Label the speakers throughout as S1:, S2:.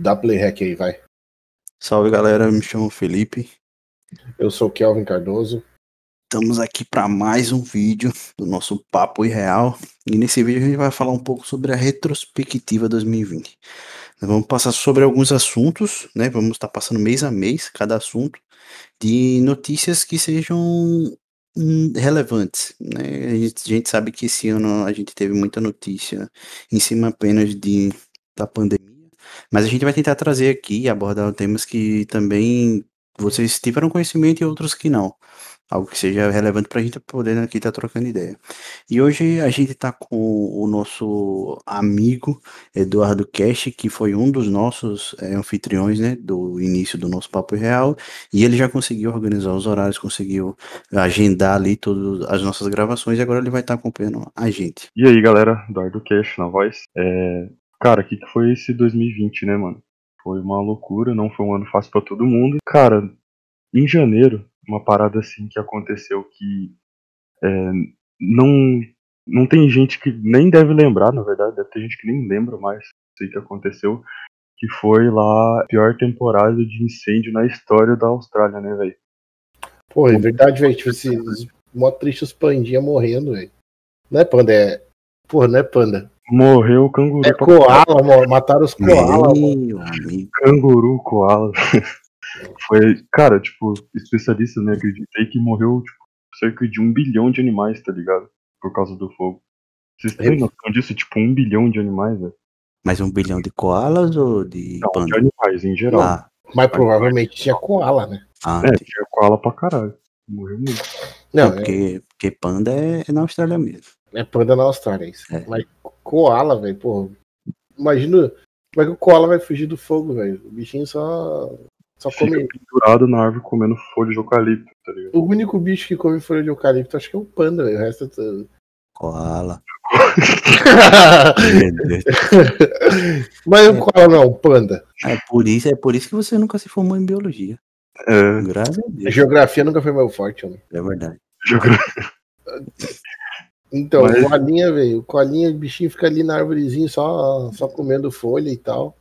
S1: Dá play hack aí, vai.
S2: Salve galera, me chamo Felipe.
S1: Eu sou Kelvin Cardoso.
S2: Estamos aqui para mais um vídeo do nosso Papo Irreal. E nesse vídeo a gente vai falar um pouco sobre a retrospectiva 2020. Nós vamos passar sobre alguns assuntos, né? Vamos estar passando mês a mês cada assunto de notícias que sejam hum, relevantes, né? A gente, a gente sabe que esse ano a gente teve muita notícia em cima apenas de da pandemia, mas a gente vai tentar trazer aqui e abordar temas que também vocês tiveram conhecimento e outros que não. Algo que seja relevante para a gente poder aqui estar trocando ideia. E hoje a gente está com o nosso amigo Eduardo Cash, que foi um dos nossos é, anfitriões né, do início do nosso Papo Real, e ele já conseguiu organizar os horários, conseguiu agendar ali todas as nossas gravações, e agora ele vai estar acompanhando a gente.
S3: E aí, galera, Eduardo Cash na voz. É... Cara, o que, que foi esse 2020, né, mano? Foi uma loucura, não foi um ano fácil para todo mundo. Cara, em janeiro, uma parada assim que aconteceu que é, não não tem gente que nem deve lembrar, na verdade, deve ter gente que nem lembra mais isso que aconteceu, que foi lá a pior temporada de incêndio na história da Austrália, né, velho?
S1: Pô, é verdade, velho. Tipo, esses mó triste os pandinha morrendo, velho. Não é panda, é. Porra, não é panda.
S3: Morreu o canguru.
S1: É mano. Mataram os koala, mano.
S2: Meu amigo.
S3: Canguru, koala. Foi, cara, tipo, especialista, né, acreditei que morreu, tipo, cerca de um bilhão de animais, tá ligado? Por causa do fogo. Vocês têm
S1: É.
S3: noção disso? Tipo, um bilhão de animais, velho?
S2: Mais um bilhão de koalas ou de
S3: Não, de animais em geral.
S2: Ah,
S1: Mas provavelmente tinha koala, né?
S2: ah,
S3: É, tinha koala pra caralho. Morreu muito.
S1: Não,
S2: não, porque, porque panda é, é na Austrália mesmo.
S1: É, é panda na Austrália, isso.
S2: É.
S1: Mas koala, velho, pô. Imagina como é que o koala vai fugir do fogo, velho. O bichinho só. Só
S3: Fica
S1: come.
S3: pendurado na árvore comendo folha de eucalipto, tá ligado?
S1: O único bicho que come folha de eucalipto acho que é o panda, velho. O resto é tudo.
S2: Koala.
S1: Mas o koala não, o panda.
S2: É por isso, é por isso que você nunca se formou em biologia.
S3: É,
S2: Graças a
S1: A
S2: Deus.
S1: geografia nunca foi meu forte, homem.
S2: É verdade.
S3: joga-
S1: Então,
S3: Mas-
S1: o coalinha, velho, o bichinho fica ali na árvorezinha só, só comendo folha e tal.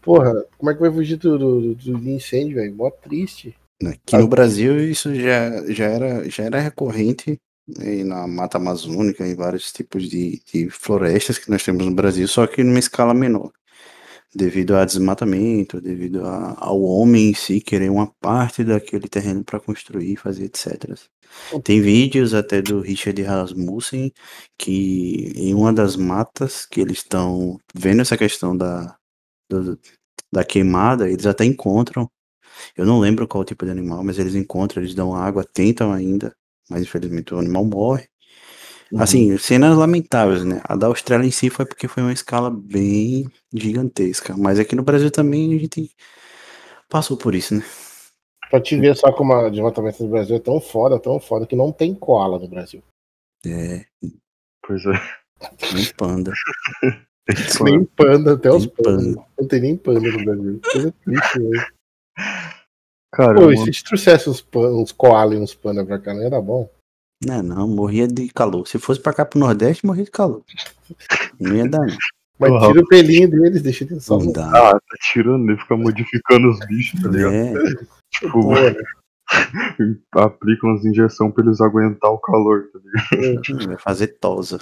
S1: Porra, como é que vai fugir do, do, do incêndio, velho? Mó triste.
S2: Aqui no Brasil isso já, já, era, já era recorrente né, na Mata Amazônica, em vários tipos de, de florestas que nós temos no Brasil, só que numa escala menor. Devido a desmatamento, devido a- ao homem em si querer uma parte daquele terreno para construir, fazer etc. Tem vídeos até do Richard Rasmussen que em uma das matas que eles estão vendo essa questão da, do- da queimada, eles até encontram eu não lembro qual tipo de animal, mas eles encontram, eles dão água, tentam ainda, mas infelizmente o animal morre. Assim, cenas lamentáveis, né? A da Austrália em si foi porque foi uma escala bem gigantesca, mas aqui no Brasil também a gente passou por isso, né?
S1: Pra te ver só como o desmatamento do Brasil é tão foda, tão foda, que não tem koala no Brasil.
S2: É,
S3: Pois é.
S2: nem panda.
S1: Nem panda, até os
S2: Nem
S1: pandas.
S2: panda.
S1: Não tem nem panda no Brasil. Coisa triste, velho.
S3: Cara,
S1: Pô, e se te trouxesse uns, pan, uns koala e uns panda pra cá, não ia dar bom?
S2: Não, não, morria de calor. Se fosse pra cá pro Nordeste, morria de calor. Não ia dar, não.
S1: Mas tira o pelinho deles, deixa ele só.
S2: Não dá.
S3: Ah, tá tirando, ele fica modificando os bichos, tá ligado?
S2: É,
S3: Tipo, aplica umas injeções pra eles aguentar o calor, tá ligado?
S2: vai fazer tosa.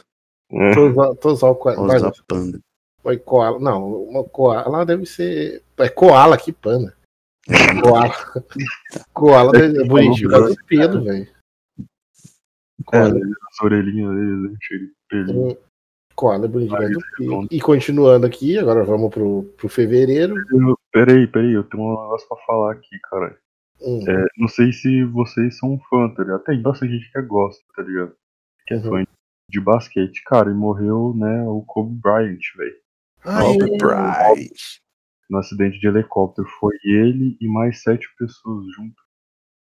S3: É.
S1: koala.
S2: Tosa panda.
S1: Foi koala. Não, uma koala deve ser. É koala aqui, panda. Koala. Koala é bonitinho, causa do pelo, velho.
S3: É,
S1: Koala,
S3: as orelhinhas deles, né, cheio de pelinho.
S1: Koala bonitinho, por causa do
S3: Aí,
S1: pelo. E continuando aqui, agora vamos pro, pro fevereiro.
S3: Eu- Peraí, peraí, eu tenho um negócio pra falar aqui, cara.
S1: Hum,
S3: É, não sei se vocês são fã, tá ligado? Tem bastante gente que gosta, tá ligado? Que é
S1: Uhum.
S3: fã de basquete. Cara, e morreu, né, o Kobe Bryant, velho.
S2: Kobe Bryant.
S3: No acidente de helicóptero. Foi ele e mais sete pessoas junto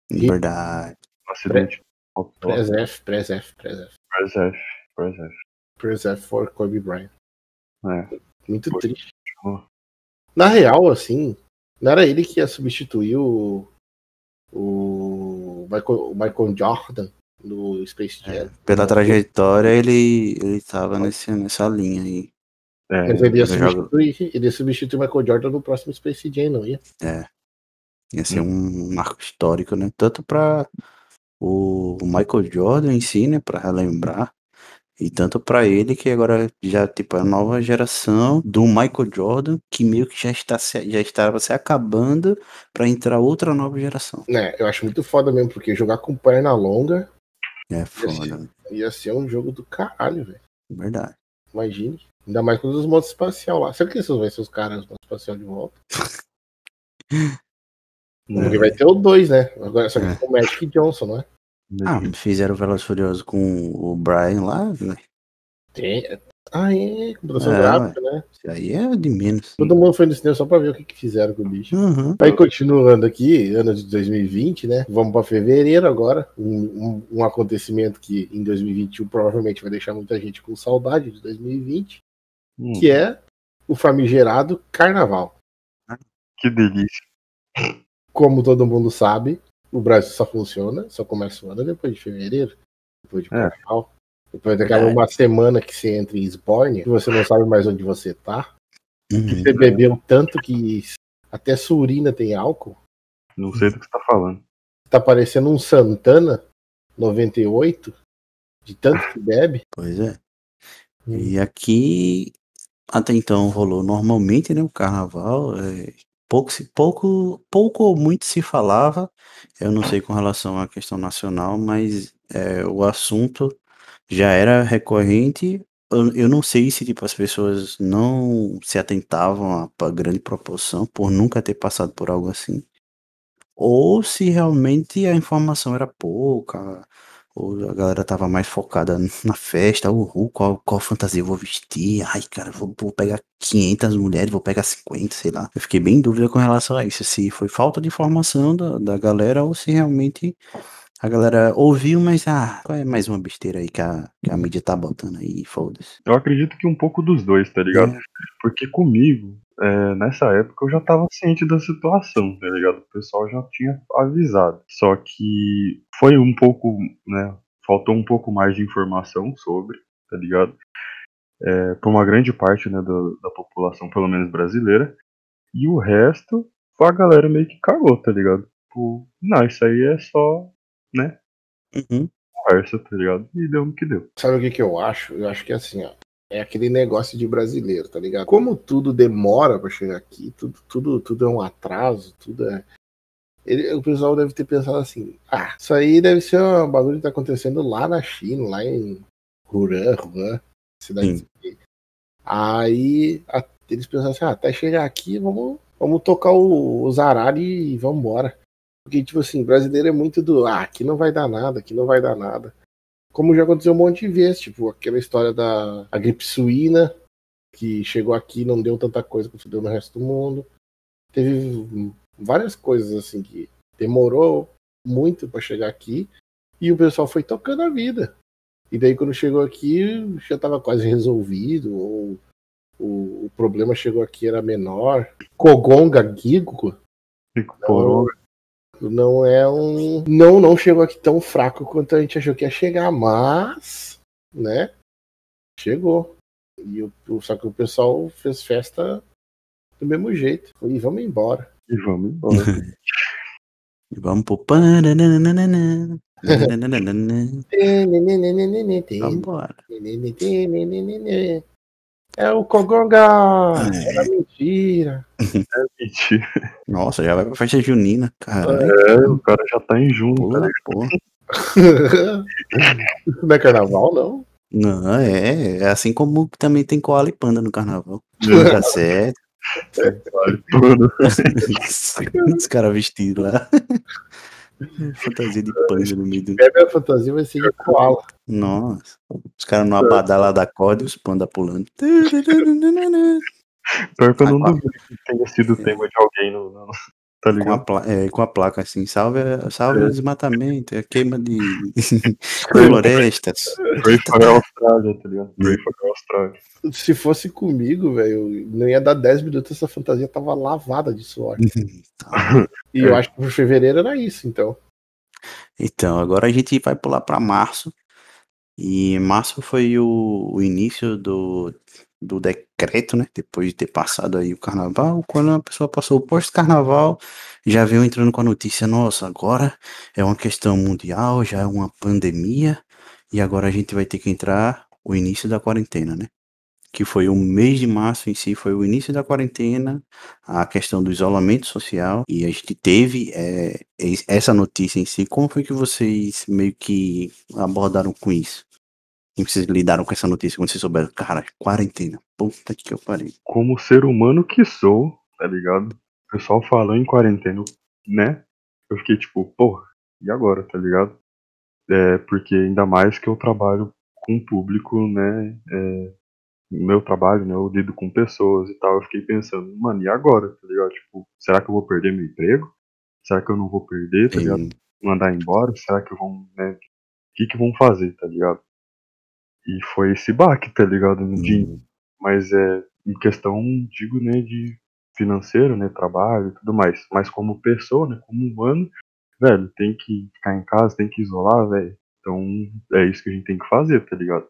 S2: Verdade.
S3: no acidente de helicóptero.
S1: Presef, Presef, Presef.
S3: Presef, Presef.
S1: Presef for Kobe Bryant.
S3: É.
S1: Muito
S3: Foi.
S1: triste. Na real, assim, não era ele que ia substituir o. O Michael, o Michael Jordan no Space Jam.
S2: Pela trajetória, ele, ele tava nesse, nessa linha aí.
S3: É,
S1: Mas ele ia
S2: jogo-
S1: substituir, ele ia substituir o Michael Jordan no próximo Space Jam, não ia?
S2: É. Ia ser um marco histórico, né? Tanto para o Michael Jordan em si, né? Para relembrar. E tanto para ele que agora já, tipo, a nova geração do Michael Jordan, que meio que já, está se, já estava se acabando para entrar outra nova geração.
S1: É, eu acho muito foda mesmo, porque jogar com perna longa
S2: É foda, né?
S1: ia ser um jogo do caralho, velho.
S2: verdade.
S1: Imagine. Ainda mais com os modos espacial lá. Será que esses vão ser os caras do espacial de volta? Porque vai ter o 2, né? Agora só que
S2: É.
S1: com o Magic Johnson, não é?
S2: Ah, fizeram o Veloz Furioso com o Brian lá, né?
S1: Tem. Ah, é, computação
S2: É,
S1: gráfica, né?
S2: Isso aí é de menos.
S1: Todo mundo foi no cinema só pra ver o que, que fizeram com o bicho.
S2: Uhum.
S1: Aí continuando aqui, ano de 2020, né? Vamos pra fevereiro agora. Um, um, um acontecimento que em 2021 provavelmente vai deixar muita gente com saudade de 2020,
S3: Hum,
S1: que é o famigerado carnaval.
S3: Que delícia.
S1: Como todo mundo sabe, o Brasil só funciona, só começa o ano depois de fevereiro, depois de
S3: É.
S1: carnaval. Depois daquela
S2: Verdade.
S1: uma semana que você entra em Esbórnia, que você não sabe mais onde você tá.
S2: Uhum.
S1: Você bebeu tanto que até sua urina tem álcool.
S3: Não sei do que você tá falando.
S1: Tá parecendo um Santana 98, de tanto que bebe.
S2: Pois é. E aqui até então rolou normalmente, né, o carnaval, é, pouco pouco pouco ou muito se falava. Eu não sei com relação à questão nacional, mas é, o assunto já era recorrente. Eu, eu não sei se tipo as pessoas não se atentavam a, a grande proporção por nunca ter passado por algo assim, ou se realmente a informação era pouca, ou a galera tava mais focada na festa, uhul, qual, qual fantasia eu vou vestir? Ai, cara, vou, vou pegar 500 mulheres, vou pegar 50, sei lá. Eu fiquei bem em dúvida com relação a isso, se foi falta de informação da, da galera ou se realmente a galera ouviu, mas ah, qual é mais uma besteira aí que a, que a mídia tá botando aí, foda-se.
S3: Eu acredito que um pouco dos dois, tá ligado?
S2: É.
S3: Porque comigo, é, nessa época, eu já tava ciente da situação, tá ligado? O pessoal já tinha avisado. Só que foi um pouco, né? Faltou um pouco mais de informação sobre, tá ligado? É, por uma grande parte né, do- da população, pelo menos brasileira. E o resto, a galera meio que cagou, tá ligado? Tipo, não, isso aí é só, né?
S2: Uhum.
S3: Conversa, tá ligado? E deu no que deu.
S1: Sabe o que, que eu acho? Eu acho que é assim, ó. É aquele negócio de brasileiro, tá ligado? Como tudo demora pra chegar aqui, tudo, tudo, tudo é um atraso, tudo é. Ele- o pessoal deve ter pensado assim: ah, isso aí deve ser um bagulho que tá acontecendo lá na China, lá em Wuhan, Wuhan, cidade. Aí a- eles pensaram assim: ah, até chegar aqui, vamos, vamos tocar o, os arari e vamos embora. Porque, tipo assim, brasileiro é muito do ah, aqui não vai dar nada, aqui não vai dar nada como já aconteceu um monte de vezes, tipo aquela história da a gripe suína, que chegou aqui e não deu tanta coisa quanto deu no resto do mundo. Teve várias coisas assim que demorou muito para chegar aqui e o pessoal foi tocando a vida. E daí quando chegou aqui já estava quase resolvido, ou o, o problema chegou aqui era menor. Kogonga Gigo Não. Não é um. Não, não chegou aqui tão fraco quanto a gente achou que ia chegar, mas. Né? Chegou. E o, só que o pessoal fez festa do mesmo jeito. E vamos embora.
S3: e vamos embora.
S2: E vamos pro. Vambora.
S1: É o Kogonga! Era mentira!
S3: Mentira.
S2: Nossa, já vai pra festa junina, cara.
S3: É, o cara já tá em junho,
S2: Pula,
S3: ligado?
S2: porra.
S1: Não é carnaval, não.
S2: Não, é, é assim como também tem koala e panda no carnaval. Tá certo.
S3: Vale tudo.
S2: Os caras vestidos lá. Fantasia de panda no meio do.
S1: A minha fantasia vai ser de koala.
S2: Nossa. Os caras no abadá lá da corda e os panda pulando.
S3: Pior que eu não duvido que tenha sido o tema de alguém no. no- tá
S2: Com a, pla- é, com a placa assim, salve, salve o desmatamento, é queima de florestas.
S3: Pray for a Austrália, tá ligado? Pray for a Austrália.
S1: Se fosse comigo, velho, não ia dar 10 minutos, essa fantasia tava lavada de suor.
S2: Tá.
S1: E eu acho que fevereiro era isso, então.
S2: Então, agora a gente vai pular para março, E março foi o, o início do, do decreto, né? Depois de ter passado aí o carnaval, quando a pessoa passou o pós-carnaval, já veio entrando com a notícia, nossa, agora é uma questão mundial, já é uma pandemia, e agora a gente vai ter que entrar o início da quarentena, né? Que foi o mês de março em si, foi o início da quarentena, a questão do isolamento social, e a gente teve é, essa notícia em si. Como foi que vocês meio que abordaram com isso? Como vocês lidaram com essa notícia quando vocês souberam? Cara, quarentena. Puta que eu parei.
S3: Como ser humano que sou, tá ligado? O pessoal falou em quarentena, né? Eu fiquei tipo, porra, e agora, tá ligado? É, porque ainda mais que eu trabalho com público, né? É, meu trabalho, né? Eu lido com pessoas e tal. Eu fiquei pensando, mano, e agora, tá ligado? Tipo, será que eu vou perder meu emprego? Será que eu não vou perder, tá ligado? Mandar embora? Será que vão, né? O que que vão fazer, tá ligado? E foi esse baque, tá ligado? No
S2: Hum.
S3: Mas é em questão, digo, né, de financeiro, né, trabalho e tudo mais. Mas como pessoa, né, como humano, velho, tem que ficar em casa, tem que isolar, velho. Então é isso que a gente tem que fazer, tá ligado?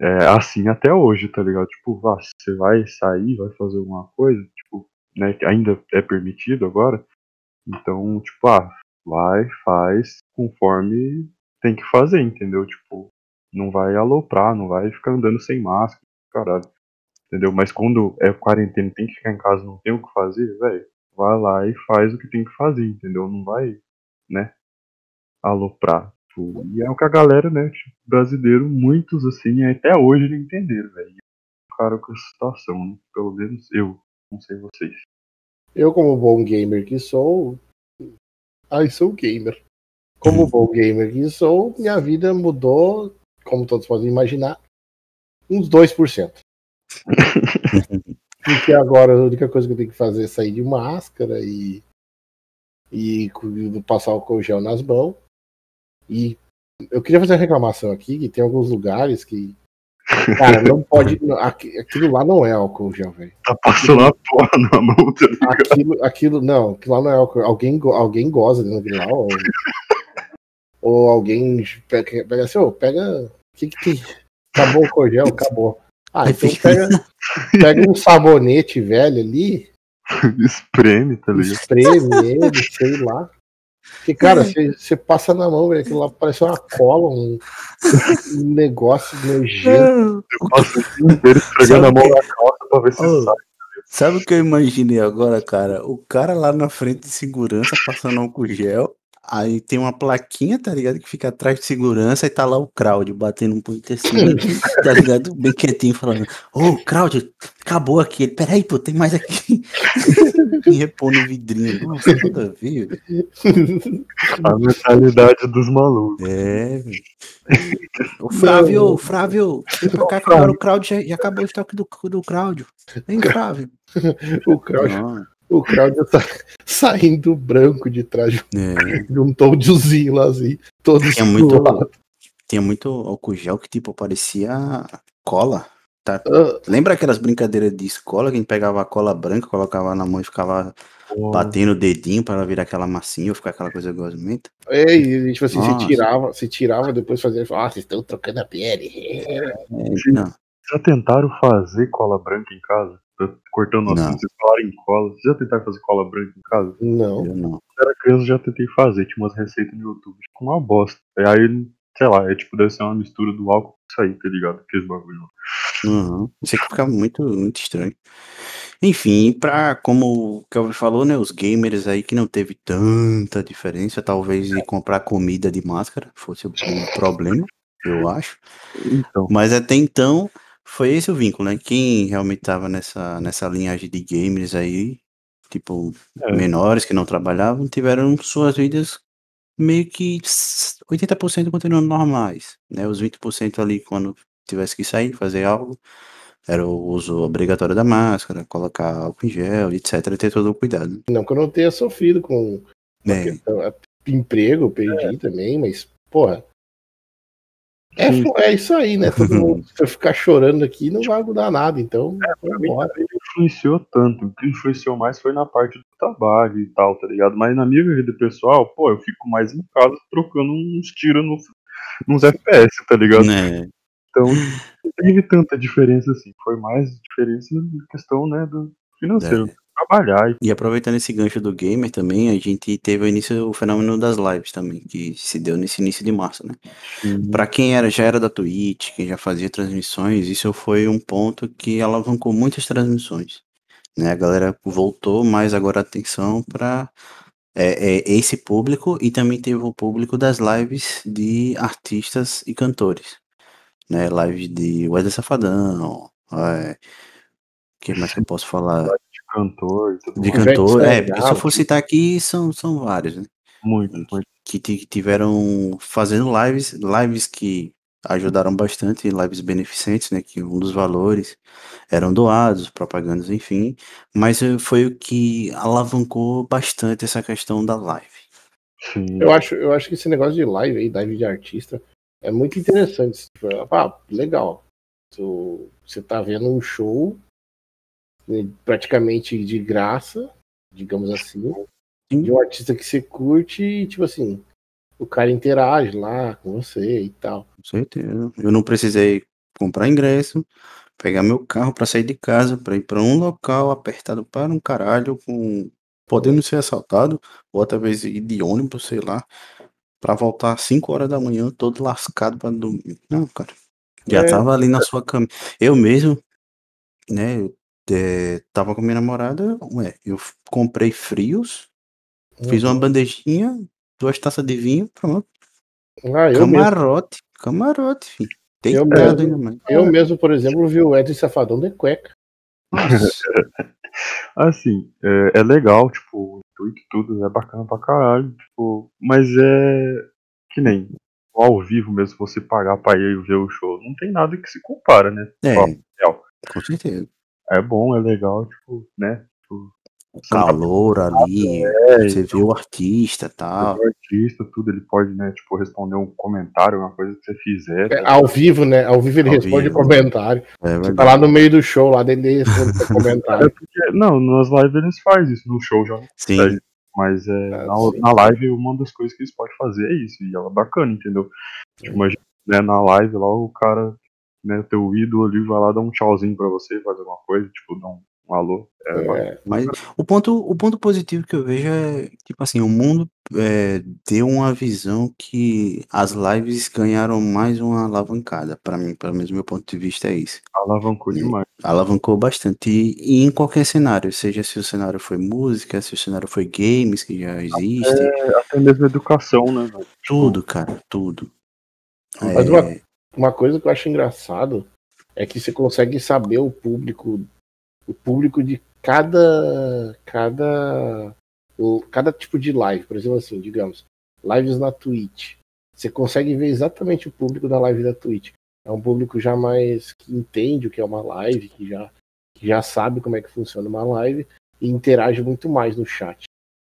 S3: É assim até hoje, tá ligado? Tipo, vá, você vai sair, vai fazer alguma coisa, tipo, né, que ainda é permitido agora. Então, tipo, ah, vai, faz conforme tem que fazer, entendeu? Tipo, não vai aloprar, não vai ficar andando sem máscara, caralho. Entendeu? Mas quando é quarentena tem que ficar em casa, não tem o que fazer, velho, vai lá e faz o que tem que fazer, entendeu? Não vai, né, aloprar. Tipo, e é o que a galera, né, tipo, brasileiro, muitos assim, até hoje não entenderam, velho. Cara, com essa situação, né? pelo menos eu, não sei vocês.
S1: Eu, como bom gamer que sou. Ai, sou gamer. Como bom gamer que sou, minha vida mudou, como todos podem imaginar, uns 2%. Porque agora a única coisa que eu tenho que fazer é sair de máscara e, e passar álcool gel nas mãos. E eu queria fazer uma reclamação aqui, que tem alguns lugares que. Cara, não pode. aqui- Aquilo lá não é álcool gel, velho.
S3: Tá passando a porra na mão, tá ligado?
S1: Aquilo, aquilo, não, aquilo lá não é álcool. Alguém, alguém goza dentro daquilo lá, ou, ou alguém pega, pega assim, ô, pega. O que, que tem? Acabou o álcool gel, acabou. Ah, então pega, pega um sabonete velho ali,
S3: Espreme, tá ligado?
S1: espreme ele, sei lá. Porque, cara, você você passa na mão, velho, aquilo lá parece uma cola, um, um negócio nojento.
S3: Passa o dia inteiro esfregando a mão na calça pra ver se
S2: Oh.
S3: sai.
S2: Sabe o que eu imaginei agora, cara? O cara lá na frente de segurança passando álcool gel. Aí tem uma plaquinha, tá ligado? Que fica atrás de segurança e tá lá o Crowd batendo um punho tá ligado? Bem quietinho, falando: Ô, Crowd, acabou aqui. Ele, Peraí, pô, tem mais aqui. e repor no vidrinho. Nossa, nada a ver. velho.
S3: A mentalidade dos malucos.
S2: É, velho. Ô, Frávio, ô, Frávio, vem pra cá que agora o Crowd já, já acabou o estoque do, do Crowd. Vem, Frávio.
S1: O Claudio,
S2: Não,
S1: o Claudio tá saindo branco de trás de
S2: é.
S1: de um toldozinho lá, assim, todo
S2: Tinha muito, tinha muito álcool gel que, tipo, parecia cola. Tá?
S1: Ah,
S2: Lembra aquelas brincadeiras de escola que a gente pegava a cola branca, colocava na mão e ficava batendo o dedinho pra ela virar aquela massinha ou ficar aquela coisa gosmenta?
S1: É, e tipo assim,
S2: Nossa.
S1: se tirava, se tirava, depois fazia, ah, vocês estão trocando a pele.
S2: É, não.
S3: Já tentaram fazer cola branca em casa? Tô Cortando o
S2: Não.
S3: assunto, vocês em cola. Vocês já tentaram fazer cola branca em casa?
S1: Não.
S2: Eu não.
S3: Quando era criança, eu já tentei fazer. Tinha umas receitas no YouTube. Tipo, uma bosta. E aí, sei lá, é tipo, deve ser uma mistura do álcool com isso aí, tá ligado? Aqueles bagulho. lá.
S2: Uhum. Isso aqui fica muito, muito estranho. Enfim, pra, como o Kelvin falou, né, os gamers aí que não teve tanta diferença, talvez de comprar comida de máscara fosse o, o problema, eu acho.
S3: Então,
S2: Mas até então, foi esse o vínculo, né? Quem realmente tava nessa, nessa linhagem de gamers aí, tipo,
S3: É.
S2: menores que não trabalhavam, tiveram suas vidas meio que s- 80% continuando normais, né? Os 20% ali, quando tivesse que sair, fazer algo, era o uso obrigatório da máscara, colocar álcool em gel, etc, e ter todo o cuidado.
S1: Não que eu não tenha sofrido com a
S2: É,
S1: questão- emprego, eu perdi também, mas, porra. É, é isso aí, né? Todo mundo, se eu ficar chorando aqui, não vai mudar nada, então,
S3: pra mim influenciou tanto. O que influenciou mais foi na parte do trabalho e tal, tá ligado? Mas na minha vida pessoal, pô, eu fico mais em casa trocando uns tiros no, nos FPS, tá ligado?
S2: Né?
S3: Então, não teve tanta diferença assim. Foi mais diferença na questão, né, do financeiro.
S2: É.
S3: Trabalhar e
S2: aproveitando esse gancho do gamer também, a gente teve o início, o fenômeno das lives também, que se deu nesse início de março, né? Pra quem era, já era da Twitch, quem já fazia transmissões, isso foi um ponto que alavancou muitas transmissões. Né? A galera voltou mais agora a atenção para esse público e também teve o público das lives de artistas e cantores. Né? Lives de Wesley Safadão, é, que mais que eu posso falar?
S3: De cantor e tudo
S2: De
S3: mais.
S2: cantor, é,
S1: Sangalo.
S2: se eu for citar aqui, são, são vários, né?
S3: Muito, muito.
S2: que ti- tiveram fazendo lives, lives que ajudaram bastante, lives beneficentes, né, que um dos valores eram doados, propagandas, enfim, mas eh, foi o que alavancou bastante essa questão da live.
S3: Sim.
S1: Eu acho, eu acho que esse negócio de live aí, live de artista, é muito interessante. Ah, legal. Tu- Você tá vendo um show praticamente de graça, digamos assim,
S2: Sim.
S1: de um artista que você curte e, tipo assim, o cara interage lá com você e tal.
S2: Com certeza. Eu não precisei comprar ingresso, pegar meu carro para sair de casa, para ir para um local apertado para um caralho, com podendo ser assaltado, ou talvez ir de ônibus, sei lá, para voltar às 5 horas da manhã, todo lascado para dormir. Não, cara. Já
S1: É.
S2: tava ali na sua cama. Eu mesmo, né, eu, eh, tava com minha namorada, ué, eu comprei frios, fiz uma bandejinha, duas taças de vinho, pronto.
S1: Ah, eu mesmo,
S2: Camarote, camarote, filho.
S1: Eu
S2: Deitado
S1: mesmo.
S2: ainda mais.
S1: eu mesmo, por exemplo, vi o Edson Safadão de cueca.
S3: Assim, é, é legal, tipo, o intuito e tudo é bacana pra caralho, tipo, mas é que nem ao vivo mesmo, você pagar pra ir ver o show, não tem nada que se compara, né?
S2: É,
S3: Ó, real.
S2: com certeza.
S3: É bom, é legal, tipo, né?
S2: O calor ali,
S3: É,
S2: você vê o artista e tal.
S3: o artista, tudo, ele pode, né, tipo, responder um comentário, uma coisa que você fizer.
S1: É,
S3: tá
S1: ao vivo, né? Ao vivo ele
S2: Ao
S1: responde
S2: vivo.
S1: comentário.
S2: É
S1: Você tá lá no meio do show, lá dele ele responde seu
S3: É
S1: comentário.
S3: porque, não, nas lives eles fazem isso, no show já
S2: Sim,
S3: faz. Mas é,
S1: Ah,
S3: na,
S1: sim.
S3: na live, uma das coisas que eles podem fazer é isso, e ela é bacana, entendeu? Tipo, imagina, né, na live lá, o cara, né, teu ídolo ali vai lá dar um tchauzinho pra você, fazer alguma coisa, tipo, dar um, um alô. É.
S1: É,
S2: mas o ponto, o ponto positivo que eu vejo é, tipo assim, o mundo é, deu uma visão que as lives ganharam mais uma alavancada. Pra mim, pelo menos meu ponto de vista é isso.
S3: alavancou
S2: Sim.
S3: demais.
S2: Alavancou bastante. E, e em qualquer cenário, seja se o cenário foi música, se o cenário foi games, que já existe,
S3: É, até mesmo educação, né,
S2: tudo, cara, tudo.
S1: Mas
S2: É,
S1: uma- uma coisa que eu acho engraçado é que você consegue saber o público, o público de cada, cada, cada tipo de live. Por exemplo, assim, digamos, lives na Twitch. Você consegue ver exatamente o público da live da Twitch. É um público já mais que entende o que é uma live, que já, que já sabe como é que funciona uma live e interage muito mais no chat.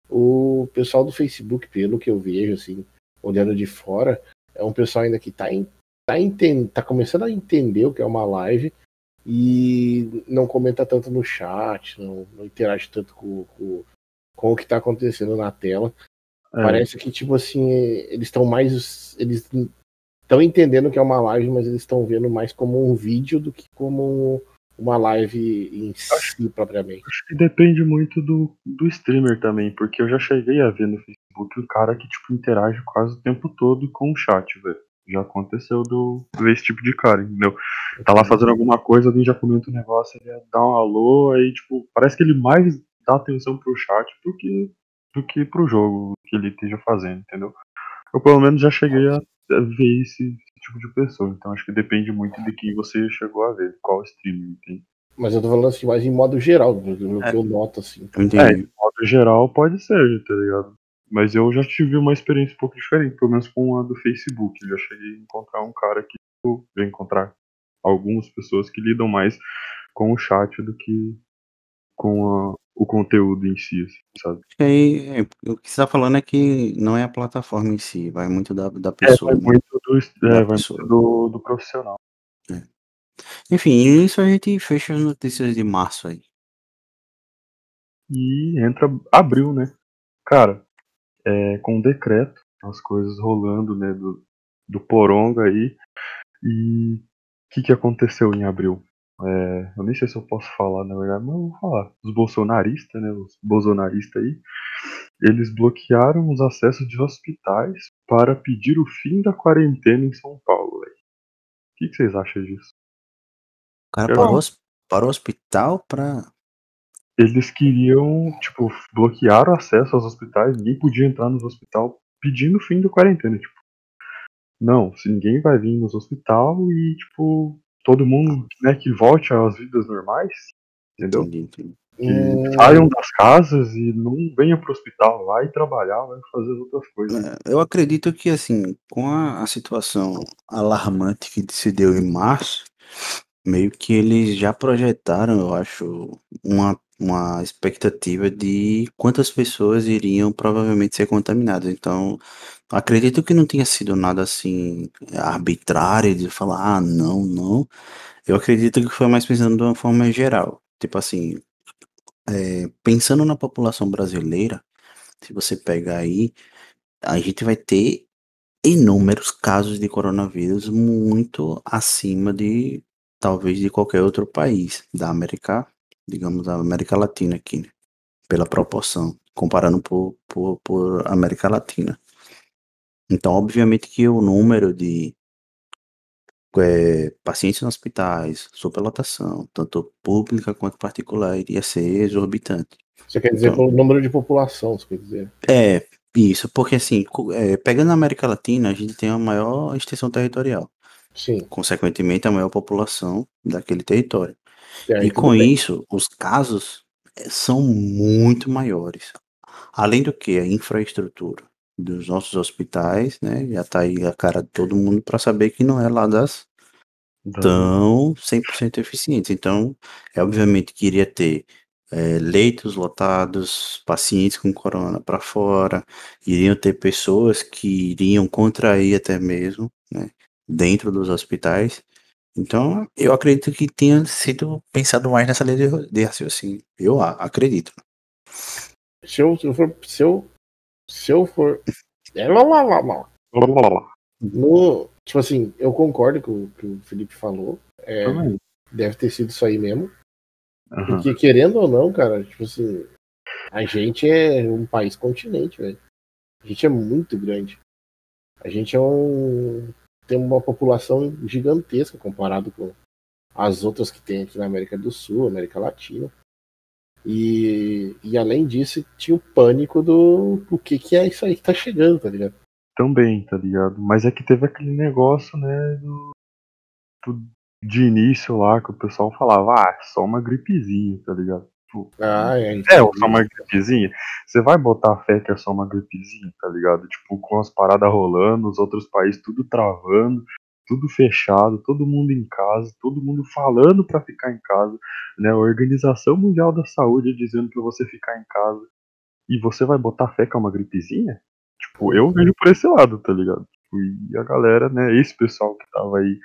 S1: O pessoal do Facebook, pelo que eu vejo, assim, olhando de fora, é um pessoal ainda que está tá, enten- tá começando a entender o que é uma live e não comenta tanto no chat, não, não interage tanto com, com, com o que está acontecendo na tela.
S3: É,
S1: Parece que, tipo assim, eles estão mais. Eles estão entendendo que é uma live, mas eles estão vendo mais como um vídeo do que como uma live em si, propriamente.
S3: Acho que depende muito do, do streamer também, porque eu já cheguei a ver no Facebook um cara que, tipo, interage quase o tempo todo com o chat, velho. Já aconteceu do ver esse tipo de cara, entendeu? Tá lá fazendo alguma coisa, alguém já comenta um negócio, ele dá um alô, aí, tipo, parece que ele mais dá atenção pro chat do que, do que pro jogo que ele esteja fazendo, entendeu? Eu, pelo menos, já cheguei a ver esse, esse tipo de pessoa, então acho que depende muito de quem você chegou a ver, qual streamer, entende?
S1: Mas eu tô falando assim, mais em modo geral, do do
S2: É.
S1: que eu noto, assim.
S2: eu
S3: É,
S2: entendi.
S3: de modo geral pode ser, tá ligado? Mas eu já tive uma experiência um pouco diferente, pelo menos com a do Facebook. Eu já cheguei a encontrar um cara que já encontrar algumas pessoas que lidam mais com o chat do que com a- o conteúdo em si, assim, sabe?
S2: Aí, é, o que você tá falando é que não é a plataforma em si, vai muito da, da
S3: É,
S2: pessoa.
S3: vai
S2: né?
S3: muito do, é, vai muito do, do profissional.
S2: Enfim, isso a gente fecha as notícias de março aí.
S3: E entra abril, né? Cara, é, com o decreto, as coisas rolando, né, do, do Poronga aí. E o que, que aconteceu em abril? É, eu nem sei se eu posso falar, na verdade, mas eu vou falar. Os bolsonaristas, né? Os bolsonaristas aí, eles bloquearam os acessos de hospitais para pedir o fim da quarentena em São Paulo. O que, que vocês acham disso?
S2: O cara
S3: Eu-
S2: parou, para o hospital pra.
S3: Eles queriam, tipo, bloquear o acesso aos hospitais, ninguém podia entrar nos hospitais pedindo o fim da quarentena, tipo. Não, se ninguém vai vir nos hospital e, tipo, todo mundo, né, que volte às vidas normais, entendeu?
S2: Entendi, entendi.
S3: Que
S1: Hum,
S3: saiam das casas e não venham pro hospital, vai trabalhar, vai fazer as outras coisas.
S2: É, Eu acredito que, assim, com a, a situação alarmante que se deu em março, meio que eles já projetaram, eu acho, uma, uma expectativa de quantas pessoas iriam provavelmente ser contaminadas. Então, acredito que não tenha sido nada assim arbitrário de falar, ah, não, não. Eu acredito que foi mais pensando de uma forma geral. Tipo assim, é, pensando na população brasileira, se você pegar aí, a gente vai ter inúmeros casos de coronavírus muito acima de talvez de qualquer outro país da América, digamos, da América Latina aqui, né? Pela proporção, comparando por, por, por América Latina. Então, obviamente que o número de eh, pacientes em hospitais, superlotação, tanto pública quanto particular, iria ser exorbitante.
S1: Você quer dizer
S2: Então-
S1: pelo número de população, você quer dizer?
S2: É, isso, porque assim, eh, pegando a América Latina, a gente tem a maior extensão territorial,
S1: Sim.
S2: consequentemente a maior população daquele território. E com isso, os casos eh, são muito maiores. Além do que a infraestrutura dos nossos hospitais, né, já tá aí a cara de todo mundo para saber que não é lá das
S3: Da-
S2: tão 100% eficientes. Então, é obviamente que iria ter eh, leitos lotados, pacientes com corona para fora, iriam ter pessoas que iriam contrair até mesmo, né, dentro dos hospitais. Então, eu acredito que tenha sido pensado mais nessa lei de, de raciocínio. Eu acredito.
S1: Se eu, se eu for. Se eu, se eu for. É, lá, lá, lá, lá. No, tipo assim, eu concordo com o que o Felipe falou. É, deve ter sido isso aí mesmo.
S3: Aham.
S1: Porque querendo ou não, cara, tipo assim, a gente é um país continente, velho. A gente é muito grande. A gente é um. Tem uma população gigantesca comparado com as outras que tem aqui na América do Sul, América Latina. E, e além disso, tinha o pânico do o que, que é isso aí que tá chegando, tá ligado?
S3: Também, tá ligado? Mas é que teve aquele negócio, né, do, do- de início lá, que o pessoal falava, ah, só uma gripezinha, tá ligado? Tipo,
S1: Ah, é.
S3: É, só uma gripezinha. Você vai botar fé que é só uma gripezinha, tá ligado? Tipo, com as paradas rolando, os outros países tudo travando, tudo fechado, todo mundo em casa, todo mundo falando pra ficar em casa, né? A Organização Mundial da Saúde dizendo pra você ficar em casa. E você vai botar fé que é uma gripezinha? Tipo, eu vejo por esse lado, tá ligado? Tipo, e a galera, né? Esse pessoal que tava aí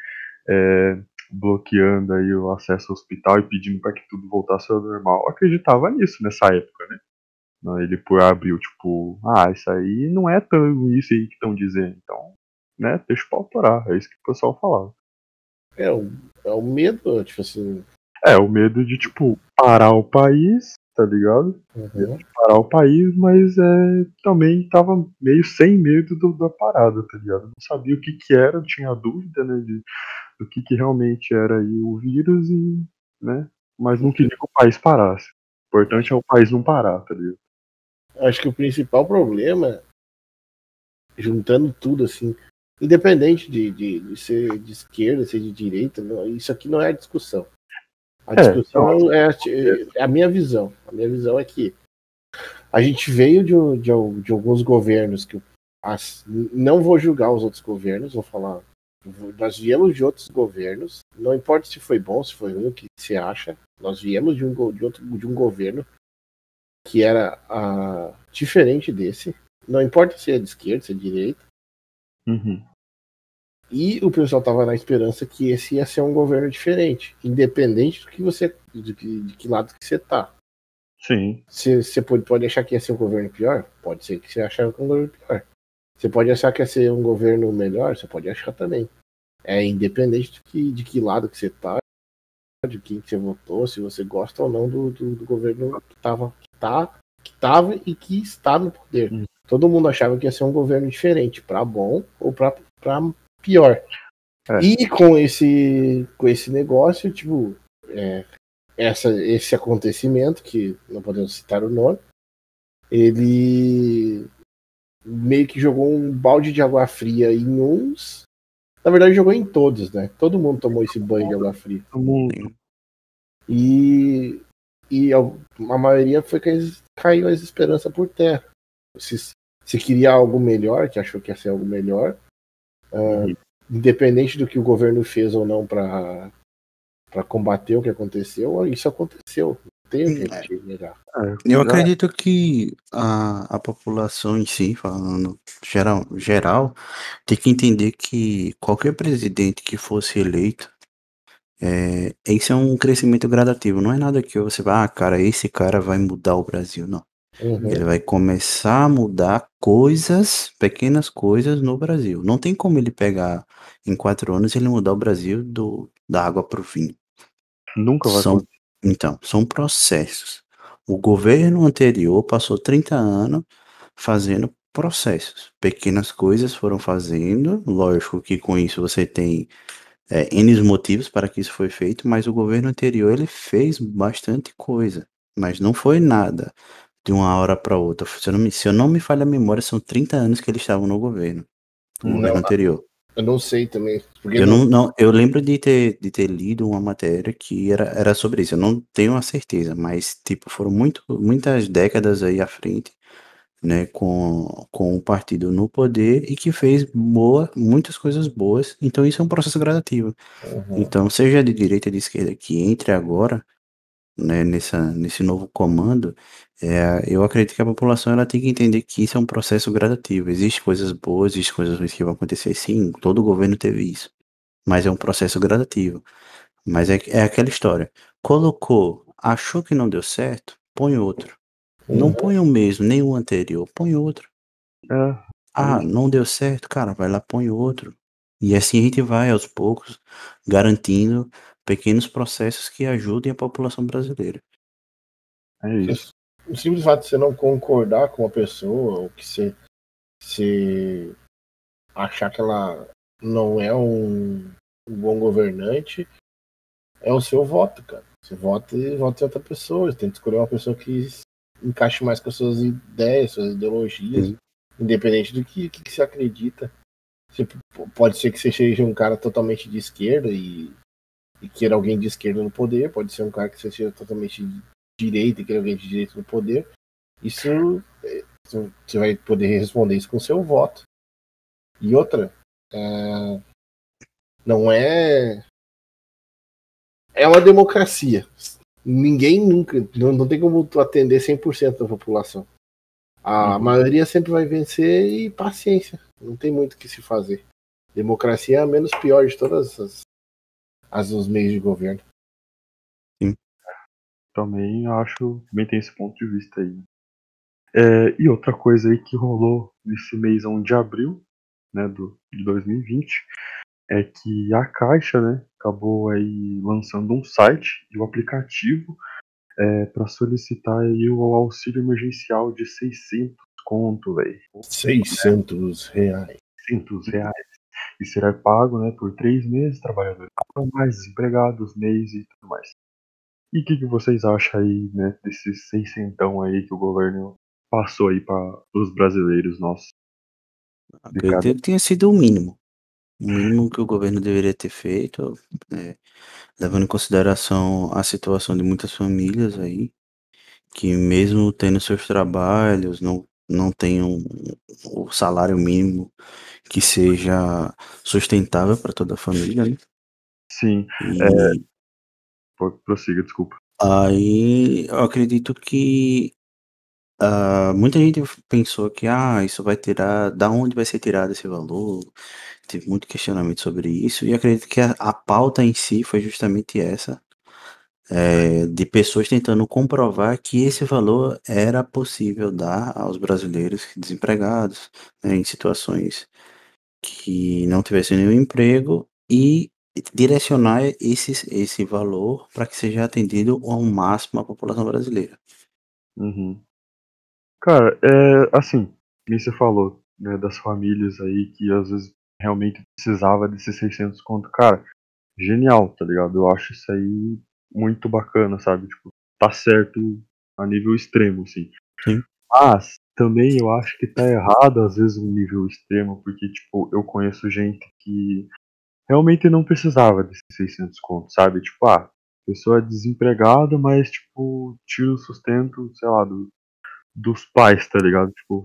S3: é, bloqueando aí o acesso ao hospital e pedindo para que tudo voltasse ao normal, acreditava nisso nessa época, né? Ele por abril, tipo, ah, isso aí não é tão isso aí que estão dizendo, então, né, deixa o pau torar, é isso que o pessoal falava.
S1: É, o, é o medo, tipo assim.
S3: É, o medo de, tipo, parar o país, tá ligado?
S1: uhum.
S3: Parar o país, mas é, também tava meio sem medo do- da parada, tá ligado? Não sabia o que que era, tinha dúvida, né, de, do que que realmente era aí o vírus e, né, mas não queria que o país parasse. O importante é o país não parar, tá ligado?
S1: Acho que o principal problema, juntando tudo assim, independente de, de, de ser de esquerda, ser de direita, não, isso aqui não é a discussão. A
S3: É,
S1: discussão é, a, é a minha visão. A minha visão é que a gente veio de, de, de alguns governos que as- não vou julgar os outros governos, vou falar. Nós viemos de outros governos, não importa se foi bom, se foi ruim, o que você acha. Nós viemos de um, de outro, de um governo que era ah, diferente desse. Não importa se é de esquerda, se é de direita.
S3: Uhum.
S1: E o pessoal tava na esperança que esse ia ser um governo diferente, independente do que você, de que, de que lado que você tá.
S3: Sim,
S1: Você, pode, pode achar que ia ser um governo pior? Pode ser que você é um governo pior. Você pode achar que é ser um governo melhor, você pode achar também. É independente de que, de que lado que você tá, de quem que você votou, se você gosta ou não do, do, do governo que tava, que, tá, que tava e que está no poder.
S3: Hum.
S1: Todo mundo achava que ia ser um governo diferente, para bom ou para pior.
S3: É.
S1: E com esse, com esse negócio, tipo, é, essa, esse acontecimento, que não podemos citar o nome, ele meio que jogou um balde de água fria em uns. Na verdade, jogou em todos, né? Todo mundo tomou esse banho de água fria.
S3: Todo mundo.
S1: E, e a, a maioria foi que eles- caiu as esperanças por terra. Se, se queria algo melhor, que achou que ia ser algo melhor, ah, independente do que o governo fez ou não para para combater o que aconteceu, isso aconteceu. Tem o que a gente negar.
S3: É,
S2: Eu acredito que a, a população em si, falando geral, geral, tem que entender que qualquer presidente que fosse eleito, é, isso é um crescimento gradativo. Não é nada que você vai, ah, cara, esse cara vai mudar o Brasil. Não.
S1: Uhum.
S2: Ele vai começar a mudar coisas, pequenas coisas no Brasil. Não tem como ele pegar em quatro anos e ele mudar o Brasil do, da água para o vinho.
S3: Nunca vai
S2: São,
S3: acontecer.
S2: Então, são processos. O governo anterior passou 30 anos fazendo processos. Pequenas coisas foram fazendo. Lógico que com isso você tem é, N motivos para que isso foi feito, mas o governo anterior ele fez bastante coisa. Mas não foi nada de uma hora para outra. Se eu, não me, se eu não me falha a memória, são 30 anos que eles estavam no governo. No
S1: Não,
S2: governo anterior.
S1: Eu não sei também.
S2: Eu,
S1: não-
S2: não, não, eu lembro de ter, de ter lido uma matéria que era, era sobre isso. Eu não tenho a certeza, mas tipo, foram muito, muitas décadas aí à frente, né, com, com o partido no poder e que fez boa, muitas coisas boas. Então isso é um processo gradativo.
S1: Uhum.
S2: Então, seja de direita ou de esquerda que entre agora, né, nessa, nesse novo comando, é, eu acredito que a população ela tem que entender que isso é um processo gradativo. Existem coisas boas, existem coisas ruins que vão acontecer. Sim, todo governo teve isso. Mas é um processo gradativo. Mas é, é aquela história. Colocou, achou que não deu certo, põe outro. Não
S1: Uhum.
S2: põe o mesmo, nem o anterior, põe outro.
S3: É,
S2: Ah,
S3: Uhum.
S2: não deu certo, cara, vai lá, põe outro. E assim a gente vai aos poucos garantindo pequenos processos que ajudem a população brasileira.
S3: é isso.
S1: O simples fato de você não concordar com uma pessoa, ou que você, você achar que ela não é um, um bom governante, é o seu voto, cara. Você vota e vota em outra pessoa. Você tem que escolher uma pessoa que encaixe mais com as suas ideias, suas ideologias,
S2: Sim.
S1: independente do que, que, que você acredita. Você, pode ser que você seja um cara totalmente de esquerda e, e queira alguém de esquerda no poder, pode ser um cara que seja totalmente de direita e queira alguém de direita no poder. Isso é, você vai poder responder isso com seu voto. E outra, é, não é. É uma democracia. Ninguém nunca. Não, não tem como tu atender 100% da população. A
S3: Uhum.
S1: maioria sempre vai vencer e paciência. Não tem muito o que se fazer. Democracia é a menos pior de todas as, as os meios de governo.
S3: Também acho também tem esse ponto de vista aí. É, e outra coisa aí que rolou nesse mês de abril, né, do, de 2020, é que a Caixa, né, acabou aí lançando um site e um aplicativo é, para solicitar aí o auxílio emergencial de 600 conto, velho.
S1: 600 reais.
S3: 600 reais. E será pago, né, por três meses, trabalhadores mais desempregados, mês e tudo mais. E o que, que vocês acham aí, né, desses 600 aí que o governo passou aí para os brasileiros nossos?
S2: Acredito que tenha sido o mínimo. O mínimo que o governo deveria ter feito, é, levando em consideração a situação de muitas famílias aí, que mesmo tendo seus trabalhos, não, não tenham o salário mínimo que seja sustentável para toda a família, né?
S3: Sim,
S2: E
S3: pô, prossiga, desculpa.
S2: aí eu acredito que ah, muita gente pensou que ah, isso vai tirar, da onde vai ser tirado esse valor? Teve muito questionamento sobre isso, e acredito que a, a pauta em si foi justamente essa, é, de pessoas tentando comprovar que esse valor era possível dar aos brasileiros desempregados, né, em situações que não tivessem nenhum emprego e direcionar esse, esse valor para que seja atendido ao máximo a população brasileira.
S3: Uhum. Cara, é assim, como você falou, né, das famílias aí que às vezes realmente precisava desses 600 conto. Cara, genial, tá ligado? Eu acho isso aí muito bacana, sabe? Tipo, tá certo a nível extremo, assim.
S2: Sim.
S3: Mas também eu acho que tá errado às vezes um nível extremo, porque, tipo, eu conheço gente que realmente não precisava desses 600 contos, sabe? Tipo, ah, pessoa é desempregada, mas, tipo, tira o sustento, sei lá, do, dos pais, tá ligado? Tipo,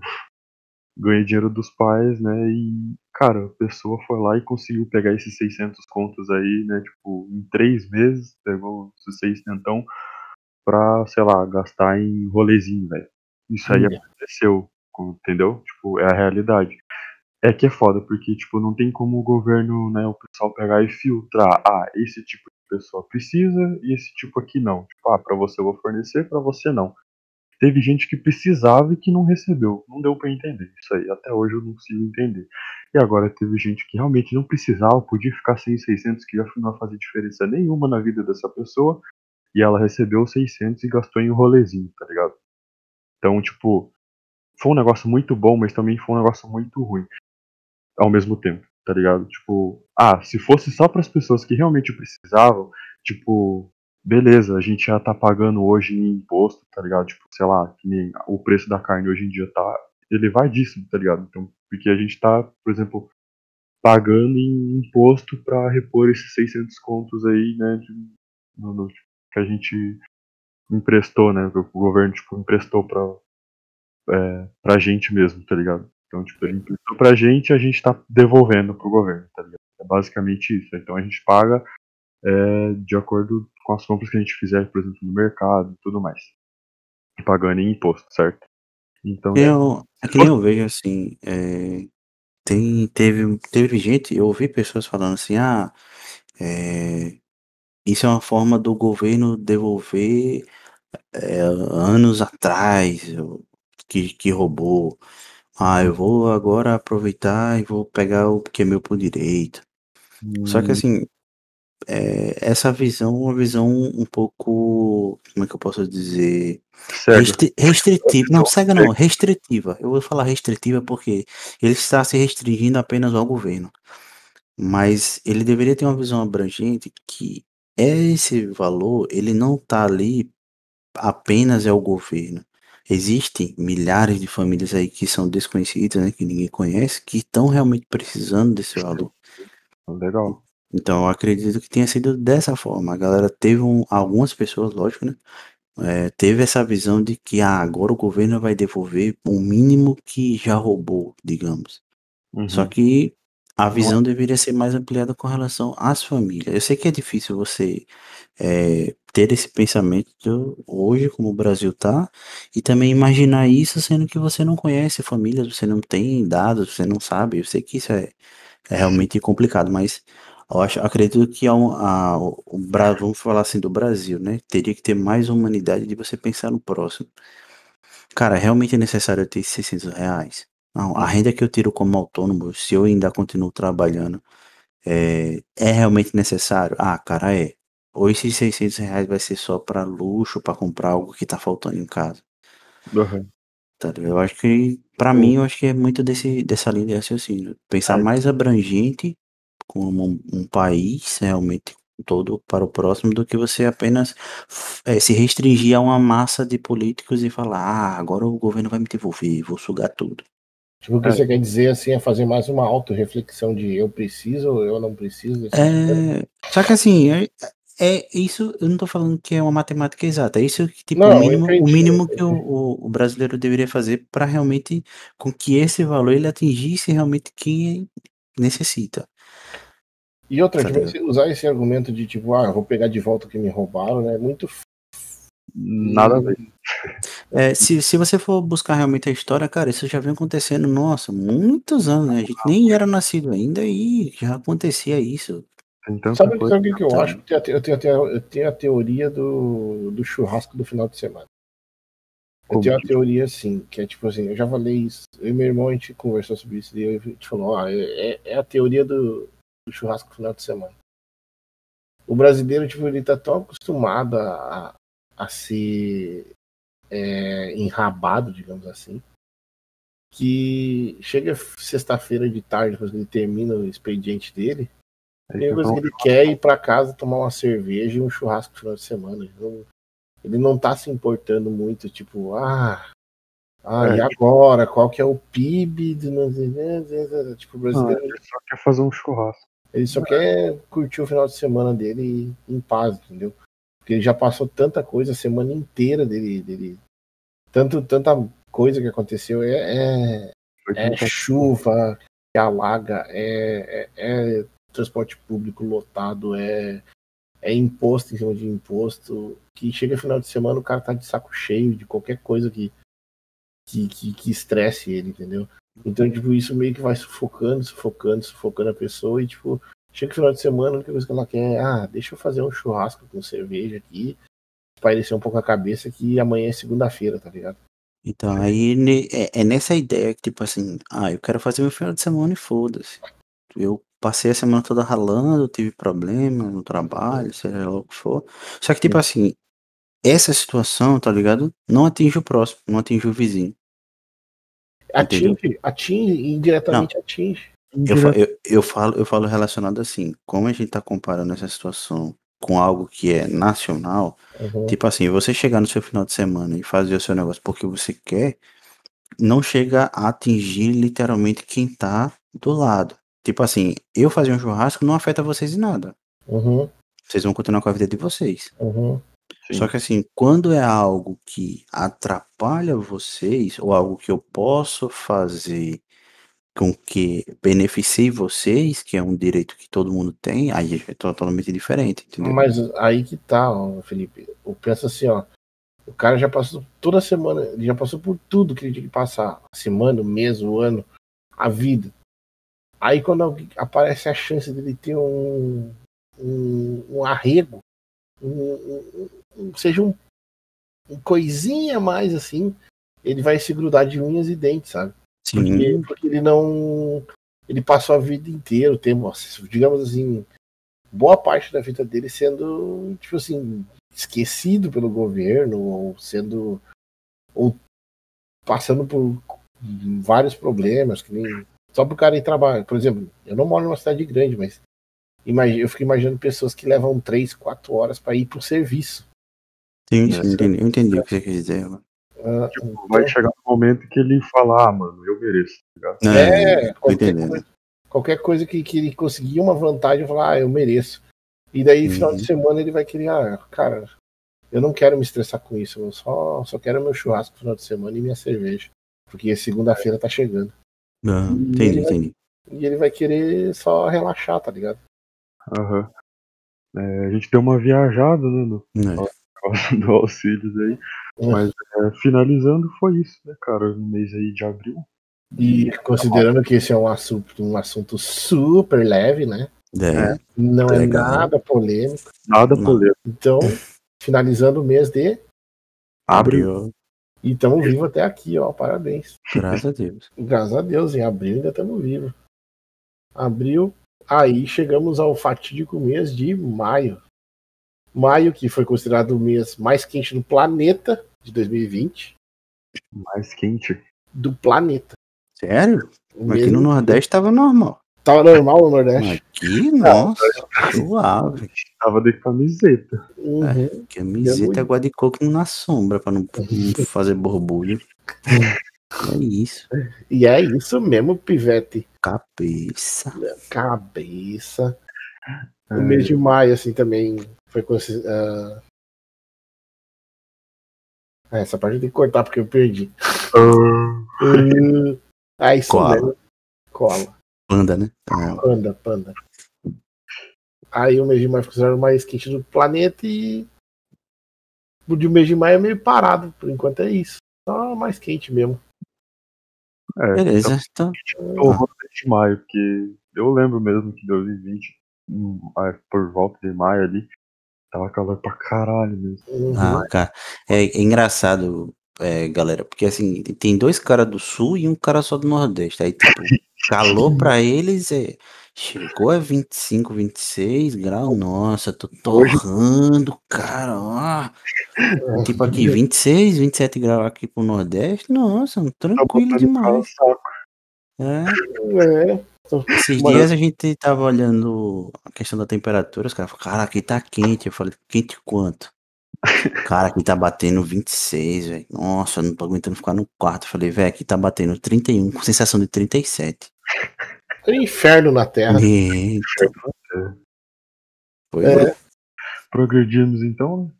S3: ganha dinheiro dos pais, né? E, cara, a pessoa foi lá e conseguiu pegar esses 600 contos aí, né? Tipo, em três meses, pegou esses 600 pra, sei lá, gastar em rolezinho, velho. Isso aí aconteceu, entendeu? Tipo, é a realidade. É que é foda, porque, tipo, não tem como o governo, né, o pessoal pegar e filtrar, ah, esse tipo de pessoa precisa e esse tipo aqui não. Tipo, ah, pra você eu vou fornecer, pra você não teve gente que precisava e que não recebeu. Não deu para entender isso aí. Até hoje eu não consigo entender. E agora teve gente que realmente não precisava, podia ficar sem 600, que já não ia fazer diferença nenhuma na vida dessa pessoa. E ela recebeu 600 e gastou em um rolezinho, tá ligado? Então, tipo, foi um negócio muito bom, mas também foi um negócio muito ruim. Ao mesmo tempo, tá ligado? Tipo, ah, se fosse só para as pessoas que realmente precisavam, tipo, beleza, a gente já tá pagando hoje em imposto, tá ligado? Tipo, sei lá, que nem o preço da carne hoje em dia tá elevadíssimo, tá ligado? Então, porque a gente tá, por exemplo, pagando em imposto para repor esses 600 contos aí, né, de, no, no, que a gente emprestou, né, que o governo, tipo, emprestou pra, é, pra gente mesmo, tá ligado? Então, tipo, ele emprestou pra gente e a gente tá devolvendo pro governo, tá ligado? É basicamente isso. Então a gente paga é, de acordo com as compras que a gente fizer, por exemplo, no mercado e tudo mais. Pagando em imposto, certo?
S2: Então. Eu, é que nem eu vejo assim. É, tem, teve, teve gente, eu ouvi pessoas falando assim, ah, é, isso é uma forma do governo devolver é, anos atrás que, que roubou. Ah, eu vou agora aproveitar e vou pegar o que é meu por direito. Hum. Só que hum. assim, é, essa visão é uma visão um pouco, como é que eu posso dizer? Restri restritiva, não, cega não, restritiva. Eu vou falar restritiva porque ele está se restringindo apenas ao governo. Mas ele deveria ter uma visão abrangente que esse valor, ele não está ali apenas é o governo. Existem milhares de famílias aí que são desconhecidas, né, que ninguém conhece, que estão realmente precisando desse valor.
S3: Legal.
S2: Então, acredito que tenha sido dessa forma. A galera teve um, algumas pessoas, lógico, né? É, teve essa visão de que ah, agora o governo vai devolver o mínimo que já roubou, digamos. Uhum. Só que a visão deveria ser mais ampliada com relação às famílias. Eu sei que é difícil você é, ter esse pensamento hoje, como o Brasil tá, e também imaginar isso sendo que você não conhece famílias, você não tem dados, você não sabe. Eu sei que isso é, é realmente complicado, mas eu acho, acredito que a, a, o, vamos falar assim do Brasil, né? Teria que ter mais humanidade de você pensar no próximo. Cara, realmente é necessário ter 600 reais? Não, a renda que eu tiro como autônomo, se eu ainda continuo trabalhando, é, é realmente necessário? Ah, cara, é. Ou esses 600 reais vai ser só para luxo, para comprar algo que tá faltando em casa.
S3: Uhum.
S2: Tá, eu acho que, para mim, eu acho que é muito desse, dessa linha de raciocínio. Pensar é. mais abrangente como um, um país realmente todo para o próximo do que você apenas é, se restringir a uma massa de políticos e falar, ah, agora o governo vai me devolver, vou sugar tudo.
S1: Tipo, o que é. você quer dizer assim é fazer mais uma autorreflexão de eu preciso ou eu não preciso.
S2: É... Só que assim, é, é, isso, eu não tô falando que é uma matemática exata, é isso que tipo, não, o mínimo, o mínimo que o, o, brasileiro deveria fazer para realmente com que esse valor ele atingisse realmente quem necessita.
S1: E outra, tipo, usar esse argumento de tipo, ah, vou pegar de volta o que me roubaram, né? É muito.
S3: Nada a ver.
S2: É, se, se você for buscar realmente a história, cara, isso já vem acontecendo, nossa, muitos anos, né? A gente nem era nascido ainda e já acontecia isso.
S3: Tanta
S1: Sabe, o que, que eu
S2: Tá.
S1: acho? Eu tenho, eu, tenho, eu tenho a teoria do, do churrasco do final de semana. Eu
S3: Como
S1: tenho uma teoria assim, que é tipo assim, eu já falei isso, eu e meu irmão a gente conversou sobre isso, e a gente falou, ó, é, é a teoria do, do churrasco do final de semana. O brasileiro, tipo, ele tá tão acostumado a, a ser é, enrabado, digamos assim, que chega sexta-feira de tarde, que ele termina o expediente dele, que ele quer ir pra casa tomar uma cerveja e um churrasco no final de semana. Ele não, ele não tá se importando muito, tipo, ah, ah
S3: É.
S1: e agora? Qual que é o PIB? Do... Tipo, o
S3: não,
S1: brasileiro,
S3: ele só quer fazer um churrasco.
S1: Ele só quer curtir o final de semana dele em paz, entendeu? Porque ele já passou tanta coisa a semana inteira dele. dele tanto, tanta coisa que aconteceu. É, é, é chuva que alaga, é, é, é transporte público lotado, é, é imposto em cima de imposto. Que chega final de semana o cara tá de saco cheio de qualquer coisa que, que, que, que estresse ele, entendeu? Então, tipo, isso meio que vai sufocando, sufocando, sufocando a pessoa e, tipo, chega final de semana, a única coisa que ela quer é, ah, deixa eu fazer um churrasco com cerveja aqui, espairecer um pouco a cabeça que amanhã é segunda-feira, tá ligado?
S2: Então, aí é, é nessa ideia que, tipo assim, ah, eu quero fazer meu final de semana e foda-se. Eu passei a semana toda ralando, tive problema no trabalho, seja lá o que for. Só que, tipo assim, essa situação, tá ligado? Não atinge o próximo, não atinge o vizinho. Entendeu?
S1: Atinge, atinge, indiretamente atinge.
S2: Eu, fa- eu, eu falo, eu falo relacionado assim, como a gente tá comparando essa situação com algo que é nacional,
S1: Uhum.
S2: Tipo assim, você chegar no seu final de semana e fazer o seu negócio porque você quer, não chega a atingir literalmente quem tá do lado. Tipo assim, eu fazer um churrasco não afeta vocês em nada.
S1: Uhum.
S2: Vocês vão continuar com a vida de vocês.
S1: Uhum.
S3: Sim.
S2: Só que assim, quando é algo que atrapalha vocês, ou algo que eu posso fazer com que beneficie vocês, que é um direito que todo mundo tem, aí é totalmente diferente, entendeu?
S1: Mas aí que tá, ó, Felipe. Eu penso assim, ó. O cara já passou toda semana, ele já passou por tudo que ele tinha que passar. A semana, o mês, o ano, a vida. Aí quando aparece a chance dele ter um, um, um arrego, um- seja um, um coisinha a mais assim, ele vai se grudar de unhas e dentes, sabe? Porque,
S2: Sim,
S1: porque ele não. Ele passou a vida inteira, o tempo, digamos assim, boa parte da vida dele sendo, tipo assim, esquecido pelo governo, ou sendo. ou passando por vários problemas, que nem. Só pro cara ir trabalhar. Por exemplo, eu não moro numa cidade grande, mas eu fico imaginando pessoas que levam três, quatro horas para ir pro serviço.
S2: Sim,
S3: É,
S2: sim, entendi, eu entendi o que você quer dizer. mano.
S1: Ah,
S3: Vai
S1: então-
S3: chegar um momento que ele fala, ah, mano, eu mereço, tá ligado?
S1: É,
S2: tô
S1: qualquer coisa, qualquer coisa que, que ele conseguir uma vantagem, eu falar, ah, eu mereço. E daí, final de
S2: Uhum.
S1: semana, ele vai querer, ah, cara, eu não quero me estressar com isso, eu só, só quero meu churrasco no final de semana e minha cerveja. Porque segunda-feira tá chegando.
S2: Ah, entendi, entendi.
S1: E ele vai querer só relaxar, tá ligado?
S3: Aham. É, a gente deu uma viajada, né, no
S2: É.
S3: causa do auxílios aí. Mas é, finalizando foi isso, né, cara? No mês aí de abril.
S1: E considerando que esse é um assunto, um assunto super leve, né?
S2: É,
S1: Não é
S2: Legal.
S1: nada polêmico.
S3: Nada polêmico.
S1: Então, finalizando o mês de.
S2: abriu,
S1: E estamos vivos até aqui, ó. Parabéns.
S2: graças a Deus.
S1: Graças a Deus, em abril ainda estamos vivos. Abril, aí chegamos ao fatídico mês de maio. Maio, que foi considerado o mês mais quente do planeta de 2020.
S3: Mais quente.
S1: Do planeta.
S2: Sério?
S1: O
S2: Aqui no Nordeste tava normal.
S1: Tava normal no Nordeste.
S2: Aqui, nossa, suave.
S3: Tava de camiseta.
S1: Uhum.
S2: Camiseta água de coco na sombra pra não fazer borbulho. É isso.
S1: E é isso mesmo, pivete.
S2: Cabeça.
S1: Cabeça.
S3: É,
S1: O mês de maio, assim, também foi considerado. essa parte eu tenho que cortar porque eu perdi. Uh, ah, isso
S2: Cola.
S1: mesmo. Cola.
S2: Panda, né? Ah,
S1: Panda, panda. Aí o mês de maio foi considerado o mais quente do planeta e o de mês de maio é meio parado, por enquanto é isso. Só mais quente mesmo.
S3: é,
S2: beleza. Então,
S3: eu vou mês de maio, porque eu lembro mesmo que 2020 hum, ah, por volta de maio ali. Tava calor pra caralho mesmo.
S1: Uhum.
S2: Ah, cara, é, é engraçado, é, galera, porque assim, tem dois caras do sul e um cara só do nordeste. Aí, tipo, calor pra eles é. Chegou a 25, 26 graus, nossa, tô torrando, cara, ó. Tipo aqui, 26, 27 graus aqui pro Nordeste, nossa,
S3: Tá
S2: tranquilo demais. É,
S1: É.
S2: esses
S1: Mano,
S2: dias a gente tava olhando a questão da temperatura, os caras falaram, cara, aqui tá quente. Eu falei, quente quanto? Cara, aqui tá batendo 26, velho. Nossa, eu não tô aguentando ficar no quarto. Eu falei, velho, aqui tá batendo 31, com sensação de 37.
S1: É inferno na Terra.
S2: Eita.
S1: É.
S2: é.
S3: Progredimos então, né?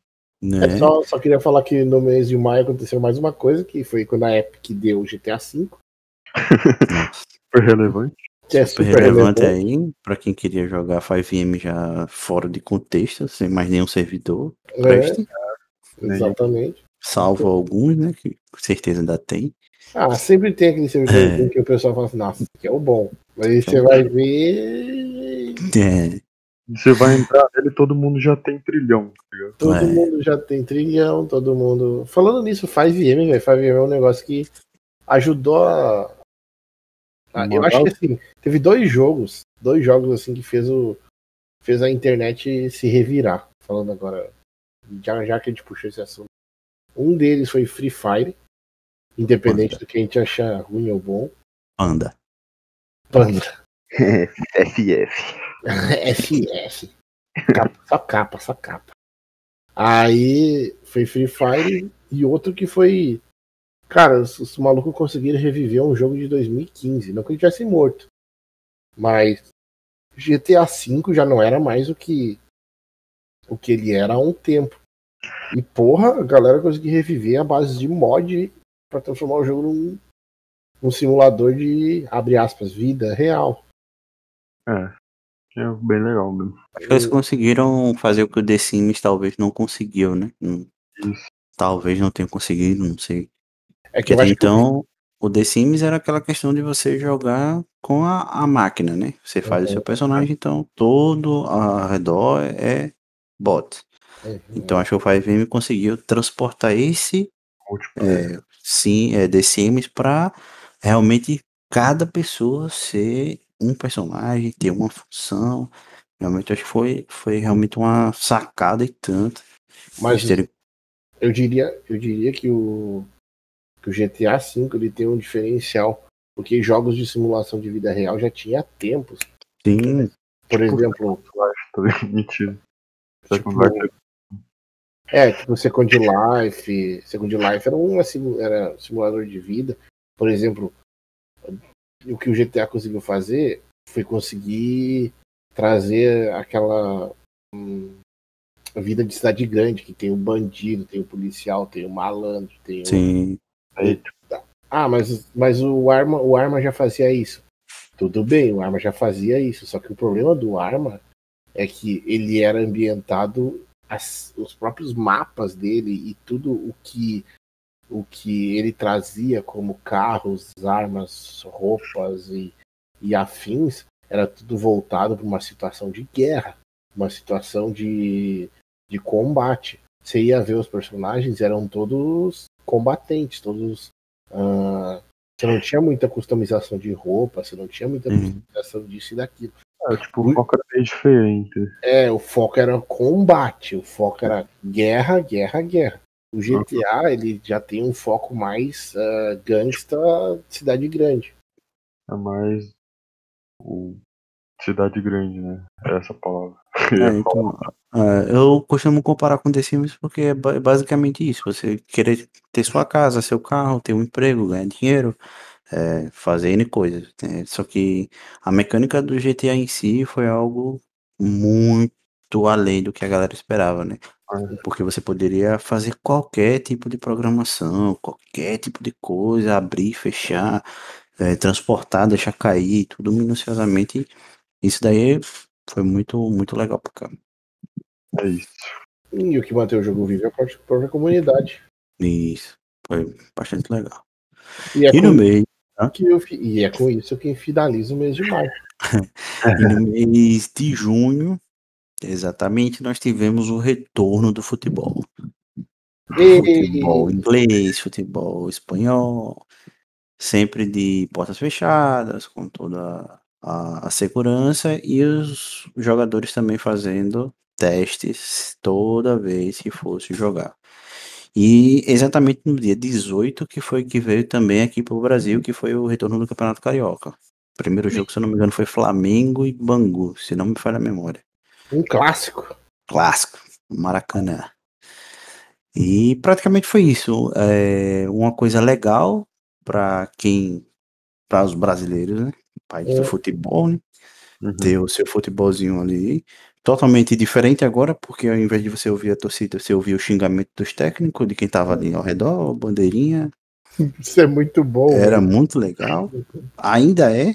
S2: Né?
S1: É, só, só queria falar que no mês de maio aconteceu mais uma coisa, que foi quando a Epic deu o GTA V,
S3: Super relevante.
S1: É
S2: Super
S1: super,
S2: relevante
S1: relevante.
S2: aí, pra quem queria jogar 5M já fora de contexto, sem mais nenhum servidor.
S1: É,
S2: Presta.
S1: exatamente.
S2: Salvo alguns, né? Que com certeza ainda tem.
S1: Ah, sempre tem aquele servidor
S2: É.
S1: que o pessoal fala assim, nossa, que é o bom. Mas aí
S2: é
S1: você
S2: o
S1: vai ver.
S2: É,
S3: Você vai entrar nele todo mundo já tem trilhão. tá?
S1: Todo
S2: É.
S1: mundo já tem trilhão, todo mundo. Falando nisso, 5M, velho. 5M é um negócio que ajudou a. a- eu acho que assim, teve dois jogos, dois jogos assim que fez o. fez a internet se revirar. Falando agora, já, já que a gente puxou esse assunto. Um deles foi Free Fire, independente do que a gente achar ruim ou bom.
S2: panda.
S1: Panda.
S3: FF.
S1: FS. Capa, só capa, só capa. Aí foi Free Fire e outro que foi. Cara, os, os malucos conseguiram reviver um jogo de 2015. Não que ele tivesse morto. Mas GTA V já não era mais o que o que ele era há um tempo. E porra, a galera conseguiu reviver a base de mod pra transformar o jogo num, num simulador de, abre aspas, vida real.
S3: É. É bem legal mesmo.
S2: Acho que eles conseguiram fazer o que o The Sims talvez não conseguiu, né? Talvez não tenha conseguido, não sei.
S1: É que
S2: até
S1: acho que o
S2: então, o The Sims era aquela questão de você jogar com a, a máquina, né? Você faz o
S1: Uhum.
S2: seu personagem, então todo ao redor é bot.
S1: Uhum.
S2: Então acho que o 5M conseguiu transportar esse é, sim, é, The Sims para realmente cada pessoa ser um personagem, ter uma função. Realmente acho que foi, foi realmente uma sacada e tanto.
S1: Mas eu diria, eu diria que o, que o GTA V ele tem um diferencial, porque jogos de simulação de vida real já tinha há tempos.
S2: Sim,
S1: Por
S3: Tipo,
S1: exemplo,
S3: Tô mentindo.
S1: Tipo,
S3: Second Life
S1: é, tipo Second Life, Second Life era um assim, era um simulador de vida. Por exemplo, o que o GTA conseguiu fazer foi conseguir trazer aquela hum, vida de cidade grande, que tem o bandido, tem o policial, tem o malandro, tem o,
S2: sim.
S1: Ah, mas, mas o Arma, o Arma já fazia isso. Tudo bem, o Arma já fazia isso. Só que o problema do Arma é que ele era ambientado, as- os próprios mapas dele e tudo o que o que ele trazia como carros, armas, roupas e, e afins era tudo voltado para uma situação de guerra, uma situação de, de combate. Você ia ver os personagens, eram todos combatentes, todos ah, você não tinha muita customização de roupa, você não tinha muita
S2: Uhum.
S1: customização disso e daquilo.
S3: é, tipo, o foco era meio diferente.
S1: É, o foco era combate, o foco era guerra, guerra, guerra. O GTA, ele já tem um foco mais ah, gangsta cidade grande.
S3: É mais o cidade grande, né? É essa palavra.
S2: É, então, é, eu costumo comparar com The Sims porque é ba- basicamente isso. Você querer ter sua casa, seu carro, ter um emprego, ganhar dinheiro, é, fazer N coisas. né? Só que a mecânica do GTA em si foi algo muito além do que a galera esperava, né? Porque você poderia fazer qualquer tipo de programação, qualquer tipo de coisa, abrir, fechar, é, transportar, deixar cair, tudo minuciosamente. Isso daí foi muito, muito legal pra cá.
S3: É isso.
S1: E o que mantém o jogo vivo é a própria- comunidade.
S2: Isso, foi bastante legal.
S1: E, a
S2: E no meio,
S1: que eu, e é com isso que finaliza o mês de maio.
S2: e no mês de junho, exatamente, nós tivemos o retorno do futebol.
S1: Ei.
S2: Futebol inglês, futebol espanhol, sempre de portas fechadas, com toda a, a segurança e os jogadores também fazendo testes toda vez que fosse jogar. E exatamente no dia 18 que foi que veio também aqui para o Brasil, que foi o retorno do Campeonato Carioca. Primeiro jogo, se eu não me engano, foi Flamengo e Bangu, se não me falha a memória.
S1: Um clássico.
S2: Clássico, Maracanã. E praticamente foi isso. É uma coisa legal para quem, para os brasileiros, né? País do
S1: É.
S2: futebol, né?
S3: Uhum.
S2: Ter o seu futebolzinho ali. Totalmente diferente agora, porque ao invés de você ouvir a torcida, você ouvia o xingamento dos técnicos, de quem tava ali ao redor, bandeirinha.
S1: Isso é muito bom.
S2: Era
S1: né?
S2: muito legal. Ainda é.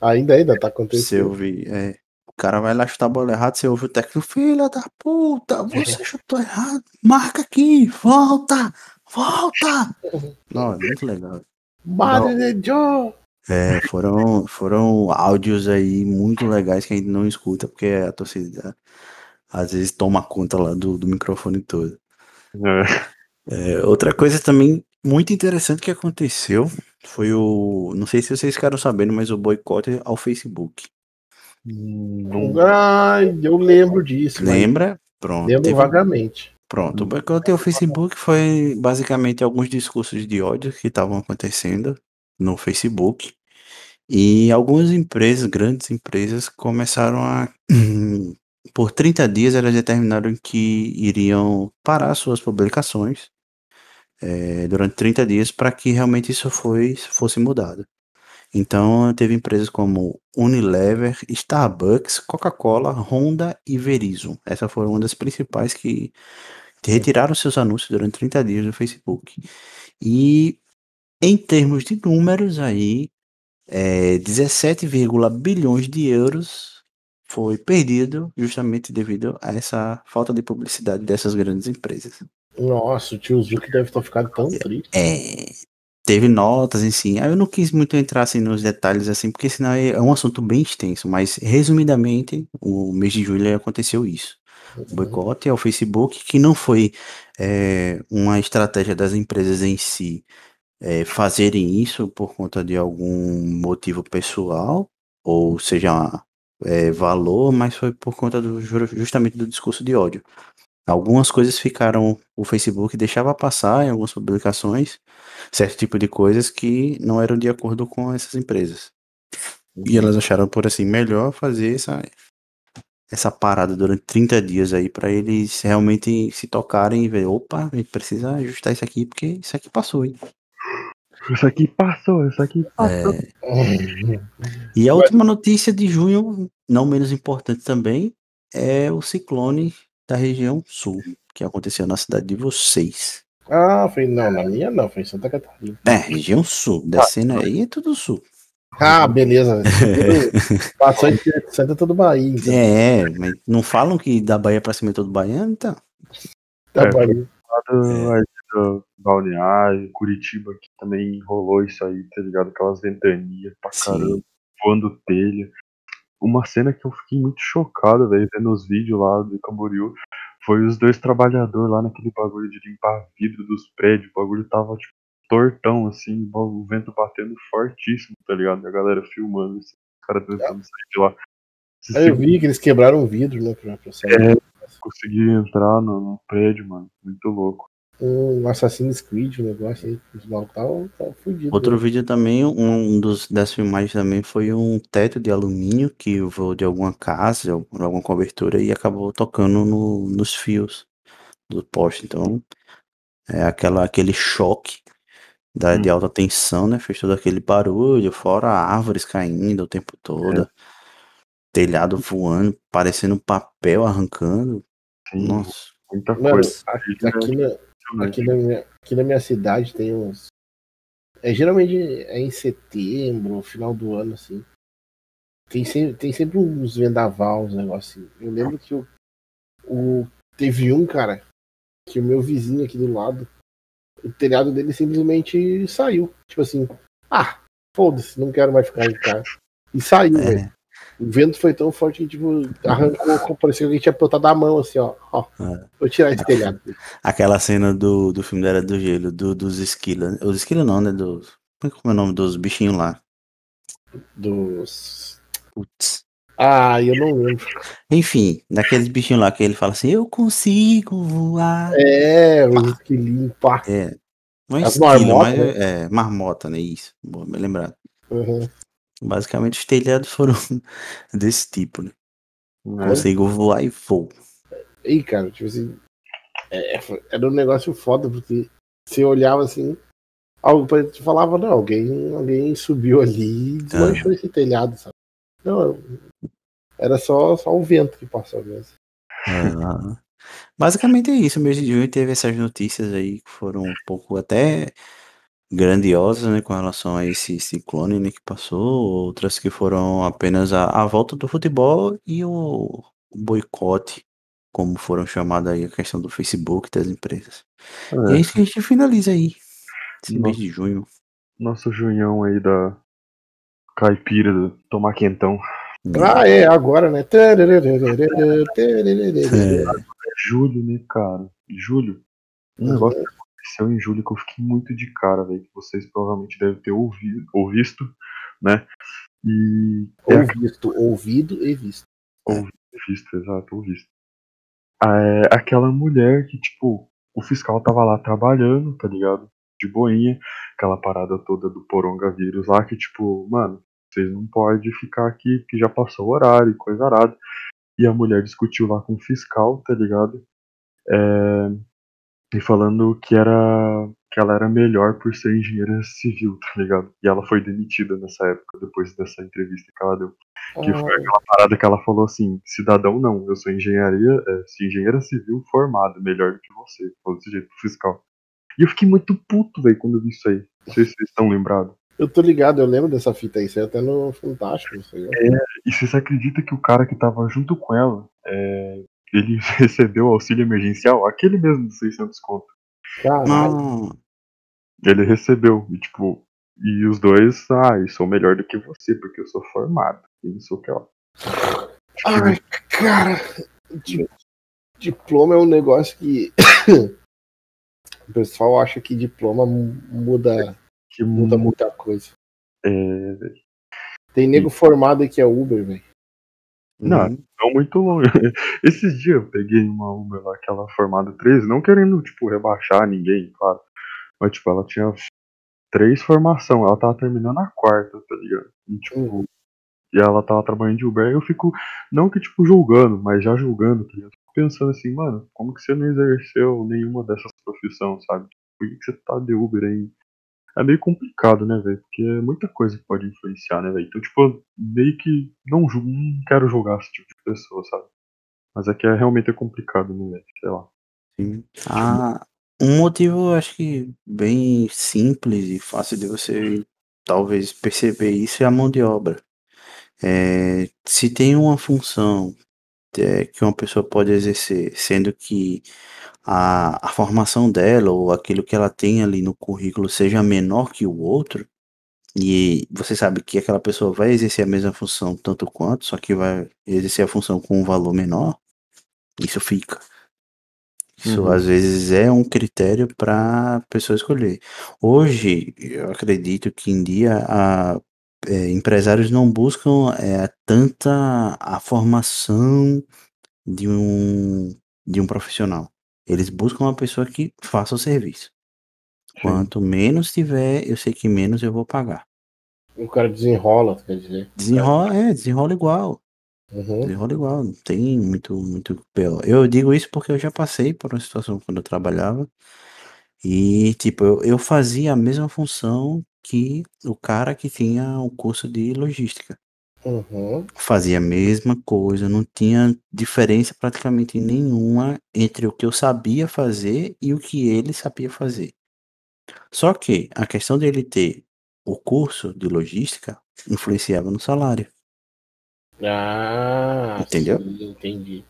S1: Ainda ainda tá
S2: Você
S1: acontecendo.
S2: ouvir. É, o cara vai lá chutar a bola errada, você ouve o técnico, filha da puta, você chutou errado, marca aqui, volta, volta. Não, é muito legal.
S1: Madre de Joe!
S2: É, foram, foram áudios aí muito legais que a gente não escuta, porque a torcida às vezes toma conta lá do, do microfone todo.
S3: É.
S2: É, outra coisa também muito interessante que aconteceu foi o. Não sei se vocês ficaram sabendo, mas o boicote ao Facebook.
S3: Não-
S1: Ai, eu lembro disso. mas
S2: Lembra? Pronto.
S1: Lembro
S2: teve-
S1: vagamente.
S2: Pronto, o boicote ao Facebook foi basicamente alguns discursos de ódio que estavam acontecendo no Facebook. E algumas empresas, grandes empresas, começaram a. Por 30 dias, elas determinaram que iriam parar suas publicações eh, durante 30 dias para que realmente isso foi, fosse mudado. Então, teve empresas como Unilever, Starbucks, Coca-Cola, Honda e Verizon. Essa foi uma das principais que retiraram seus anúncios durante 30 dias do Facebook. E em termos de números aí, é, 17, bilhões de euros foi perdido justamente devido a essa falta de publicidade dessas grandes empresas.
S1: Nossa, o tio Zuki deve estar ficado tão triste.
S2: É, teve notas. Aí eu não quis muito entrar assim, nos detalhes assim, porque senão é é um assunto bem extenso, mas resumidamente, o mês de julho aconteceu isso. O boicote ao Facebook, que não foi é, uma estratégia das empresas em si é, fazerem isso por conta de algum motivo pessoal, ou seja, é, valor, mas foi por conta do, ju- justamente do discurso de ódio. Algumas coisas ficaram, o Facebook deixava passar em algumas publicações, certo tipo de coisas que não eram de acordo com essas empresas. E elas acharam por assim melhor fazer essa essa parada durante 30 dias aí para eles realmente se tocarem e ver, opa, a gente precisa ajustar isso aqui porque isso aqui passou, hein?
S3: Isso aqui passou, isso aqui passou.
S2: É, e a última notícia de junho, não menos importante também, é o ciclone da região sul, que aconteceu na cidade de vocês.
S1: Ah, foi não, na minha não, foi em Santa Catarina.
S2: É, região sul, descendo aí é tudo sul.
S1: Ah, beleza. Passou em Santa todo Bahia, então.
S2: É, mas não falam que da Bahia pra cima é todo baiano, então.
S1: Tá
S3: É,
S1: Bahia.
S3: Do Balneário, Curitiba, que também rolou isso aí, tá ligado? Aquelas ventanias pra
S2: Sim.
S3: caramba, voando telha. Uma cena que eu fiquei muito chocado, velho, vendo os vídeos lá do Camboriú, foi os dois trabalhadores lá naquele bagulho de limpar vidro dos prédios. O bagulho tava, tipo, tortão, assim, o vento batendo fortíssimo, tá ligado? E a galera filmando, assim, os caras tentando sair de lá. Se
S1: Aí eu vi que eles quebraram um vidro, né? Pra, pra sair.
S3: É. conseguir entrar no, no prédio, mano, muito louco.
S1: Um Assassin's Creed, um negócio aí. Os malucos estavam tá fudidos.
S2: Outro vídeo também, um dos das filmagens também foi um teto de alumínio que voou de alguma casa, por alguma cobertura e acabou tocando no, nos fios do poste. Então, é aquela, aquele choque da, de
S3: Hum.
S2: alta tensão, né? Fez todo aquele barulho, fora árvores caindo o tempo todo, telhado voando, parecendo um papel arrancando.
S3: Sim,
S2: Nossa,
S3: muita
S1: Mano,
S3: coisa.
S1: aqui,
S3: né?
S1: aqui na, aqui, na minha, aqui na minha cidade tem uns. É, geralmente é em setembro, final do ano, assim. Tem sempre, tem sempre uns vendaval, uns negócios assim. Eu lembro que o, o, teve um, cara, que o meu vizinho aqui do lado, o telhado dele simplesmente saiu. Tipo assim, ah, foda-se, não quero mais ficar em casa. E saiu,
S2: É.
S1: velho. O vento foi tão forte que, tipo, arrancou, parecia que alguém tinha plantado a mão, assim, ó. ó
S2: É.
S1: vou tirar esse telhado.
S2: Aquela cena do, do filme da Era do Gelo, do, dos esquilos. Os esquilos não, né? Dos. Como é o nome dos bichinhos lá?
S1: Dos.
S2: Putz.
S1: Ah, eu não lembro.
S2: Enfim, daqueles bichinhos lá que ele fala assim, eu consigo voar.
S1: É, os esquilinhos, pá.
S2: É. Não é
S1: As
S2: esquilo,
S1: marmotas,
S2: mas é marmota, né? Isso. Boa, bem lembrado.
S1: Uhum.
S2: Basicamente os telhados foram desse tipo, né?
S3: É,
S2: Consigo voar e vou.
S1: E, cara, tipo assim. é, foi- era um negócio foda, porque você olhava assim. Algo pra te falava, não, alguém, alguém subiu ali e desmanchou esse telhado, sabe? Não, era só, só o vento que passou mesmo.
S2: Ah, Basicamente é isso. Mês de junho teve essas notícias aí que foram um pouco até grandiosas, né, com relação a esse ciclone, né, que passou, outras que foram apenas a, a volta do futebol e o, o boicote, como foram chamadas aí a questão do Facebook das empresas. E é
S3: é,
S2: isso que a gente finaliza aí, esse mês
S3: Nossa.
S2: de junho.
S3: nosso junhão aí da caipira do tomar quentão.
S1: Ah, é, agora, né?
S2: É,
S3: Julho, né, cara? Julho. Um negócio aconteceu em julho que eu fiquei muito de cara, velho. Que vocês provavelmente devem ter ouvido, ou visto, né? E é
S1: Ou visto, ouvido e visto.
S3: visto, exato, ou visto. É, aquela mulher que, tipo, o fiscal tava lá trabalhando, tá ligado? De boinha, aquela parada toda do poronga-vírus lá, que, tipo, mano, vocês não podem ficar aqui porque já passou o horário e coisa arada. E a mulher discutiu lá com o fiscal, tá ligado? É, e falando que era que ela era melhor por ser engenheira civil, tá ligado? E ela foi demitida nessa época, depois dessa entrevista que ela deu. Que
S1: Ah,
S3: foi aquela parada que ela falou assim, cidadão não, eu sou engenharia, é, engenheira civil formada, melhor do que você. Falou desse jeito pro fiscal. E eu fiquei muito puto, velho, quando eu vi isso aí. Não sei se vocês estão lembrados.
S1: Eu tô ligado, eu lembro dessa fita aí, isso aí até no Fantástico, não sei.
S3: E vocês acreditam que o cara que tava junto com ela, é, ele recebeu auxílio emergencial? Aquele mesmo de 600 conto.
S1: Caralho.
S3: Ele recebeu, e tipo, e os dois, ah, eu sou melhor do que você, porque eu sou formado. E não sei o que lá.
S1: Ai, cara, di- diploma é um negócio que o pessoal acha que diploma mu- muda,
S3: Que
S1: muda
S3: mu-
S1: muita coisa.
S3: é,
S1: Tem nego formado aí que é Uber, velho.
S3: Não.
S2: Uhum.
S3: não muito longe. Esses dias eu peguei uma Uber lá, aquela formada 13, não querendo, tipo, rebaixar ninguém, claro. Mas, tipo, ela tinha três formação, ela tava terminando a quarta, tá ligado? E, tipo, e ela tava trabalhando de Uber, eu fico, não que, tipo, julgando, mas já julgando, tá ligado? Fico pensando assim, mano, como que você não exerceu nenhuma dessas profissões, sabe? Por que, que você tá de Uber aí? É meio complicado, né, velho? Porque é muita coisa que pode influenciar, né, velho? Então, tipo, meio que não, julgo, não quero julgar esse tipo de pessoa, sabe? Mas é que é, realmente é complicado, né, velho? Sei lá.
S2: Sim. Ah, um motivo, acho que bem simples e fácil de você talvez perceber isso é a mão de obra. É, se tem uma função é, que uma pessoa pode exercer, sendo que a, a formação dela ou aquilo que ela tem ali no currículo seja menor que o outro, e você sabe que aquela pessoa vai exercer a mesma função tanto quanto, só que vai exercer a função com um valor menor, isso fica. Isso
S3: Uhum.
S2: às vezes é um critério para a pessoa escolher. Hoje, eu acredito que em dia a, é, empresários não buscam é, tanta a formação de um, de um profissional. Eles buscam uma pessoa que faça o serviço. Quanto menos tiver, eu sei que menos eu vou pagar.
S1: O cara desenrola, quer dizer.
S2: Desenrola, é, desenrola igual.
S1: Uhum.
S2: Desenrola igual, não tem muito, muito pior. Eu digo isso porque eu já passei por uma situação quando eu trabalhava e, tipo, eu, eu fazia a mesma função que o cara que tinha o curso de logística.
S1: Uhum.
S2: Fazia a mesma coisa, não tinha diferença praticamente nenhuma entre o que eu sabia fazer e o que ele sabia fazer. Só que a questão dele ter o curso de logística influenciava no salário.
S1: Ah,
S2: Entendeu?
S1: sim, entendi.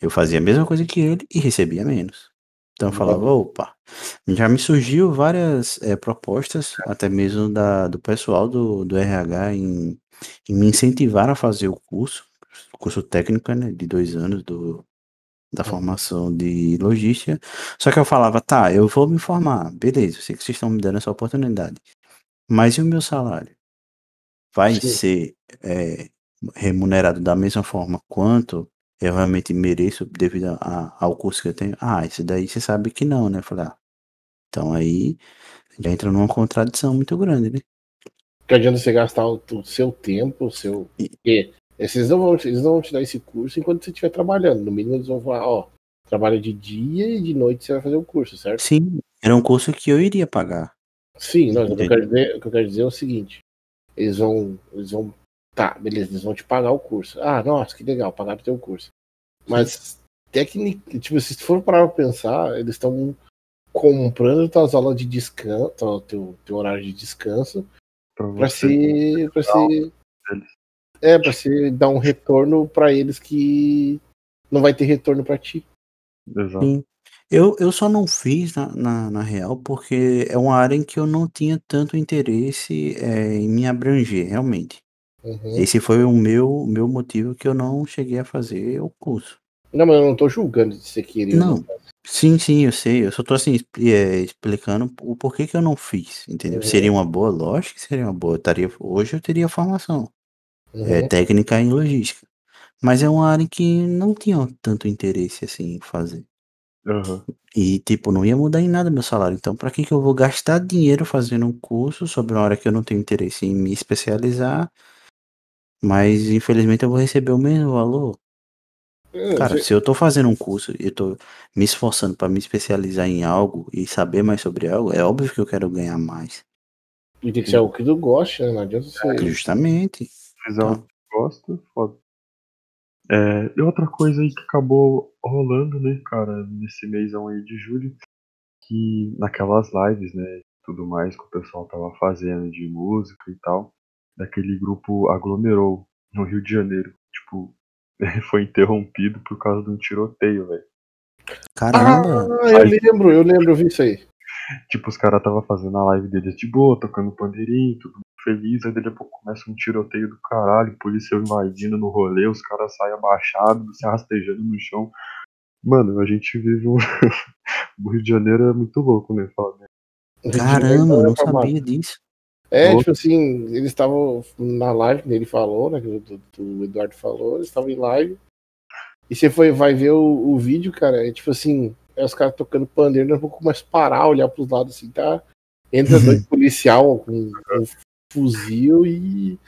S2: Eu fazia a mesma coisa que ele e recebia menos. Então eu falava, opa, já me surgiu várias eh, propostas, até mesmo da, do pessoal do, do RH em, em me incentivar a fazer o curso, curso técnico, né, de dois anos do, da formação de logística. Só que eu falava, tá, eu vou me formar, beleza, eu sei que vocês estão me dando essa oportunidade. Mas e o meu salário? Vai
S1: Sim.
S2: ser eh, remunerado da mesma forma quanto eu realmente mereço devido a- a- ao curso que eu tenho? Ah, isso daí você sabe que não, né? Falei, ah, então aí já entra numa contradição muito grande, né?
S1: Que adianta você gastar o, o seu tempo, o seu.
S2: E-
S1: Porque eles não, vão, eles não vão te dar esse curso enquanto você estiver trabalhando. No mínimo, eles vão falar, ó, trabalha de dia e de noite você vai fazer o curso, certo?
S2: Sim, era um curso que eu iria pagar.
S1: Sim, não, o, que eu quero dizer, o que eu quero dizer é o seguinte: eles vão. Eles vão. Tá, beleza, eles vão te pagar o curso. Ah, nossa, que legal, pagar pro teu curso. Mas, técnica, tipo, se for parar pra pensar, eles estão comprando tuas aulas de descanso, teu, teu, teu horário de descanso,
S3: Pra
S1: pra
S3: você.
S1: ser. Pra ser
S3: Eles.
S1: é, pra ser dar um retorno pra eles que não vai ter retorno pra ti.
S3: Exato.
S2: Sim. Eu, eu só não fiz na, na, na real porque é uma área em que eu não tinha tanto interesse eh, em me abranger, realmente.
S1: Uhum.
S2: Esse foi o meu, meu motivo que eu não cheguei a fazer o curso.
S1: Não, mas eu não tô julgando de querer. ou
S2: Não. Sim, sim, eu sei. Eu só tô assim, eh, explicando o porquê que eu não fiz, entendeu?
S1: Uhum.
S2: Seria uma boa, lógico que seria uma boa. Eu estaria, hoje eu teria formação
S1: Uhum.
S2: eh, técnica em logística. Mas é uma área que não tinha tanto interesse assim em fazer.
S3: Aham.
S2: E, tipo, não ia mudar em nada meu salário. Então, pra que que eu vou gastar dinheiro fazendo um curso sobre uma área que eu não tenho interesse em me especializar? Mas, infelizmente, eu vou receber o mesmo valor.
S1: É,
S2: Cara,
S1: você-
S2: se eu tô fazendo um curso e eu tô me esforçando pra me especializar em algo e saber mais sobre algo, é óbvio que eu quero ganhar mais.
S1: E tem que ser algo que tu goste, né? Não adianta você.
S2: Justamente.
S3: Se fizer algo que gosta, foda. É, e outra coisa aí que acabou rolando, né, cara, nesse mêsão aí de julho, que naquelas lives, né, tudo mais que o pessoal tava fazendo de música e tal, daquele grupo aglomerou no Rio de Janeiro. Tipo, foi interrompido por causa de um tiroteio, velho.
S2: Caramba!
S1: Ah, eu lembro, eu lembro, eu vi isso aí.
S3: Tipo, os caras tava fazendo a live deles de boa, tocando pandeirinho, tudo feliz, aí daqui a pouco começa um tiroteio do caralho, polícia invadindo no rolê, os caras saem abaixados, se rastejando no chão. Mano, a gente vive um. o Rio de Janeiro é muito louco, né? Fala, né?
S2: Caramba, eu não sabia disso.
S1: É, tipo assim, eles estavam na live que ele falou, né? Que o, do- do Eduardo falou, eles estavam em live. E você foi, vai ver o, o vídeo, cara, é tipo assim, é os caras tocando pandeiro, daqui a pouco começa a parar, olhar pros lados assim, tá? Entra dois policial com, com fuzil e,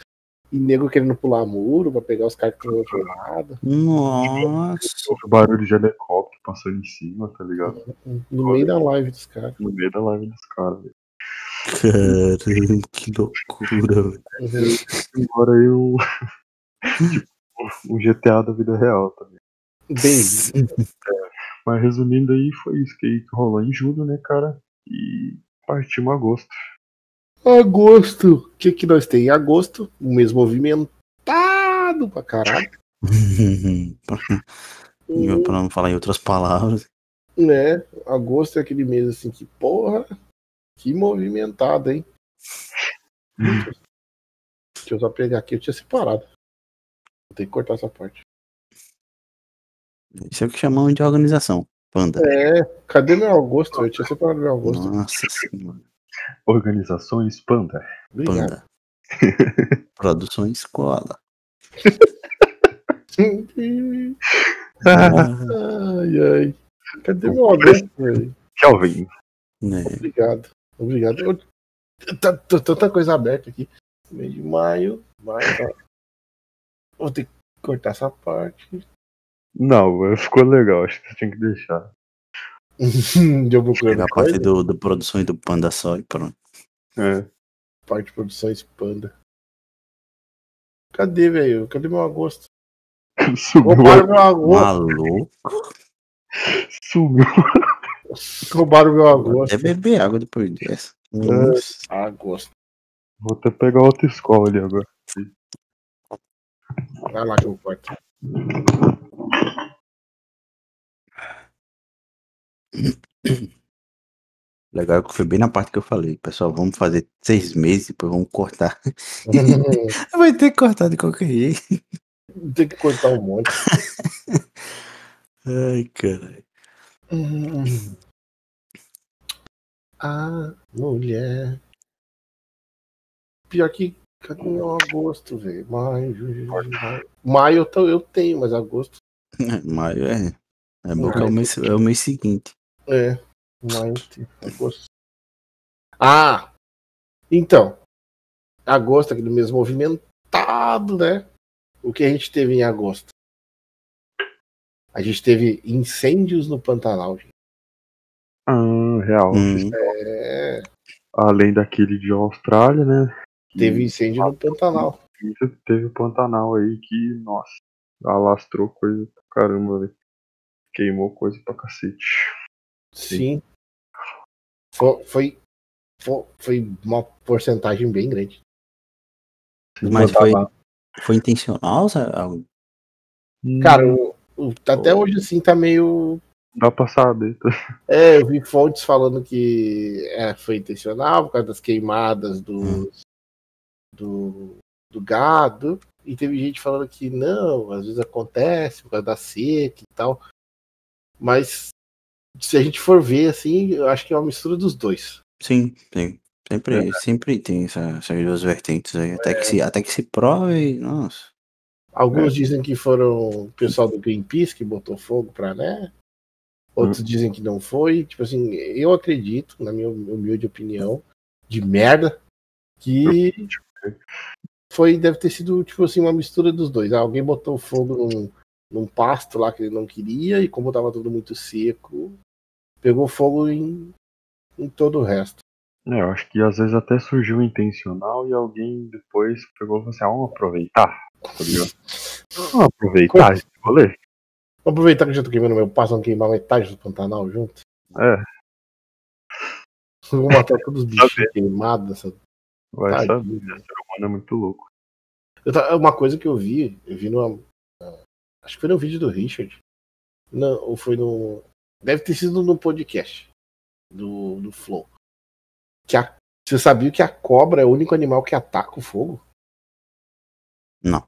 S1: e nego querendo pular muro pra pegar os caras que estão do outro lado.
S2: Nossa!
S3: Houve barulho de helicóptero passando em cima, tá ligado?
S1: No meio da live dos caras.
S3: No meio da live dos caras, velho.
S2: Caramba, que loucura, velho.
S3: Agora aí um. tipo, um GTA da vida real também.
S1: Bem,
S3: Mas resumindo aí, foi isso que aí rolou em julho, né, cara? E partimos agosto.
S1: agosto. O que que nós tem em agosto? Um mês movimentado pra caralho.
S2: pra não falar em outras palavras.
S1: né? Agosto é aquele mês assim que, porra, que movimentado, hein? Deixa eu só pegar aqui, eu tinha separado. Vou ter que cortar essa parte.
S2: Isso é o que chamam de organização. Panda.
S1: É, cadê meu agosto? Eu tinha separado meu agosto.
S2: Nossa senhora.
S3: Organizações Panda.
S1: Obrigado.
S2: Panda. Produções Escola.
S1: ai, ai. Cadê meu agosto, velho?
S3: Kelvin.
S2: né?
S1: Obrigado. Obrigado. Eu, tá, tá- tanta coisa aberta aqui. Mês de maio. Maio, tá. Vou ter que cortar essa parte.
S3: Não, mas ficou legal, acho que você tinha que deixar.
S1: Deu procurando
S2: a parte do, do produções do Panda só e pronto.
S3: É.
S1: parte de produções Panda. Cadê, velho? Cadê meu agosto?
S3: Sumiu,
S1: Roubaram meu agosto.
S2: Maluco.
S3: sumiu.
S1: Roubaram meu agosto.
S2: Até beber água depois dessa. Nossa.
S1: Agosto.
S3: Vou até pegar outra escola ali agora.
S1: Vai lá que eu corto.
S2: Legal que foi bem na parte que eu falei, pessoal, vamos fazer seis meses, depois vamos cortar. Vai ter que cortar de qualquer jeito.
S1: Tem que cortar um monte.
S2: Ai, caralho.
S1: A mulher. Pior que cadê meu agosto, velho? Maio, julho, maio. Maio eu, tenho, mas agosto.
S2: Maio é. É bom que é o mês, é o mês seguinte.
S1: É. Maio, agosto. Ah! Então. Agosto, aquele mês movimentado, né? O que a gente teve em agosto? A gente teve incêndios no Pantanal. gente.
S3: Ah, real.
S2: Hum,
S1: É,
S3: Além daquele de Austrália, né?
S1: teve incêndio no Pantanal.
S3: Teve o Pantanal aí que, nossa, alastrou coisa pra caramba, velho. Queimou coisa pra cacete.
S1: Sim. Foi, foi, foi, foi uma porcentagem bem grande.
S2: Mas foi, foi intencional? sabe?
S1: Cara, o- até hoje assim tá meio.
S3: Dá pra saber.
S1: É, eu vi fontes falando que é, foi intencional por causa das queimadas dos, do, do gado. E teve gente falando que não, às vezes acontece por causa da seca e tal. Mas se a gente for ver assim, eu acho que é uma mistura dos dois.
S2: Sim, sim. Sempre, sempre tem essa, essas duas vertentes aí. Até, que se, até que se prove, nossa.
S1: Alguns dizem que foram o pessoal do Greenpeace que botou fogo pra, né? Outros dizem que não foi. Tipo assim, eu acredito, na minha humilde opinião, de merda, que foi, deve ter sido, tipo assim, uma mistura dos dois. Ah, Alguém botou fogo num, num pasto lá que ele não queria, e como tava tudo muito seco, pegou fogo em, em todo o resto.
S3: É, eu acho que às vezes até surgiu intencional e alguém depois pegou e falou assim: ah, vamos aproveitar. Tá ligado? Vamos aproveitar esse rolê.
S1: Vamos aproveitar que eu já tô queimando meu pasto, vamos queimar metade do Pantanal junto.
S3: É,
S1: Vamos matar todos os bichos queimados nessa
S3: vai
S1: Tadinho.
S3: saber. O ser humano é muito louco.
S1: Uma coisa que eu vi, eu vi numa. Acho que foi no vídeo do Richard. Não, ou foi no. Deve ter sido no podcast do, do Flow. Que a, você sabia que a cobra é o único animal que ataca o fogo?
S3: Não.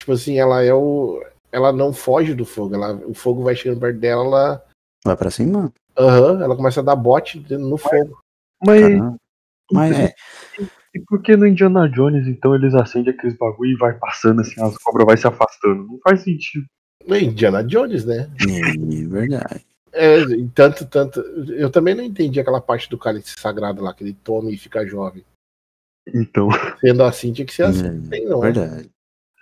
S1: Tipo assim, ela é o. Ela não foge do fogo. Ela, o fogo vai chegando perto dela, ela.
S2: Vai pra cima?
S1: Aham, ela começa a dar bote no fogo.
S3: Mas
S2: Caramba. Mas é,
S3: e por que no Indiana Jones então eles acendem aqueles bagulho e vai passando assim, as cobras vai se afastando? Não faz sentido.
S1: É Indiana Jones, né?
S2: é verdade.
S1: É, tanto, tanto. Eu também não entendi aquela parte do cálice sagrado lá, que ele toma e fica jovem.
S3: Então,
S1: Sendo assim, tinha que ser assim.
S2: É,
S1: Tem não, né?
S2: verdade.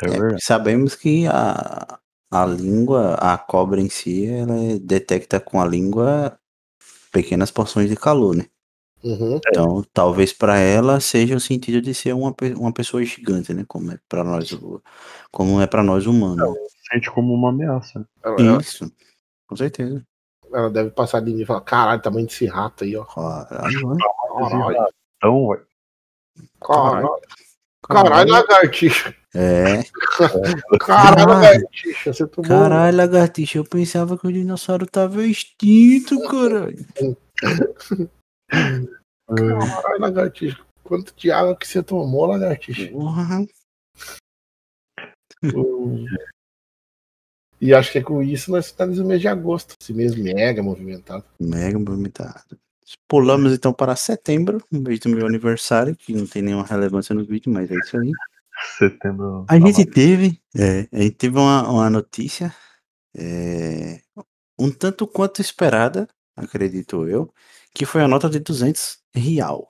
S3: é
S2: É,
S3: verdade.
S2: sabemos que a, a língua, a cobra em si, ela é- detecta com a língua pequenas porções de calor, né?
S1: Uhum.
S2: Então, talvez para ela seja o sentido de ser uma, uma pessoa gigante, né? Como é para nós, como é para nós humanos.
S3: Sente como uma ameaça. né?
S1: Ela, ela-
S2: Isso, com certeza.
S1: ela deve passar ali e falar: caralho, tamanho desse rato aí, ó.
S2: Caralho?
S1: Caralho,
S3: Então.
S1: Caralho, caralho lagartixa.
S2: É,
S1: Caralho, lagartixa. Você tomou.
S2: caralho, lagartixa, eu pensava que o dinossauro tava extinto, caralho.
S1: Caralho, lagartixa. Quanto de água que você tomou, lagartixa?
S2: Porra.
S1: E acho que é com isso nós finalizamos o mês de agosto. Esse mês mega movimentado.
S2: Mega movimentado. Pulamos então para setembro, um mês do meu aniversário, que não tem nenhuma relevância no vídeo, mas é isso aí.
S3: Setembro.
S2: A gente teve, é, a gente teve uma, uma notícia é, um tanto quanto esperada, acredito eu, que foi a nota de 200 real.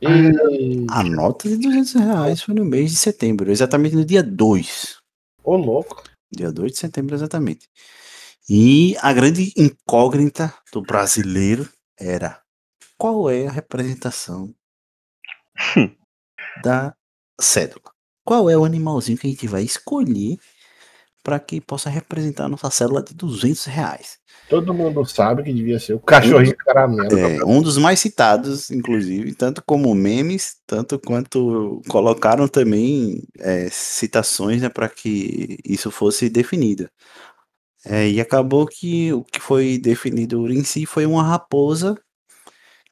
S1: E...
S2: A nota de 200 reais foi no mês de setembro, exatamente no dia 2.
S1: Ô, louco.
S2: Dia 2 de setembro, exatamente. E a grande incógnita do brasileiro era qual é a representação da cédula? Qual é o animalzinho que a gente vai escolher para que possa representar a nossa cédula de 200 reais?
S1: Todo mundo sabe que devia ser o cachorrinho caramelo.
S2: É, um dos mais citados, inclusive, tanto como memes, tanto quanto colocaram também é, citações né, para que isso fosse definido. É, e acabou que o que foi definido em si foi uma raposa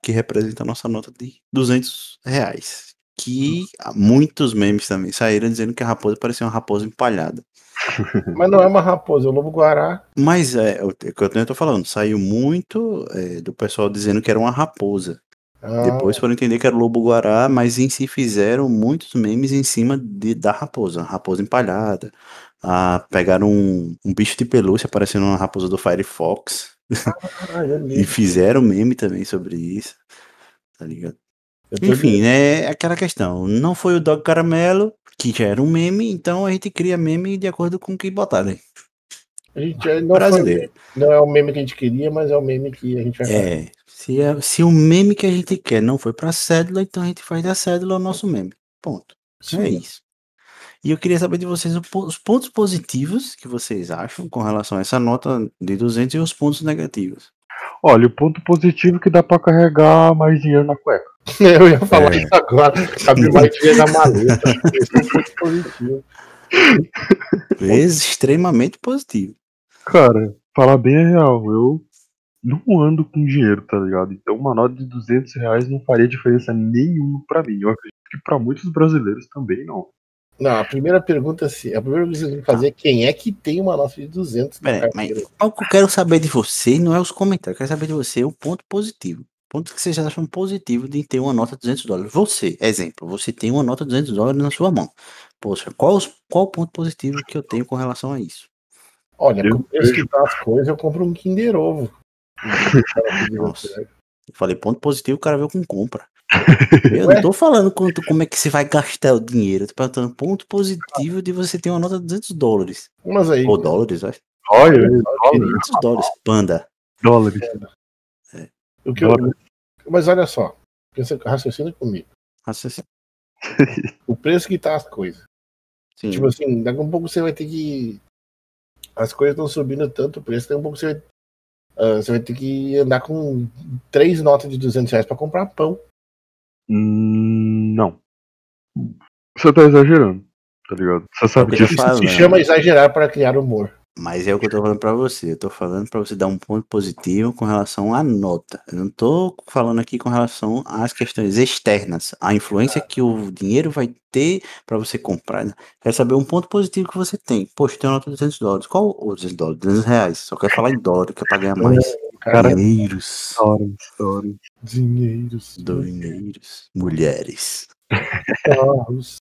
S2: que representa a nossa nota de 200 reais. Que muitos memes também saíram dizendo que a raposa parecia uma raposa empalhada.
S1: Mas não é uma raposa, é o lobo guará.
S2: Mas é, o que eu tô falando, saiu muito é, do pessoal dizendo que era uma raposa.
S1: Ah,
S2: Depois foram entender que era o lobo guará, mas em si fizeram muitos memes em cima de, da raposa, raposa empalhada. Ah, pegaram um, um bicho de pelúcia parecendo uma raposa do Firefox
S1: ah, é
S2: e fizeram meme também sobre isso. Tá ligado? Enfim, né? É aquela questão. Não foi o Dog Caramelo, que já era um meme, então a gente cria meme de acordo com o que botaram.
S1: A gente é- não, foi-
S2: Brasileiro.
S1: não é o meme que a gente queria, mas é o meme que a gente vai fazer.
S2: É. Se, é- se o meme que a gente quer não foi pra cédula, então a gente faz da cédula o nosso meme. Ponto.
S1: Sim.
S2: É isso. E eu queria saber de vocês os pontos positivos que vocês acham com relação a essa nota de 200 e os pontos negativos.
S3: Olha, o ponto positivo é que dá pra carregar mais dinheiro na cueca.
S1: Eu ia falar
S2: É.
S1: isso agora. Cabe mais dinheiro na maleta. Esse é um ponto positivo.
S2: Extremamente positivo.
S3: Cara, falar bem é real, eu não ando com dinheiro, tá ligado? Então uma nota de 200 reais não faria diferença nenhuma pra mim. Eu acredito que pra muitos brasileiros também não.
S1: Não, a primeira pergunta assim, a primeira pergunta que você tem que fazer é quem é que tem uma nota de 200 na
S2: Pera, mas o que eu quero saber de você não é os comentários, eu quero saber de você o ponto positivo. Ponto que vocês acham positivo de ter uma nota de 200 dólares. Você, exemplo, você tem uma nota de 200 dólares na sua mão. Poxa, qual, os- qual o ponto positivo que eu tenho com relação a isso?
S1: Olha,
S3: Eu
S1: que tá as coisas, eu compro um Kinder Ovo.
S2: Nossa. Eu falei ponto positivo, o cara veio com compra. Eu não tô falando quanto, como é que você vai gastar o dinheiro. Eu tô perguntando ponto positivo de você ter uma nota de 200 dólares.
S1: Mas aí,
S2: Ou dólares, acho.
S3: Olha,
S2: 500 dólares. Panda.
S3: dólares.
S1: o que eu, mas olha só, pensa, raciocina comigo.
S2: Raciocínio.
S1: O preço que tá as coisas.
S2: Sim.
S1: Tipo assim, daqui a um pouco você vai ter que. As coisas estão subindo tanto o preço, daqui a um pouco você vai. ah, você vai ter que andar com três notas de 200 reais pra comprar pão.
S3: Não. Você tá exagerando, tá ligado? Você sabe disso.
S1: Isso se chama exagerar para criar humor.
S2: Mas é o que eu tô falando pra você. Eu tô falando pra você dar um ponto positivo com relação à nota. Eu não tô falando aqui com relação às questões externas, a influência que o dinheiro vai ter pra você comprar. né? Quero saber um ponto positivo que você tem. Poxa, tem uma nota de 200 dólares. Qual? Ou 200 dólares, 200 reais. Só quero falar em dólar, que é pra ganhar mais.
S3: Cara,
S2: Dinheiros.
S3: Dólares.
S1: Dinheiros.
S2: Dinheiros. Mulheres.
S1: carros.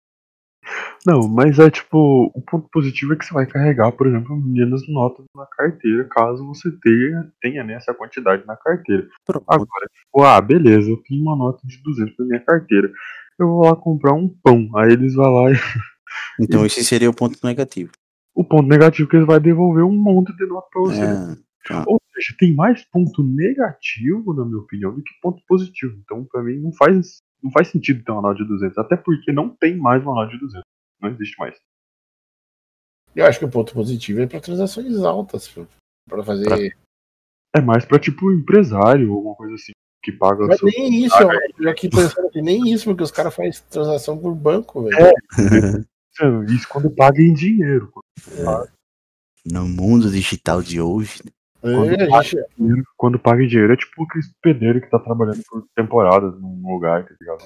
S3: Não, mas é tipo, o ponto positivo é que você vai carregar, por exemplo, menos notas na carteira, caso você tenha, tenha né, essa quantidade na carteira.
S2: Pronto.
S3: Agora, tipo, ah, beleza, eu tenho uma nota de 200 na minha carteira. Eu vou lá comprar um pão. Aí eles vão lá e.
S2: Então esse seria o ponto negativo.
S3: O ponto negativo é que eles vão devolver um monte de nota pra você.
S2: É, tá.
S3: Ou seja, tem mais ponto negativo, na minha opinião, do que ponto positivo. Então, pra mim, não faz, não faz sentido ter uma nota de 200. Até porque não tem mais uma nota de 200. Não existe mais.
S1: Eu acho que o ponto positivo é para transações altas. Para fazer.
S2: Pra-
S3: É mais pra, tipo, empresário ou alguma coisa assim, que paga
S1: Mas
S3: seu...
S1: nem isso, eu já aqui pensando que nem isso, porque os caras fazem transação por banco, velho.
S3: Mano, Isso quando paga em dinheiro.
S2: No mundo digital de hoje,
S1: É, a gente,
S3: Dinheiro- Quando paga em dinheiro é tipo aquele pedreiro que tá trabalhando por temporadas num lugar, tá ligado?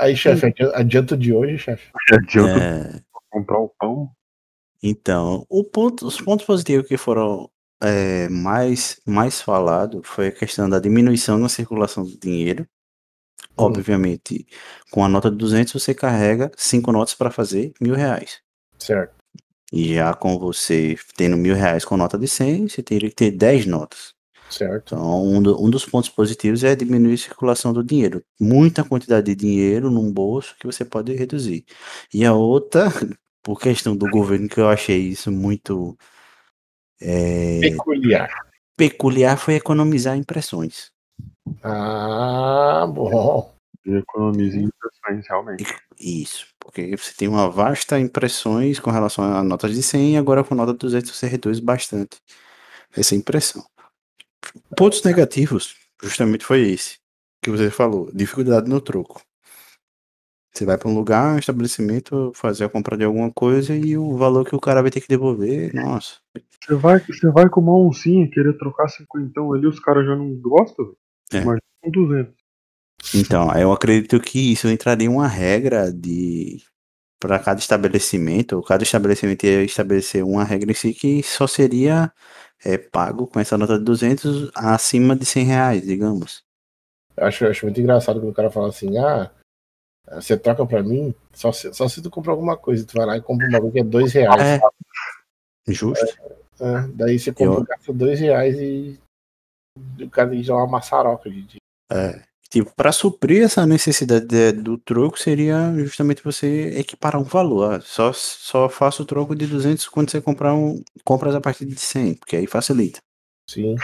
S1: aí, chefe, adi- adianto de hoje, chefe.
S3: Adianta
S2: é,
S3: comprar o pão.
S2: Então, o ponto- os pontos positivos que foram é, mais, mais falados foi a questão da diminuição na circulação do dinheiro. Obviamente, com a nota de 200 você carrega cinco notas para fazer mil reais.
S1: Certo.
S2: E já com você tendo mil reais com nota de 100, você teria que ter 10 notas.
S1: Certo.
S2: Então, um, do- um dos pontos positivos é diminuir a circulação do dinheiro. Muita quantidade de dinheiro num bolso que você pode reduzir. E a outra, por questão do governo, que eu achei isso muito é,
S1: Peculiar.
S2: peculiar, foi economizar impressões.
S1: Ah, bom.
S3: E economiza em impressões, realmente.
S2: Isso, porque você tem uma vasta impressões com relação a notas de 100 e agora com nota de 200 você reduz bastante essa impressão. Pontos negativos, justamente foi esse que você falou, dificuldade no troco. Você vai para um lugar, um estabelecimento, fazer a compra de alguma coisa e o valor que o cara vai ter que devolver, nossa.
S3: Você vai, você vai com uma oncinha querer trocar cinquentão ali, os caras já não gostam.
S2: É.
S3: Imagina com 200.
S2: Então, eu acredito que isso entraria em uma regra de para cada estabelecimento, cada estabelecimento ia estabelecer uma regra em si que só seria é, pago com essa nota de 200 acima de 100 reais, digamos.
S1: Eu acho, eu acho muito engraçado quando o cara fala assim, ah, você troca pra mim, só se, só se tu comprar alguma coisa, tu vai lá e compra um bagulho que é dois reais.
S2: É. Justo.
S1: É, daí você compra,
S2: Eu-
S1: gasta dois reais e o cara já uma maçaroca de, de-
S2: É. Tipo, para suprir essa necessidade de- do troco seria justamente você equiparar um valor. Ah, Só, só faça o troco de 200 quando você comprar um, compras a partir de 100, porque aí facilita.
S1: Sim.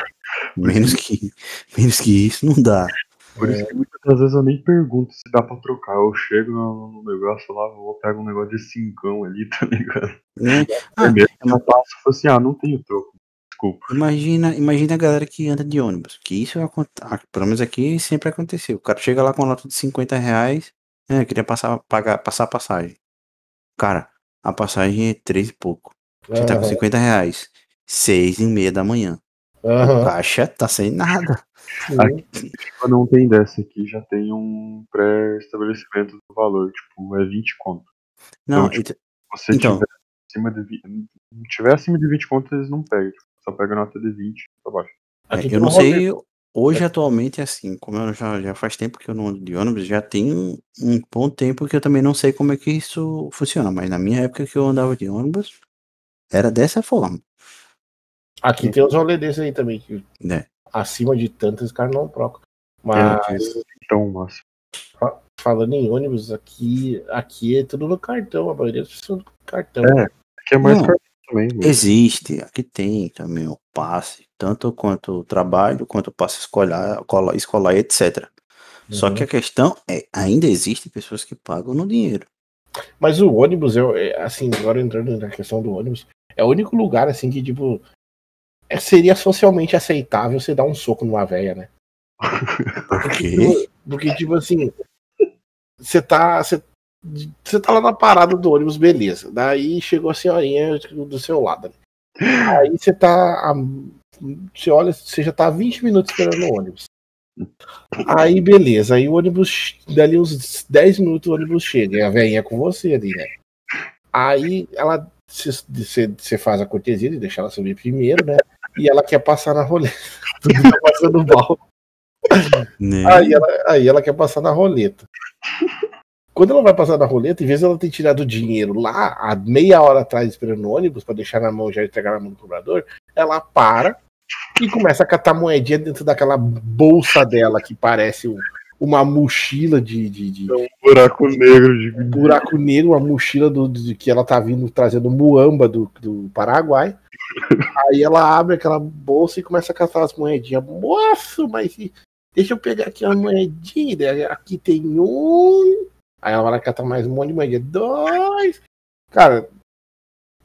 S2: Menos que, menos que isso não dá.
S3: Por isso que muitas vezes eu nem pergunto se dá pra trocar. Eu chego no, negócio lá, vou pegar um negócio de cincão ali, tá ligado?
S2: Né? Ah,
S3: Primeiro que eu passo e falo assim, ah, não tenho troco. Desculpa.
S2: Imagina, imagina a galera que anda de ônibus, que isso aconte- ah, pelo menos aqui sempre aconteceu. O cara chega lá com uma nota de 50 reais, é, eu queria passar, pagar, passar a passagem. Cara, a passagem é três e pouco. Você tá com
S1: Aham,
S2: 50 reais, seis e meia da manhã. O
S1: aham,
S2: caixa tá sem nada.
S1: sim.
S3: Quando não tem dessa aqui, já tem um pré-estabelecimento do valor. Tipo, é 20 conto.
S2: Não,
S3: Então,
S2: ent-
S3: Se você
S2: Então.
S3: tiver acima de 20, não tiver acima de 20 conto, eles não pegam. Só pega a nota de 20 pra baixo.
S2: é, eu não sei, hoje atualmente é assim, como eu já, já faz tempo que eu não ando de ônibus, já tem um, um bom tempo que eu também não sei como é que isso funciona, mas na minha época que eu andava de ônibus, era dessa forma,
S1: Aqui tem uns rolês desses aí também, que
S2: né?
S1: acima de tanto os caras não trocam. Mas
S3: Então, máximo.
S1: falando em ônibus, aqui, aqui é tudo no cartão, a maioria das pessoas no cartão.
S3: É. Aqui é mais
S2: Não.
S3: cartão também. mas-
S2: Existe, aqui tem também o passe, tanto quanto o trabalho, quanto o passe escolar, cola- escolar, etc. Só
S1: Uhum.
S2: que a questão é, ainda existe pessoas que pagam no dinheiro.
S1: Mas o ônibus, eu, é, assim, agora entrando na questão do ônibus, é o único lugar, assim, que, tipo, é- seria socialmente aceitável você dar um soco numa véia, né?
S2: Porque
S1: Porque, tipo assim, você tá. Você, você tá lá na parada do ônibus, beleza. Daí chegou a senhorinha do seu lado. Aí você tá. Você olha, você já tá há 20 minutos esperando o ônibus. Aí, beleza. Aí o ônibus, dali uns 10 minutos o ônibus chega. E a velhinha é com você ali, né? Aí ela. Você você faz a cortesia de deixar ela subir primeiro, né? E ela quer passar na roleta. Tudo tá passando mal.
S2: né?
S1: Aí ela, aí ela quer passar na roleta. Quando ela vai passar na roleta, em vez de ela ter tirado o dinheiro lá, há meia hora atrás, esperando o ônibus, pra deixar na mão já entregar na mão do cobrador, ela para e começa a catar moedinha dentro daquela bolsa dela que parece um- uma mochila de, de- de-
S3: Um buraco negro de
S1: buraco negro, uma mochila do, de que ela tá vindo trazendo muamba do, do Paraguai. Aí ela abre aquela bolsa e começa a catar as moedinhas. Moço, mas deixa eu pegar aqui uma moedinha. daí Aqui tem um. Aí ela vai lá catar mais um monte de moedinha. Dois. Cara,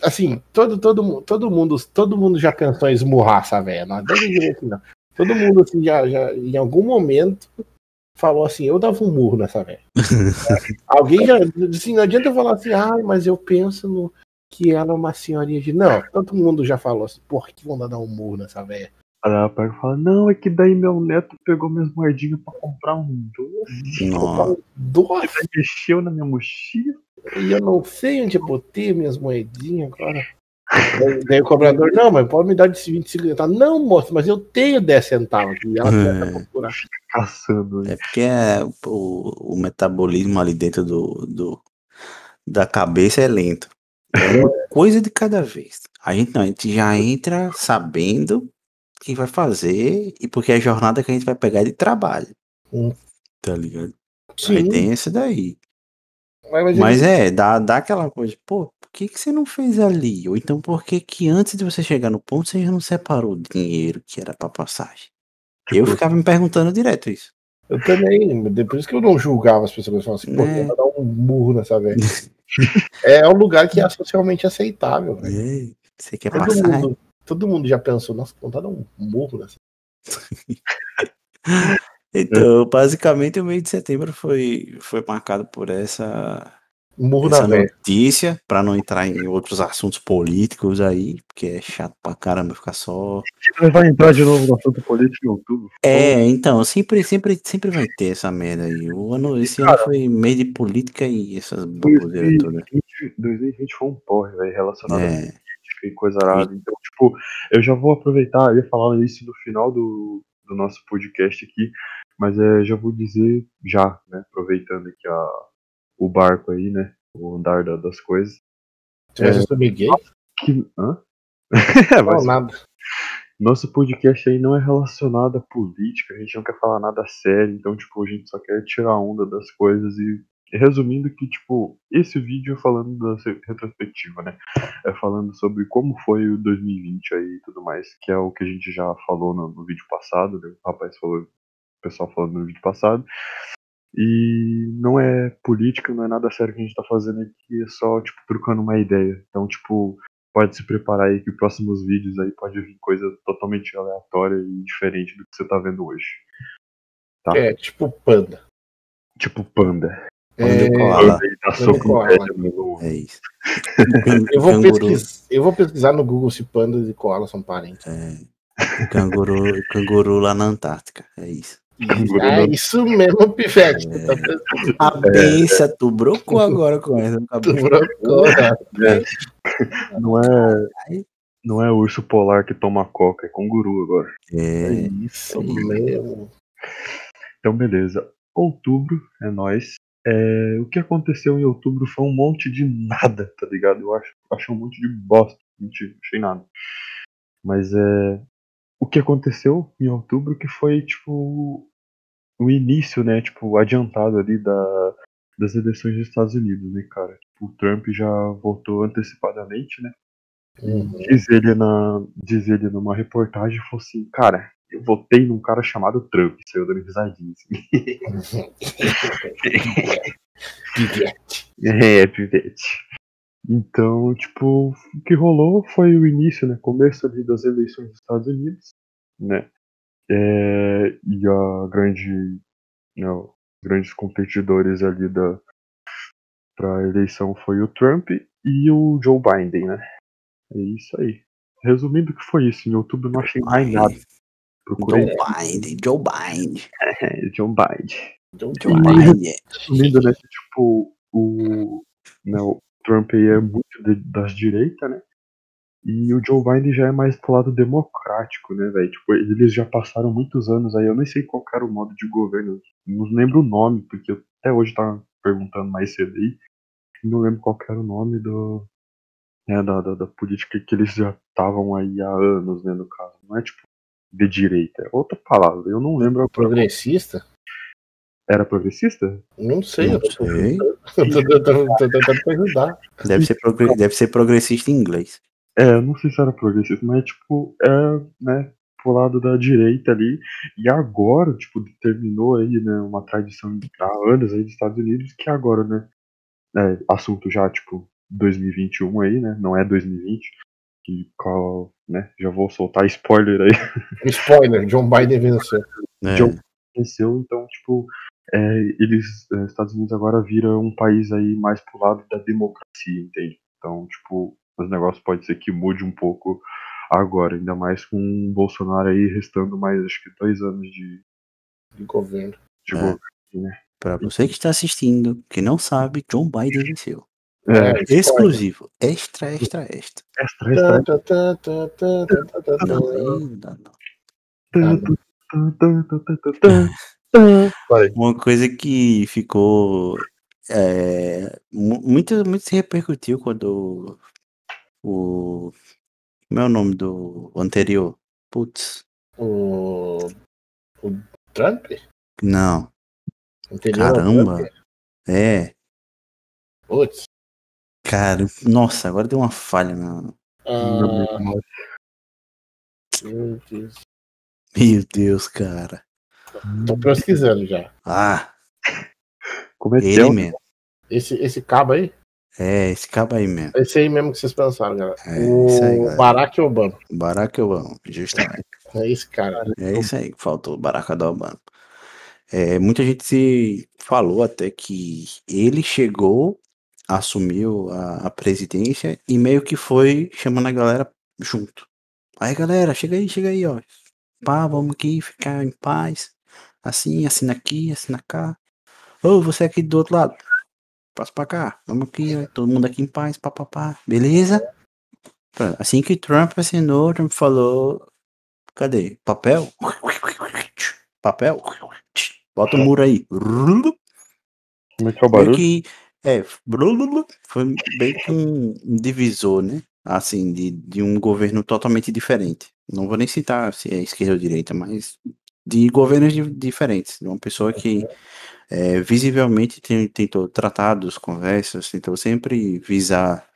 S1: assim, todo, todo, todo, mundo, todo mundo já pensou em esmurrar essa velha. Não dizer assim, não. Todo mundo, assim, já, já, em algum momento, falou assim: eu dava um murro nessa velha. Alguém já. Assim, não adianta eu falar assim, ai, mas eu penso no, que ela é uma senhorinha de. Não, todo mundo já falou assim, porra, que vão dar um murro nessa velha.
S3: Aí pega e fala, não, é que daí meu neto pegou minhas moedinhas pra comprar um doce,
S2: Nossa,
S1: Doce,
S3: aí mexeu na minha mochila.
S1: e eu não sei onde eu botei minhas moedinhas agora. Daí, daí o cobrador, não, mas pode me dar de 25 centavos. Não, moço, mas eu tenho 10 centavos. E ela a procurar.
S3: Caçando.
S2: é porque é, o, o metabolismo ali dentro do, do da cabeça é lento. É uma coisa de cada vez. A gente não, a gente já entra sabendo o que vai fazer e porque a jornada que a gente vai pegar é de trabalho.
S1: Hum.
S2: Tá ligado? Aí
S1: Sim,
S2: tem esse daí.
S1: mas, mas
S2: Mas é, dá, dá aquela coisa, pô, por que, que você não fez ali? Ou então por que que antes de você chegar no ponto você já não separou o dinheiro que era pra passagem? eu
S3: Tipo,
S2: ficava me perguntando direto isso.
S1: eu também. Depois que eu não julgava as pessoas que falavam assim, pô,
S2: É.
S1: eu vou dar um murro nessa velha. é um lugar que é socialmente aceitável,
S2: aí, Você quer
S1: Todo
S2: passar?
S1: mundo, todo mundo já pensou, nossa, vontade dar um murro nessa.
S2: Então, basicamente, o mês de setembro foi, foi marcado por essa,
S1: Murro na
S2: essa notícia, para não entrar em outros assuntos políticos aí, porque é chato pra caramba ficar só.
S3: Vai entrar de novo no assunto político em outubro.
S2: É, então, sempre, sempre, sempre vai ter essa merda aí. O ano, esse ano foi mês de política e essas baboseiras todas.
S3: 2020, 2020 foi um porre, velho, relacionado a
S2: É,
S3: e coisa arada. Então, tipo, eu já vou aproveitar, eu ia falar isso no final do, do nosso podcast aqui, mas é, já vou dizer já, né, aproveitando aqui a, o barco aí, né, o andar da- das coisas,
S1: Você ser sobre gay?
S3: que... Hã? É,
S1: Não,
S3: ser-
S1: nada.
S3: Nosso podcast aí não é relacionado à política, a gente não quer falar nada sério, então, tipo, a gente só quer tirar onda das coisas e resumindo que, tipo, esse vídeo é falando da retrospectiva, né? É falando sobre como foi o 2020 aí e tudo mais, que é o que a gente já falou no, no vídeo passado, né? O rapaz falou, o pessoal falou no vídeo passado. E não é política, não é nada sério que a gente tá fazendo aqui, é só, tipo, trocando uma ideia. Então, tipo, pode se preparar aí que próximos vídeos aí pode vir coisa totalmente aleatória e diferente do que você tá vendo hoje. Tá.
S1: É, tipo panda.
S3: Tipo panda.
S1: É,
S2: koala. É isso.
S1: eu, vou
S2: Canguru.
S1: pesquisar, eu vou pesquisar no Google se pandas e koala são parentes.
S2: É, canguru, canguru lá na Antártica. É isso.
S1: É isso mesmo, Pivete. Tu tá
S2: A benção, tu brocou agora com essa.
S1: Tu brocou, né?
S3: Não é. Não é urso polar que toma coca, é canguru agora.
S1: É
S2: É,
S1: isso mesmo.
S3: Então, beleza. Outubro é nós. É, o que aconteceu em outubro foi um monte de nada, tá ligado? Eu acho, achei um monte de bosta. Mentira, achei nada. Mas é. O que aconteceu em outubro que foi, tipo. O início, né? Tipo, adiantado ali da, das eleições dos Estados Unidos, né, cara? Tipo, o Trump já votou antecipadamente, né?
S1: Uhum.
S3: Diz ele, na, diz ele numa reportagem, falou assim, cara, eu votei num cara chamado Trump, saiu dando risadinha assim.
S1: Pivete.
S3: É, pivete. Então, tipo, o que rolou foi o início, né? Começo ali das eleições dos Estados Unidos, né? É, e a grande. né, os grandes competidores ali da pra eleição foi o Trump e o Joe Biden, né? É isso aí. Resumindo o que foi isso, em outubro eu não achei mais nada. Procurei
S2: Joe Biden, Joe Biden,
S3: é, Joe Biden.
S2: Joe. Biden.
S3: Resumindo, né? Tipo, o, né, o Trump aí é muito de- das direitas, né? E o Joe Biden já é mais pro lado democrático, né, velho? Tipo, eles já passaram muitos anos aí, eu nem sei qual era o modo de governo, não lembro o nome, porque eu até hoje tava perguntando mais cedo aí, não lembro qual era o nome do, né, da, da, da política que eles já estavam aí há anos, né, no caso. Não é tipo de direita, outra palavra, eu não lembro.
S1: progressista?
S3: Era progressista?
S1: Não sei.
S2: Não
S1: eu tô
S2: sei.
S1: Eu tô tentando perguntar.
S2: Deve ser, progre- deve ser progressista em inglês.
S3: É, eu não sei se era progressista, mas tipo, é, né, pro lado da direita ali, e agora, tipo, terminou aí, né, uma tradição há anos aí dos Estados Unidos, que agora, né, é, assunto já, tipo, 2021 aí, né, não é 2020, que, qual, né, já vou soltar spoiler aí,
S1: Spoiler, John Biden venceu.
S2: É,
S3: Joe- venceu, então, tipo, é, eles, é, Estados Unidos agora vira um país aí mais pro lado da democracia, entende? Então, tipo, os negócios pode ser que mude um pouco agora, ainda mais com o Bolsonaro aí restando mais, acho que dois anos de,
S1: de governo.
S3: de
S2: É.
S3: governo.
S2: Pra você que está assistindo, que não sabe, John Biden venceu.
S3: É,
S2: Exclusivo. Extra, extra, extra.
S3: extra, extra.
S2: Não, ainda não. Uma coisa que ficou. É, mu- muito, muito se repercutiu quando o. Como é o nome do anterior? Putz.
S1: O, o Trump?
S2: Não.
S1: Anterior
S2: Caramba.
S1: Trump?
S2: É.
S1: Putz.
S2: Cara, nossa, agora deu uma falha na.
S1: Ah, meu Deus.
S2: Meu Deus, cara.
S1: Tô pesquisando já.
S2: Ah,
S3: Como é que é?
S2: ele mesmo.
S1: Esse, esse cabo aí?
S2: É, esse cabo aí mesmo.
S1: Esse aí mesmo que vocês pensaram, galera.
S2: É,
S1: o
S2: aí, galera.
S1: Barack Obama.
S2: Barack Obama, justamente.
S1: É esse cara.
S2: É isso aí que faltou, Barack Obama. É, muita gente se falou até que ele chegou, assumiu a, a presidência e meio que foi chamando a galera junto. Aí galera, chega aí, chega aí, ó. Pá, vamos aqui ficar em paz. Assim, assina aqui, assina cá. Ô, você aqui do outro lado. Passa pra cá. Vamos aqui, ó, todo mundo aqui em paz, pá, pá, pá. Beleza? Assim que Trump assinou, Trump falou. Cadê? Papel? Papel? Bota o muro aí.
S3: Como é que é o
S2: Meio
S3: barulho?
S2: que. É, foi bem que um, divisor, né? Assim, de, de um governo totalmente diferente. Não vou nem citar se é esquerda ou direita, mas de governos di- diferentes. De uma pessoa que é, visivelmente tem- tentou tratados, conversas, tentou sempre visar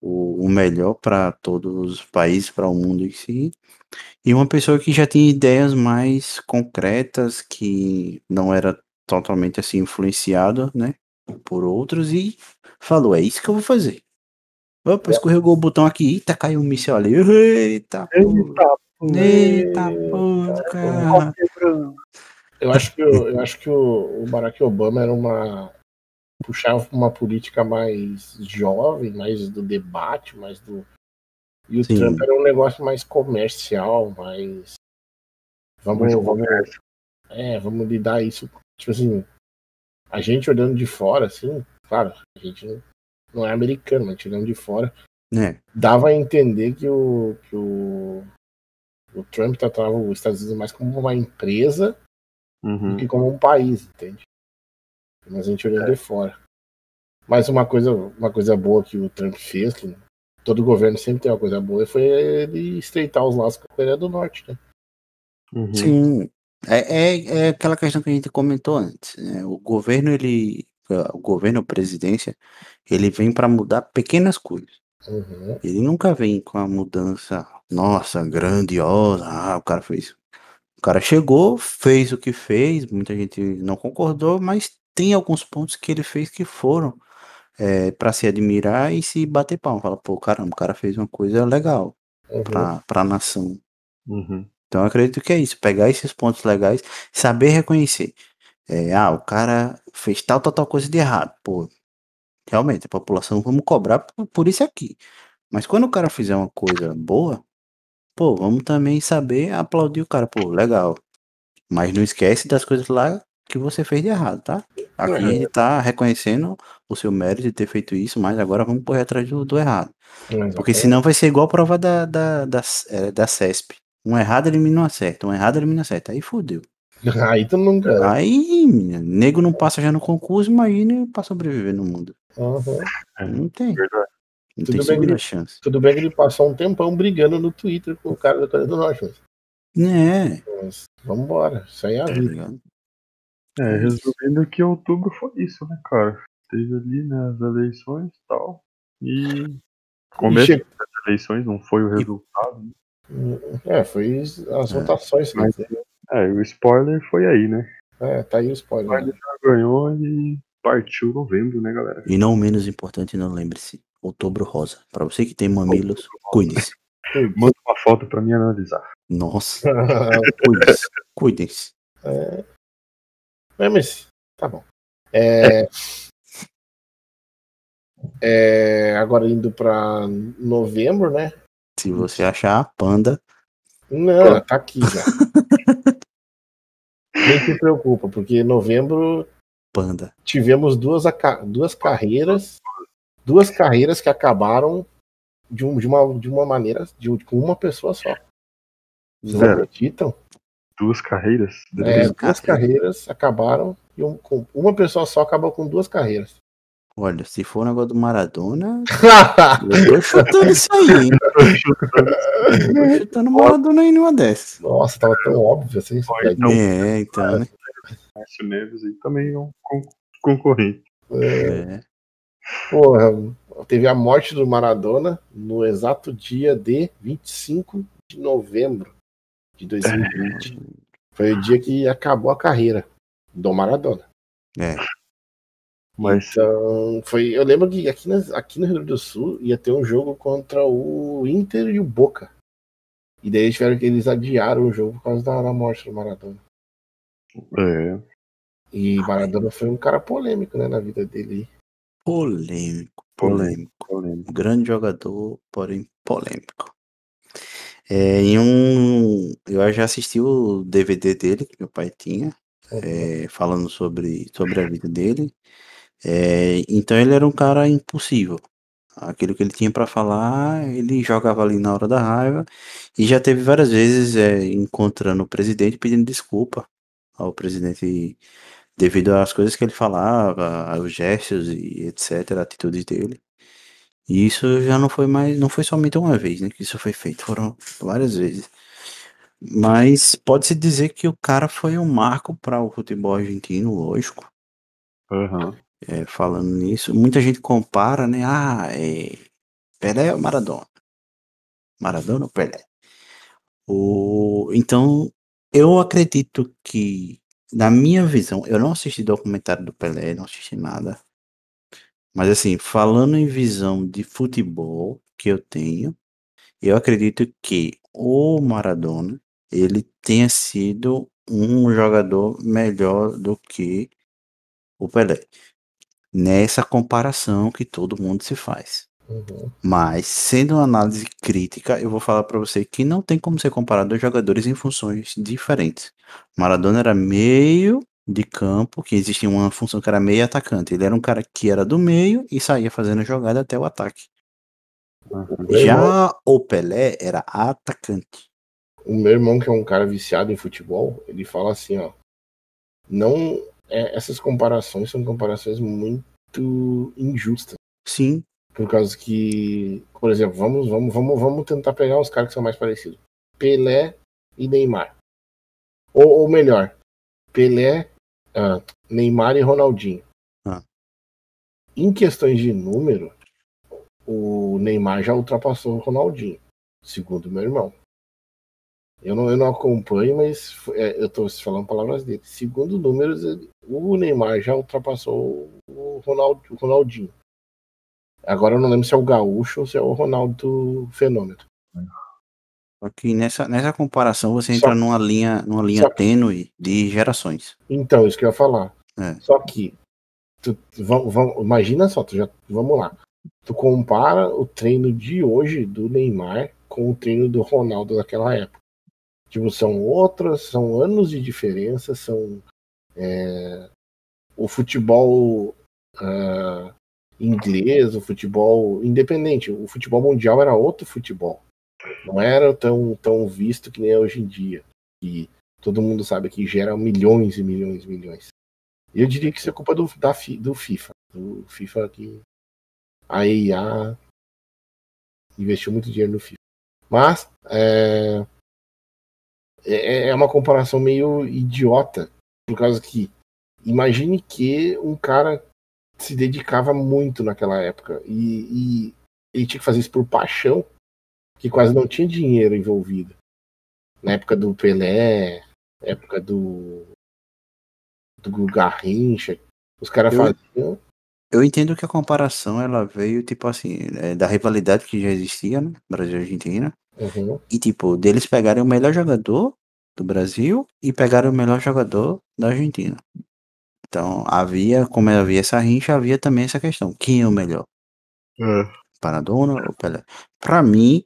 S2: o, o melhor para todos os países, para o mundo em si. E uma pessoa que já tinha ideias mais concretas, que não era totalmente assim influenciado, né, por outros e falou, é isso que eu vou fazer. Opa, escorregou o botão aqui, eita, caiu um míssil ali. Eita, porra. Eita, porra, cara.
S1: Eu acho que, o- eu acho que o, o Barack Obama era uma. puxava uma política mais jovem, mais do debate, mais do. E o
S2: Sim.
S1: Trump era um negócio mais comercial, mais. Vamos, vamos, é, vamos lidar isso. Tipo assim, a gente olhando de fora, assim, claro, a gente não, não é americano, mas a gente olhando de fora,
S2: Né,
S1: dava a entender que o, que o, o Trump tratava os Estados Unidos mais como uma empresa
S3: Uhum.
S1: do que como um país, entende? Mas a gente olhando
S3: É.
S1: de fora. Mas uma coisa, uma coisa boa que o Trump fez, que todo governo sempre tem uma coisa boa, foi ele estreitar os laços com a Coreia do Norte, né?
S3: Uhum.
S2: Sim, é, é, é aquela questão que a gente comentou antes. né? O governo, ele, o governo, a presidência, ele vem para mudar pequenas coisas.
S1: Uhum.
S2: Ele nunca vem com a mudança, nossa, grandiosa. Ah, o cara fez. O cara chegou, fez o que fez, muita gente não concordou, mas tem alguns pontos que ele fez que foram é, para se admirar e se bater palma. Fala, pô, caramba, o cara fez uma coisa legal
S1: Uhum.
S2: para a nação.
S3: Uhum.
S2: Então eu acredito que é isso, pegar esses pontos legais, saber reconhecer. É, ah, o cara fez tal, tal, tal coisa de errado. Pô, realmente, a população vamos cobrar por, por isso aqui. Mas quando o cara fizer uma coisa boa, pô, vamos também saber aplaudir o cara. Pô, legal. Mas não esquece das coisas lá que você fez de errado, tá? Aqui a gente tá reconhecendo o seu mérito de ter feito isso, mas agora vamos correr atrás do, do errado. Porque senão vai ser igual a prova da, da, da, eh, da CESP. Um errado elimina um acerto, um errado elimina um acerto. Aí fudeu.
S1: Aí tu nunca.
S2: Aí, menina, nego não passa já no concurso, imagina pra sobreviver no mundo.
S1: Uhum.
S2: Não tem.
S3: Verdade.
S2: Não
S1: Tudo
S2: tem
S1: bem, Guri.
S2: chance.
S1: Tudo bem que ele passou um tempão brigando no Twitter com o cara da Coreia do Norte, mas,
S2: É,
S1: mas vambora. Isso aí é a
S2: tá
S1: vida.
S2: ligado?
S3: É,
S2: É
S3: resumindo que outubro foi isso, né, cara? Teve ali né, as eleições e tal. E começo
S1: che-
S3: das eleições não foi o resultado.
S1: É, foi as
S2: É.
S1: votações.
S3: Mas-. É, o spoiler foi aí, né?
S1: É, tá aí o
S3: O
S1: spoiler.
S3: spoiler já ganhou e partiu novembro, né, galera?
S2: E não menos importante, não lembre-se. Outubro rosa. Pra você que tem mamilos, cuide-se.
S3: Manda uma foto pra mim analisar.
S2: Nossa, cuide-se. Cuidem-se.
S1: É, mas tá bom. É, é, agora indo pra novembro, né?
S2: Se você achar a panda,
S1: Não, tá aqui já. Nem se preocupa, porque em novembro
S2: panda.
S1: tivemos duas, duas carreiras, duas carreiras que acabaram de, um- de uma, de uma maneira, de, um- com uma pessoa só. Vocês
S3: Zero.
S1: acreditam?
S3: Duas carreiras?
S1: É,
S2: Duas
S1: duas carreiras acabaram e um- com uma pessoa só acabou com duas carreiras.
S2: Olha, se for o negócio do Maradona, eu tô chutando isso aí, hein? Tô chutando Maradona aí numa dessas.
S1: Nossa, tava tão óbvio assim.
S3: Pode não.
S2: É, então, né?
S3: Márcio Neves aí também é um con- concorrente.
S1: É,
S2: É.
S1: porra, teve a morte do Maradona no exato dia de 25 de novembro de 2020. Foi o dia que acabou a carreira do Maradona.
S2: É.
S3: Mas
S1: Então, foi, eu lembro que aqui, nas- aqui no Rio Grande do Sul ia ter um jogo contra o Inter e o Boca. E daí eles tiveram que eles adiaram o jogo por causa da, da morte do Maradona.
S3: é,
S1: E Maradona foi um cara polêmico, né, na vida dele.
S2: Polêmico, polêmico.
S3: polêmico.
S2: Grande jogador, porém polêmico. É, em um. Eu já assisti o DVD dele, que meu pai tinha, é, falando sobre, sobre a vida dele. É, então ele era um cara impossível. Aquilo que ele tinha para falar, ele jogava ali na hora da raiva. E já teve várias vezes é, encontrando o presidente pedindo desculpa ao presidente devido às coisas que ele falava, aos gestos e etc, atitudes dele. E isso já não foi mais, não foi somente uma vez, né, que isso foi feito, foram várias vezes. Mas pode-se dizer que o cara foi um marco para o futebol argentino, lógico.
S3: Aham.
S2: É, falando nisso, muita gente compara, né? Ah, é Pelé ou Maradona? Maradona ou Pelé? O, então, eu acredito que, na minha visão, eu não assisti documentário do Pelé, não assisti nada. Mas assim, falando em visão de futebol que eu tenho, eu acredito que o Maradona, ele tenha sido um jogador melhor do que o Pelé. Nessa comparação que todo mundo se faz.
S1: Uhum.
S2: Mas, sendo uma análise crítica, eu vou falar pra você que não tem como ser comparado dois jogadores em funções diferentes. Maradona era meio de campo, que existia uma função que era meio atacante. Ele era um cara que era do meio e saía fazendo a jogada até o ataque.
S1: irmão,
S2: Já o Pelé era atacante.
S1: o meu irmão, que é um cara viciado em futebol, ele fala assim, ó. Não. É, essas comparações são comparações muito injustas.
S2: Sim,
S1: Por causa que, por exemplo, vamos, vamos, vamos, vamos tentar pegar os caras que são mais parecidos. Pelé e Neymar. Ou, ou melhor, Pelé, ah, Neymar e Ronaldinho.
S2: Ah.
S1: Em questões de número, o Neymar já ultrapassou o Ronaldinho, segundo meu irmão. Eu não, eu não acompanho, mas é, eu estou falando palavras dele. Segundo números, o Neymar já ultrapassou o, Ronald, o Ronaldinho. Agora eu não lembro se é o Gaúcho ou se é o Ronaldo Fenômeno.
S2: Só que nessa, nessa comparação você
S1: Só-
S2: entra numa linha, numa linha
S1: só-
S2: tênue de gerações.
S1: Então, isso que eu ia falar.
S2: É.
S1: Só que, tu, vamos, vamos- imagina só, tu já, vamos lá. Tu compara o treino de hoje do Neymar com o treino do Ronaldo daquela época. Tipo, são outras, são anos de diferença, são é, o futebol ah, inglês, o futebol independente. O futebol mundial era outro futebol. Não era tão, tão visto que nem é hoje em dia. E todo mundo sabe que gera milhões e milhões e milhões. Eu diria que isso é culpa do, da, do FIFA. Do FIFA que a EA investiu muito dinheiro no FIFA. Mas é, é, é uma comparação meio idiota. Por causa que imagine que um cara se dedicava muito naquela época e, e ele tinha que fazer isso por paixão, que quase não tinha dinheiro envolvido. Na época do Pelé, época do do Garrincha, os caras faziam.
S2: Eu entendo que a comparação ela veio, tipo assim, é, da rivalidade que já existia, né? Brasil e Argentina.
S1: Uhum,
S2: E, tipo, deles pegarem o melhor jogador do Brasil e pegarem o melhor jogador da Argentina. Então, havia, como havia essa rincha, havia também essa questão. Quem é o melhor?
S3: É.
S2: Maradona ou Pelé? Pra mim,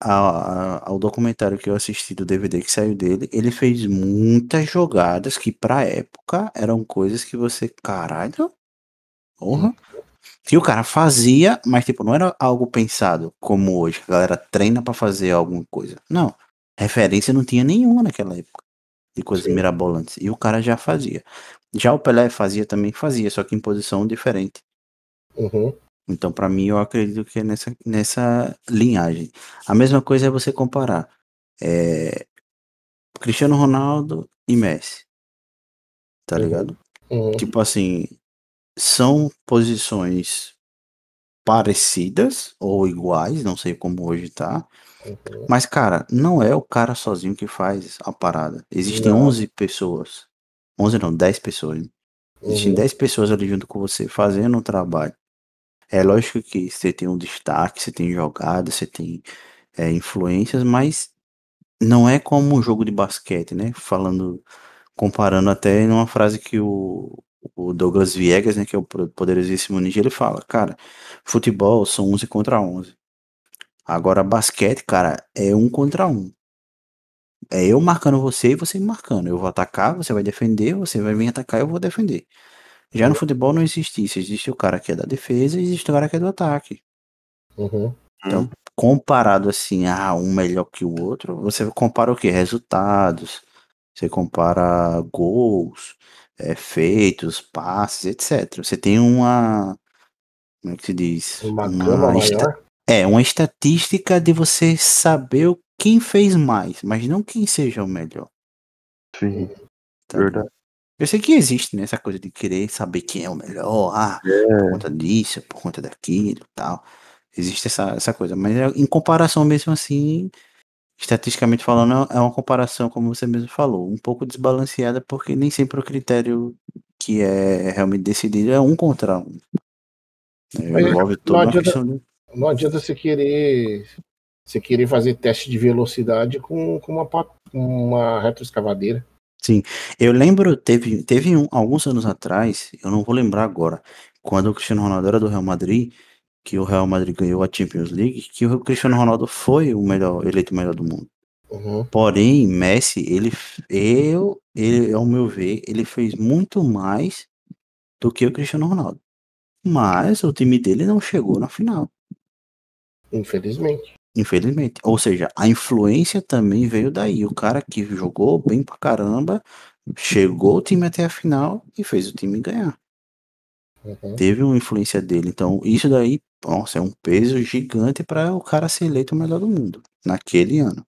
S2: a- a- ao documentário que eu assisti do DVD que saiu dele, ele fez muitas jogadas que pra época eram coisas que você, caralho, porra. Que o cara fazia, mas tipo, não era algo pensado como hoje, que a galera treina pra fazer alguma coisa. Não. Referência não tinha nenhuma naquela época de coisas
S1: Sim.
S2: mirabolantes. E o cara já fazia. Já o Pelé fazia também, fazia, só que em posição diferente.
S1: uhum,
S2: Então, pra mim, eu acredito que é nessa, nessa linhagem. A mesma coisa é você comparar é, Cristiano Ronaldo e Messi. Tá
S1: Uhum.
S2: ligado?
S1: uhum,
S2: Tipo assim, são posições parecidas ou iguais, não sei como hoje tá.
S1: uhum.
S2: Mas, cara, não é o cara sozinho que faz a parada. Existem
S1: Não.
S2: 11 pessoas. 11 não, 10 pessoas. né? Existem
S1: Uhum.
S2: 10 pessoas ali junto com você fazendo o trabalho. É lógico que você tem um destaque, você tem jogada, você tem é, influências, mas não é como um jogo de basquete, né? Falando comparando até numa frase que o, o Douglas Viegas, né, que é o poderosíssimo ninja, ele fala, cara, futebol são 11 contra 11. Agora basquete, cara, é um contra um. É eu marcando você e você me marcando. Eu vou atacar, você vai defender, você vai vir atacar, eu vou defender. Já no futebol não existe isso. Existe o cara que é da defesa e existe o cara que é do ataque.
S1: Uhum.
S2: Então, comparado assim, ah, um melhor que o outro, você compara o que? Resultados. Você compara gols, é, feitos, passes, etc. Você tem uma. Como é que se diz?
S1: Uma, uma maior?
S2: É, uma estatística de você saber quem fez mais, mas não quem seja o melhor.
S3: Sim,
S2: Tá?
S3: verdade.
S2: Eu sei que existe né, essa coisa de querer saber quem é o melhor, ah, por
S3: É,
S2: conta disso, por conta daquilo tal. Existe essa, essa coisa, mas é- em comparação mesmo assim, estatisticamente falando, é uma comparação, como você mesmo falou, um pouco desbalanceada, porque nem sempre o critério que é realmente decidido é um contra um. É, envolve
S1: não
S2: toda uma
S1: adianta-
S2: questão de.
S1: Não adianta você querer você querer fazer teste de velocidade com, com uma, uma retroescavadeira.
S2: Eu lembro, teve, teve um, alguns anos atrás, eu não vou lembrar agora, quando o Cristiano Ronaldo era do Real Madrid, que o Real Madrid ganhou a Champions League, que o Cristiano Ronaldo foi o melhor, eleito o melhor do mundo.
S1: Uhum.
S2: Porém, Messi, ele, eu, ele, ao meu ver, ele fez muito mais do que o Cristiano Ronaldo. Mas o time dele não chegou na final,
S1: Infelizmente.
S2: infelizmente. Ou seja, a influência também veio daí. O cara que jogou bem pra caramba, chegou o time até a final e fez o time ganhar.
S1: Uhum.
S2: Teve uma influência dele. Então, isso daí, nossa, é um peso gigante para o cara ser eleito o melhor do mundo naquele ano.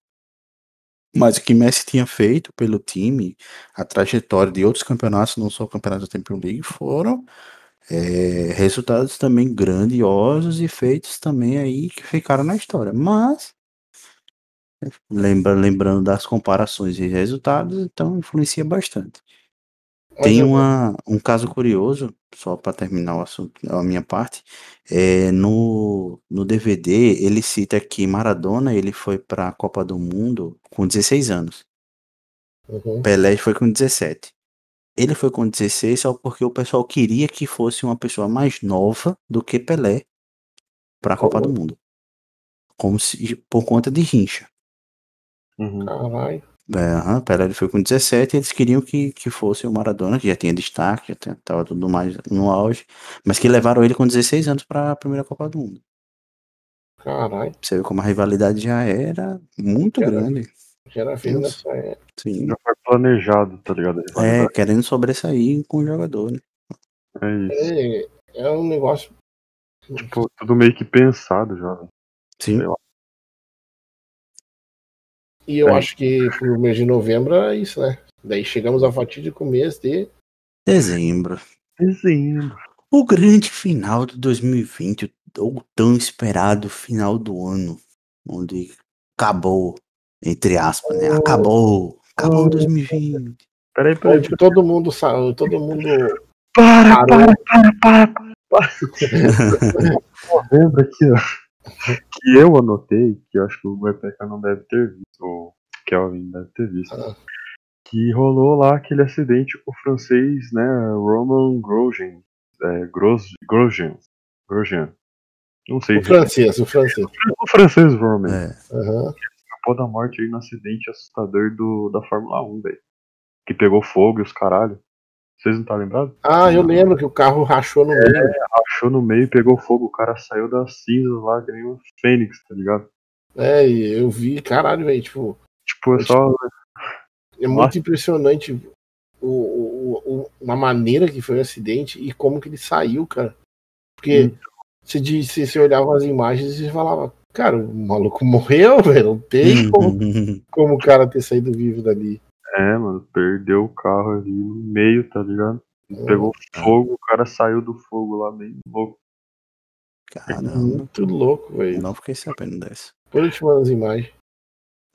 S2: Mas o que Messi tinha feito pelo time, a trajetória de outros campeonatos, não só o campeonato da Champions League, foram é, resultados também grandiosos e feitos também aí que ficaram na história. Mas, lembra, lembrando das comparações e resultados, então influencia bastante. Tem uma, um caso curioso, só para terminar o assunto, a minha parte, é, no, no DVD ele cita que Maradona ele foi para a Copa do Mundo com 16 anos,
S1: Uhum.
S2: Pelé foi com 17. Ele foi com 16 só porque o pessoal queria que fosse uma pessoa mais nova do que Pelé para a Copa do
S1: Como?
S2: Mundo, como se, por conta de rincha.
S3: uhum.
S1: Caralho.
S2: É, aham, Pelé ele foi com 17 e eles queriam que, que fosse o Maradona, que já tinha destaque, já tinha- tava tudo mais no auge, mas que levaram ele com 16 anos para a primeira Copa do Mundo.
S1: Caralho.
S2: Você vê como a rivalidade já era muito
S1: Era.
S2: grande.
S1: Já era feio
S2: Nossa.
S1: nessa época.
S2: Sim.
S3: Já foi planejado, tá ligado?
S2: É, querendo sobressair com o jogador, né?
S3: É isso.
S1: É, é um negócio.
S3: Tipo, tudo meio que pensado já. velho.
S2: Sim.
S3: Sei lá.
S1: E eu
S3: É.
S1: acho que pro mês de novembro é isso, né? Daí chegamos ao fatídico mês de.
S2: Dezembro.
S3: Dezembro.
S2: O grande final de 2020, o tão esperado final do ano, onde acabou, entre aspas, né? Acabou. Acabou
S1: Oh.
S2: 2020.
S3: Peraí, peraí.
S1: Onde todo mundo saiu, todo mundo
S3: Para,
S1: parou.
S3: para, para, para, para. Novembro aqui, ó. Que eu anotei, que eu acho que o Guepeca não deve ter visto, ou o Kelvin deve ter visto.
S1: Ah.
S3: Que rolou lá aquele acidente com o francês, né? Roman Grosjean. É, Gros, Grosjean. Grosjean. Não sei.
S1: O francês, o francês.
S3: O francês Roman.
S2: É,
S3: escapou da morte aí no acidente assustador do, da Fórmula 1, velho. Que pegou fogo e os caralho. Vocês não tá lembrados?
S1: Ah, eu lembro que o carro rachou no meio.
S3: Achou no meio e pegou fogo. O cara saiu das cinzas lá, que nem um fênix, tá ligado?
S1: É, e eu vi, caralho, velho. Tipo,
S3: Tipo, é só.
S1: é muito impressionante o, o, o, a maneira que foi o acidente e como que ele saiu, cara. Porque
S3: Hum.
S1: você, você, olhava as imagens e você falava, cara, o maluco morreu, velho. Não tem como,
S2: Uhum.
S1: como o cara ter saído vivo dali.
S3: É, mano, perdeu o carro ali no meio, tá ligado? Pegou fogo, o cara saiu do fogo lá, bem louco.
S2: Caramba,
S1: Muito louco, velho.
S2: não fiquei sabendo dessa.
S1: Depois eu te mando as imagens.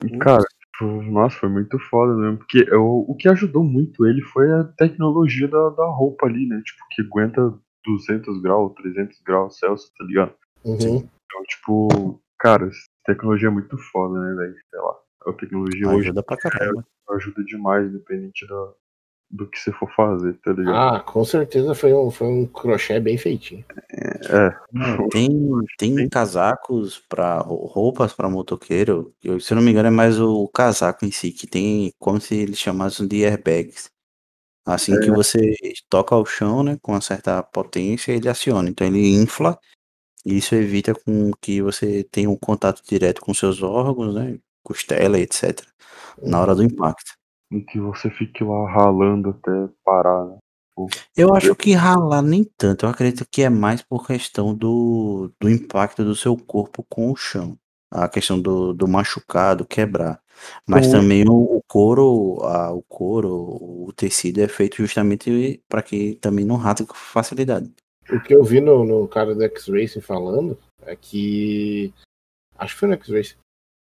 S3: E, cara, tipo, nossa, foi muito foda mesmo. Porque eu- o que ajudou muito ele foi a tecnologia da, da roupa ali, né? Tipo, que aguenta 200 graus, 300 graus Celsius, tá ligado?
S1: Uhum.
S3: Então, tipo, cara, tecnologia é muito foda, né, velho? Sei lá. A tecnologia hoje
S2: Ajuda pra caramba.
S3: ajuda demais, independente da, do que você for fazer, tá ligado?
S1: Ah, com certeza foi um, foi um crochê bem feitinho.
S3: É,
S2: Tem, tem casacos para roupas para motoqueiro. Eu, se eu não me engano, é mais o casaco em si, que tem como se eles chamassem de airbags. Assim que você toca ao chão, né, com uma certa potência, ele aciona. Então ele infla e isso evita com que você tenha um contato direto com seus órgãos, né, costela, etc. Na hora do impacto.
S3: E que você fique lá ralando até parar, né?
S2: Eu acho que ralar nem tanto. Eu acredito que é mais por questão do, do impacto do seu corpo com o chão. A questão do, do machucado, quebrar. Mas
S1: Com-
S2: também o, o couro, a, o couro, o tecido é feito justamente para que também não rate com facilidade.
S1: O que eu vi no, no cara do X-Racing falando é que. Acho que foi no X-Racing.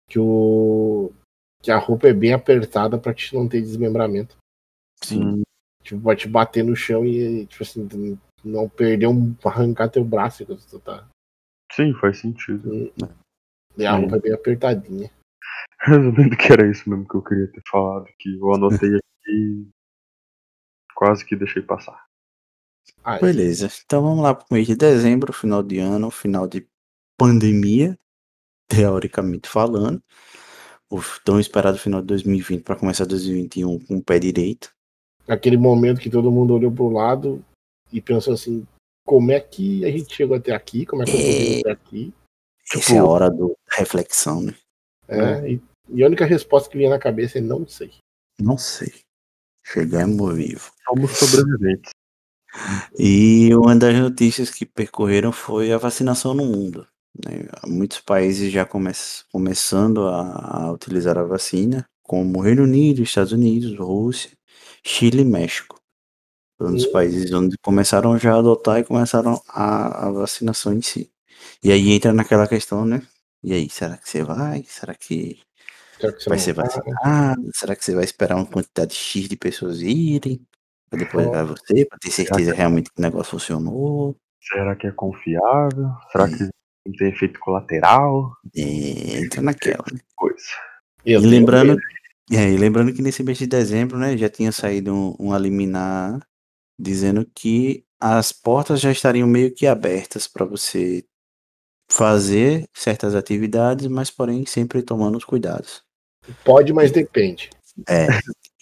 S1: Que o. Que a roupa é bem apertada pra te não ter desmembramento.
S2: Sim.
S1: Tipo, vai te bater no chão e, tipo assim, não perder um. arrancar teu braço quando tu tá.
S3: Sim, faz sentido.
S1: E a
S2: Hum.
S1: roupa é bem apertadinha.
S3: Resumindo que era isso mesmo que eu queria ter falado, que eu anotei aqui e quase que deixei passar.
S1: Ah,
S2: Beleza. Então vamos lá pro mês de dezembro, final de ano, final de pandemia, teoricamente falando. O tão esperado final de 2020 para começar 2021 com o pé direito.
S1: aquele momento que todo mundo olhou pro lado e pensou assim, como é que a gente chegou até aqui? Como é que eu vindo até aqui?
S2: Essa é a hora do, da reflexão, né?
S1: É, e, e a única resposta que vinha na cabeça é não sei.
S2: Não sei. Chegamos vivo.
S3: Somos sobreviventes.
S2: E uma das notícias que percorreram foi a vacinação no mundo. Né? Muitos países já come começando a, a utilizar a vacina, como Reino Unido, Estados Unidos, Rússia, Chile e México. Foram os
S1: Hum.
S2: países onde começaram já a adotar e começaram a, a vacinação em si. E aí entra naquela questão, né? E aí, será que você vai? Será que
S1: Será que você
S2: vai ser vacinado? Será que você vai esperar uma quantidade X de pessoas irem? Pra depois vai você, pra ter certeza realmente que o negócio funcionou.
S3: Será que é confiável? Será que não tem efeito colateral?
S2: É, entra naquela. né?
S3: Coisa.
S2: E lembrando, é, e lembrando que nesse mês de dezembro, né, já tinha saído um, um liminar dizendo que as portas já estariam meio que abertas para você fazer certas atividades, mas porém sempre tomando os cuidados.
S1: Pode, mas depende.
S2: É.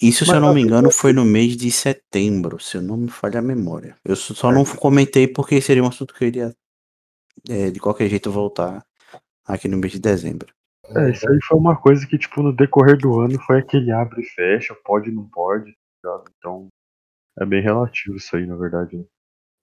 S2: Isso, se eu não me engano, foi no mês de setembro, se eu não me falha a memória. Eu só só não comentei porque seria um assunto que eu iria, é, de qualquer jeito, voltar aqui no mês de dezembro.
S3: É, isso aí foi uma coisa que, tipo, no decorrer do ano foi aquele abre e fecha, pode não pode, tá ligado? Então, é bem relativo isso aí, na verdade. né?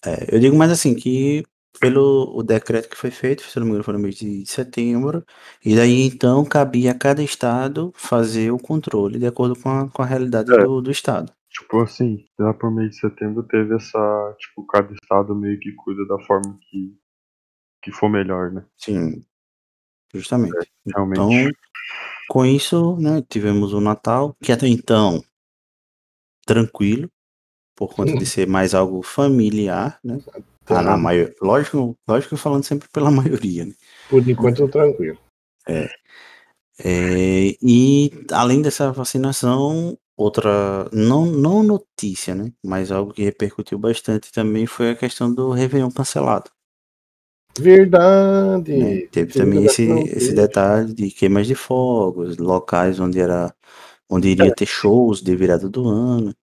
S2: É, eu digo mais assim, que pelo o decreto que foi feito, se não me engano, foi no mês de setembro, e daí então cabia a cada estado fazer o controle de acordo com a, com a realidade
S3: É.
S2: do, do estado.
S3: Tipo assim, lá por mês de setembro teve essa, tipo, cada estado meio que cuida da forma que, que for melhor, né?
S2: Sim, justamente.
S3: Realmente.
S2: Então, com isso, né, tivemos o Natal, que até então tranquilo, por conta de ser mais algo familiar, né? Ah, na maior, lógico, lógico falando sempre pela maioria, né?
S1: Por enquanto, tranquilo.
S2: É, e além dessa vacinação, outra, não, não notícia, né? Mas algo que repercutiu bastante também foi a questão do Réveillon cancelado.
S1: Verdade.
S2: né? Teve também esse, esse detalhe de queimas de fogos, locais onde era onde iria ter shows de virada do ano.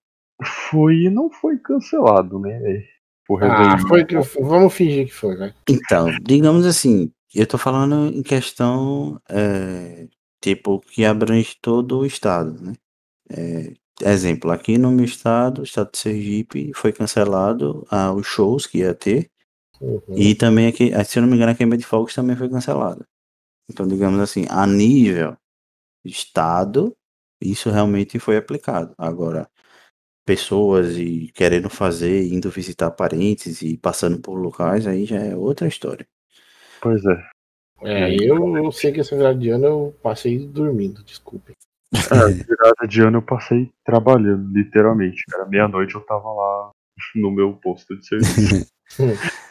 S3: Foi e não foi cancelado, né? Por
S1: Ah, foi vamos fingir que foi, vai.
S2: Então, digamos assim, eu tô falando em questão, é, tipo, que abrange todo o estado, né? É, exemplo, aqui no meu estado, o estado de Sergipe, foi cancelado ah, os shows que ia ter,
S1: Uhum.
S2: e também aqui, ah, se eu não me engano, a queima de fogos também foi cancelada. Então, digamos assim, a nível estado, isso realmente foi aplicado. Agora, pessoas e querendo fazer, indo visitar parentes e passando por locais, aí já é outra história.
S3: Pois é.
S1: É, eu, eu sei que essa virada de ano eu passei dormindo, desculpem.
S3: É, virada de ano eu passei trabalhando, literalmente. Era meia-noite, eu tava lá no meu posto de serviço.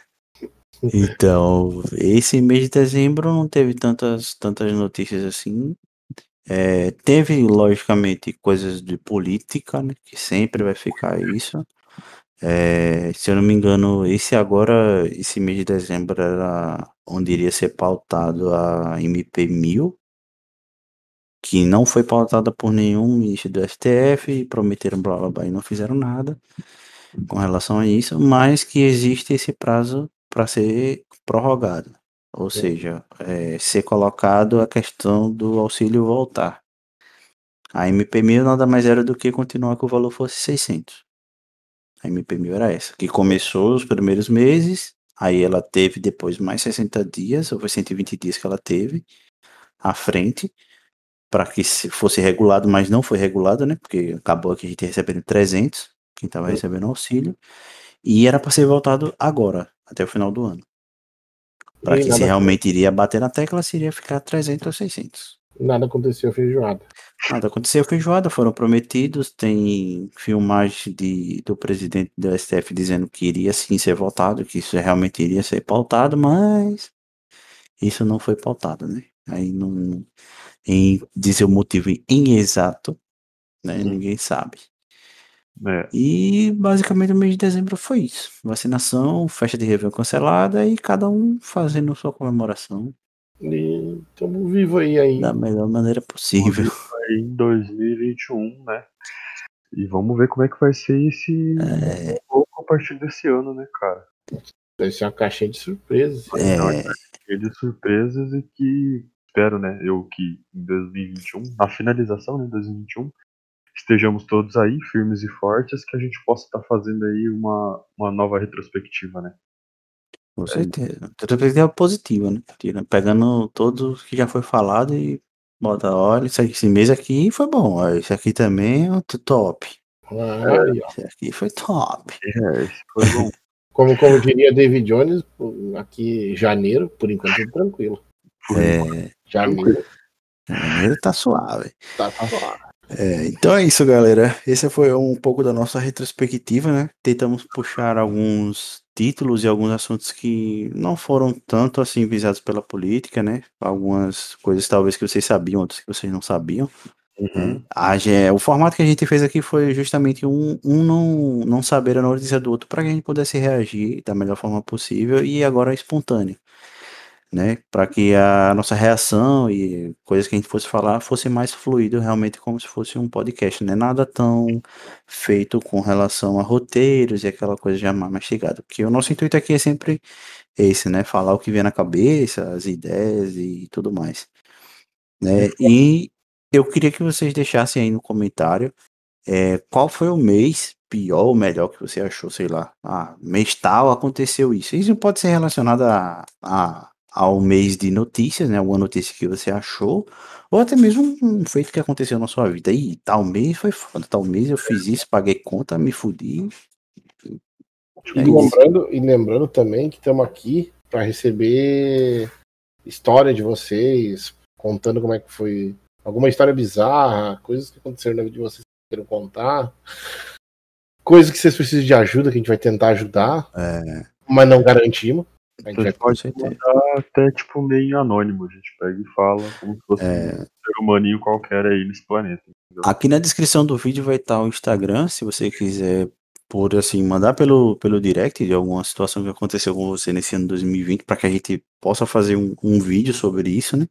S2: Então, esse mês de dezembro não teve tantas, tantas notícias assim. É, teve, logicamente, coisas de política, né, que sempre vai ficar isso. É, se eu não me engano, esse agora, esse mês de dezembro era onde iria ser pautado a MP1000, que não foi pautada por nenhum ministro do STF, prometeram blá blá blá e não fizeram nada com relação a isso, mas que existe esse prazo para ser prorrogado, ou seja, é, ser colocado a questão do auxílio voltar. A MP1000 nada mais era do que continuar que o valor fosse 600. A MP1000 era essa, que começou os primeiros meses, aí ela teve depois mais 60 dias, ou foi 120 dias que ela teve, à frente, para que fosse regulado, mas não foi regulado, né? Porque acabou aqui a gente recebendo 300, quem estava
S1: Uhum.
S2: recebendo auxílio, e era para ser voltado agora, até o final do ano. Para que se realmente iria bater na tecla, seria ficar 300 ou 600.
S1: Nada aconteceu feijoada.
S2: Nada aconteceu, feijoada, foram prometidos, tem filmagem de, do presidente do STF dizendo que iria sim ser votado, que isso realmente iria ser pautado, mas isso não foi pautado, né? Aí não, em dizer o motivo inexato, né?
S1: Uhum.
S2: Ninguém sabe.
S3: É,
S2: E basicamente o mês de dezembro foi isso. Vacinação, festa de Réveillon cancelada e cada um fazendo sua comemoração
S1: E estamos vivos aí ainda.
S2: da melhor maneira possível.
S3: aí em 2021, né? E vamos ver como é que vai ser esse
S2: É,
S3: pouco a partir desse ano, né, cara?
S1: Vai ser uma caixinha de surpresas.
S2: é,
S3: Cheio de surpresas e que espero, né, eu que em 2021, na finalização, né, 2021, estejamos todos aí firmes e fortes, que a gente possa estar fazendo aí uma, uma nova retrospectiva, né?
S2: com certeza. Retrospectiva positiva, né? Pegando tudo que já foi falado e bota, olha, esse mês aqui foi bom, olha, esse aqui também é outro top. Esse aqui foi top.
S3: É, esse foi bom.
S1: Como, como diria David Jones, aqui janeiro, por enquanto tudo tranquilo.
S2: É,
S1: Janeiro
S2: janeiro tá suave.
S1: tá suave.
S2: É, então é isso, galera. Esse foi um pouco da nossa retrospectiva, né? Tentamos puxar alguns títulos e alguns assuntos que não foram tanto assim visados pela política, né? Algumas coisas talvez que vocês sabiam, outras que vocês não sabiam.
S3: Uhum.
S2: A o formato que a gente fez aqui foi justamente um, um não, não saber a notícia do outro para que a gente pudesse reagir da melhor forma possível e agora espontâneo, né? Para que a nossa reação e coisas que a gente fosse falar fosse mais fluido, realmente como se fosse um podcast, né? Nada tão feito com relação a roteiros e aquela coisa já mais mastigada, porque o nosso intuito aqui é sempre esse, né? Falar o que vem na cabeça, as ideias e tudo mais, né? E eu queria que vocês deixassem aí no comentário é, qual foi o mês pior ou melhor que você achou, sei lá. Ah, mês tal aconteceu isso. Isso pode ser relacionado a, a- ao mês de notícias, né? Alguma notícia que você achou, ou até mesmo um, feito que aconteceu na sua vida. Ih, tal mês foi foda, tal mês eu fiz isso, paguei conta, me fudi.
S1: E
S2: É
S1: lembrando, e lembrando também que estamos aqui para receber história de vocês, contando como é que foi. Alguma história bizarra, coisas que aconteceram na vida de vocês que queiram contar. Coisas que vocês precisam de ajuda, que a gente vai tentar ajudar,
S2: É,
S1: mas não garantimos. A gente.
S3: Tá até tipo meio anônimo, a gente pega e fala como se fosse
S2: É.
S3: um ser humaninho qualquer aí nesse planeta. entendeu?
S2: Aqui na descrição do vídeo vai estar o Instagram, se você quiser por assim mandar pelo, pelo direct de alguma situação que aconteceu com você nesse ano 2020 para que a gente possa fazer um, um vídeo sobre isso, né?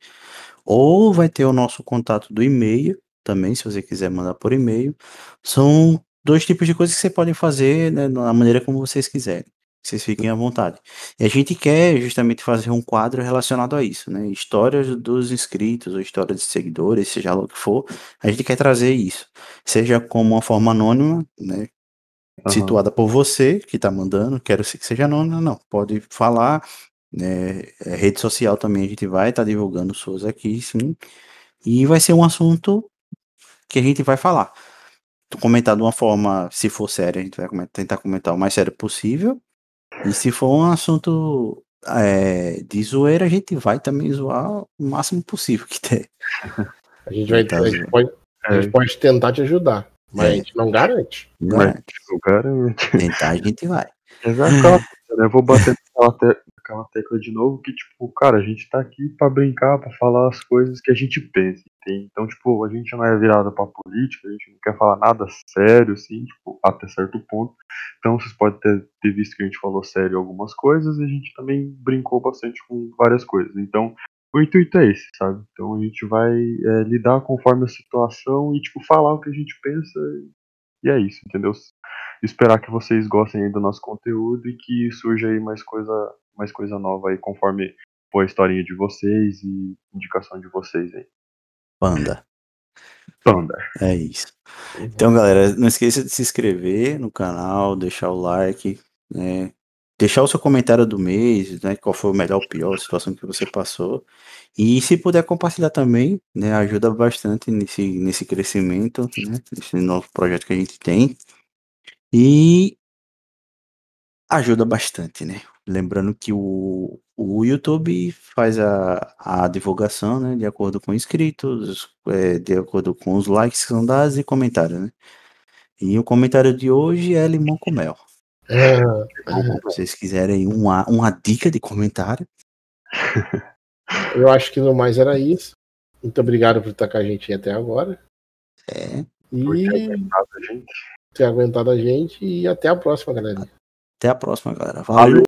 S2: Ou vai ter o nosso contato do e-mail também, se você quiser mandar por e-mail. São dois tipos de coisas que você pode fazer né, da maneira como vocês quiserem. Vocês fiquem à vontade. E a gente quer justamente fazer um quadro relacionado a isso, né? Histórias dos inscritos ou histórias de seguidores, seja lá o que for, a gente quer trazer isso. Seja como uma forma anônima, né?
S3: Aham.
S2: Situada por você que tá mandando, quero que seja anônima, não. Pode falar. né? É, rede social também a gente vai estar divulgando suas aqui, sim. E vai ser um assunto que a gente vai falar. Comentar de uma forma, se for sério, a gente vai tentar comentar o mais sério possível. E se for um assunto é, de zoeira, a gente vai também zoar o máximo possível que der.
S1: A gente, vai,
S2: Tá
S1: a gente, pode, a
S3: É,
S1: gente pode tentar te ajudar, mas
S2: É.
S1: a gente não garante.
S3: mas, tipo, o cara.
S2: Tentar a gente vai.
S3: É né? Eu vou bater naquela, naquela tecla de novo que, tipo, cara, a gente tá aqui pra brincar, pra falar as coisas que a gente pensa. Entende? Então, tipo, a gente não é virado pra política, a gente não quer falar nada sério, assim, tipo, até certo ponto. Então, vocês podem ter, ter visto que a gente falou sério algumas coisas e a gente também brincou bastante com várias coisas. Então, o intuito é esse, sabe? Então a gente vai é, lidar conforme a situação e, tipo, falar o que a gente pensa e é isso, entendeu? Esperar que vocês gostem aí do nosso conteúdo e que surja aí mais coisa, mais coisa nova aí conforme for a historinha de vocês e indicação de vocês aí.
S2: Panda.
S3: Panda.
S2: É isso. Então, galera, não esqueça de se inscrever no canal, deixar o like, né? Deixar o seu comentário do mês, né? Qual foi o melhor ou pior situação que você passou. E se puder compartilhar também, né? Ajuda bastante nesse, nesse crescimento, né? Nesse novo projeto que a gente tem. E ajuda bastante, né? Lembrando que o, o YouTube faz a, a divulgação, né? De acordo com inscritos, é, de acordo com os likes que são dados e comentários, né? E o comentário de hoje é limão com mel.
S1: É,
S2: Se vocês quiserem uma, uma dica de comentário,
S1: eu acho que no mais era isso. Muito obrigado por estar com a gente até agora.
S2: é.
S3: Por ter
S1: E
S3: aguentado a gente.
S1: ter aguentado a gente. E até a próxima, galera.
S2: Até a próxima, galera. Valeu!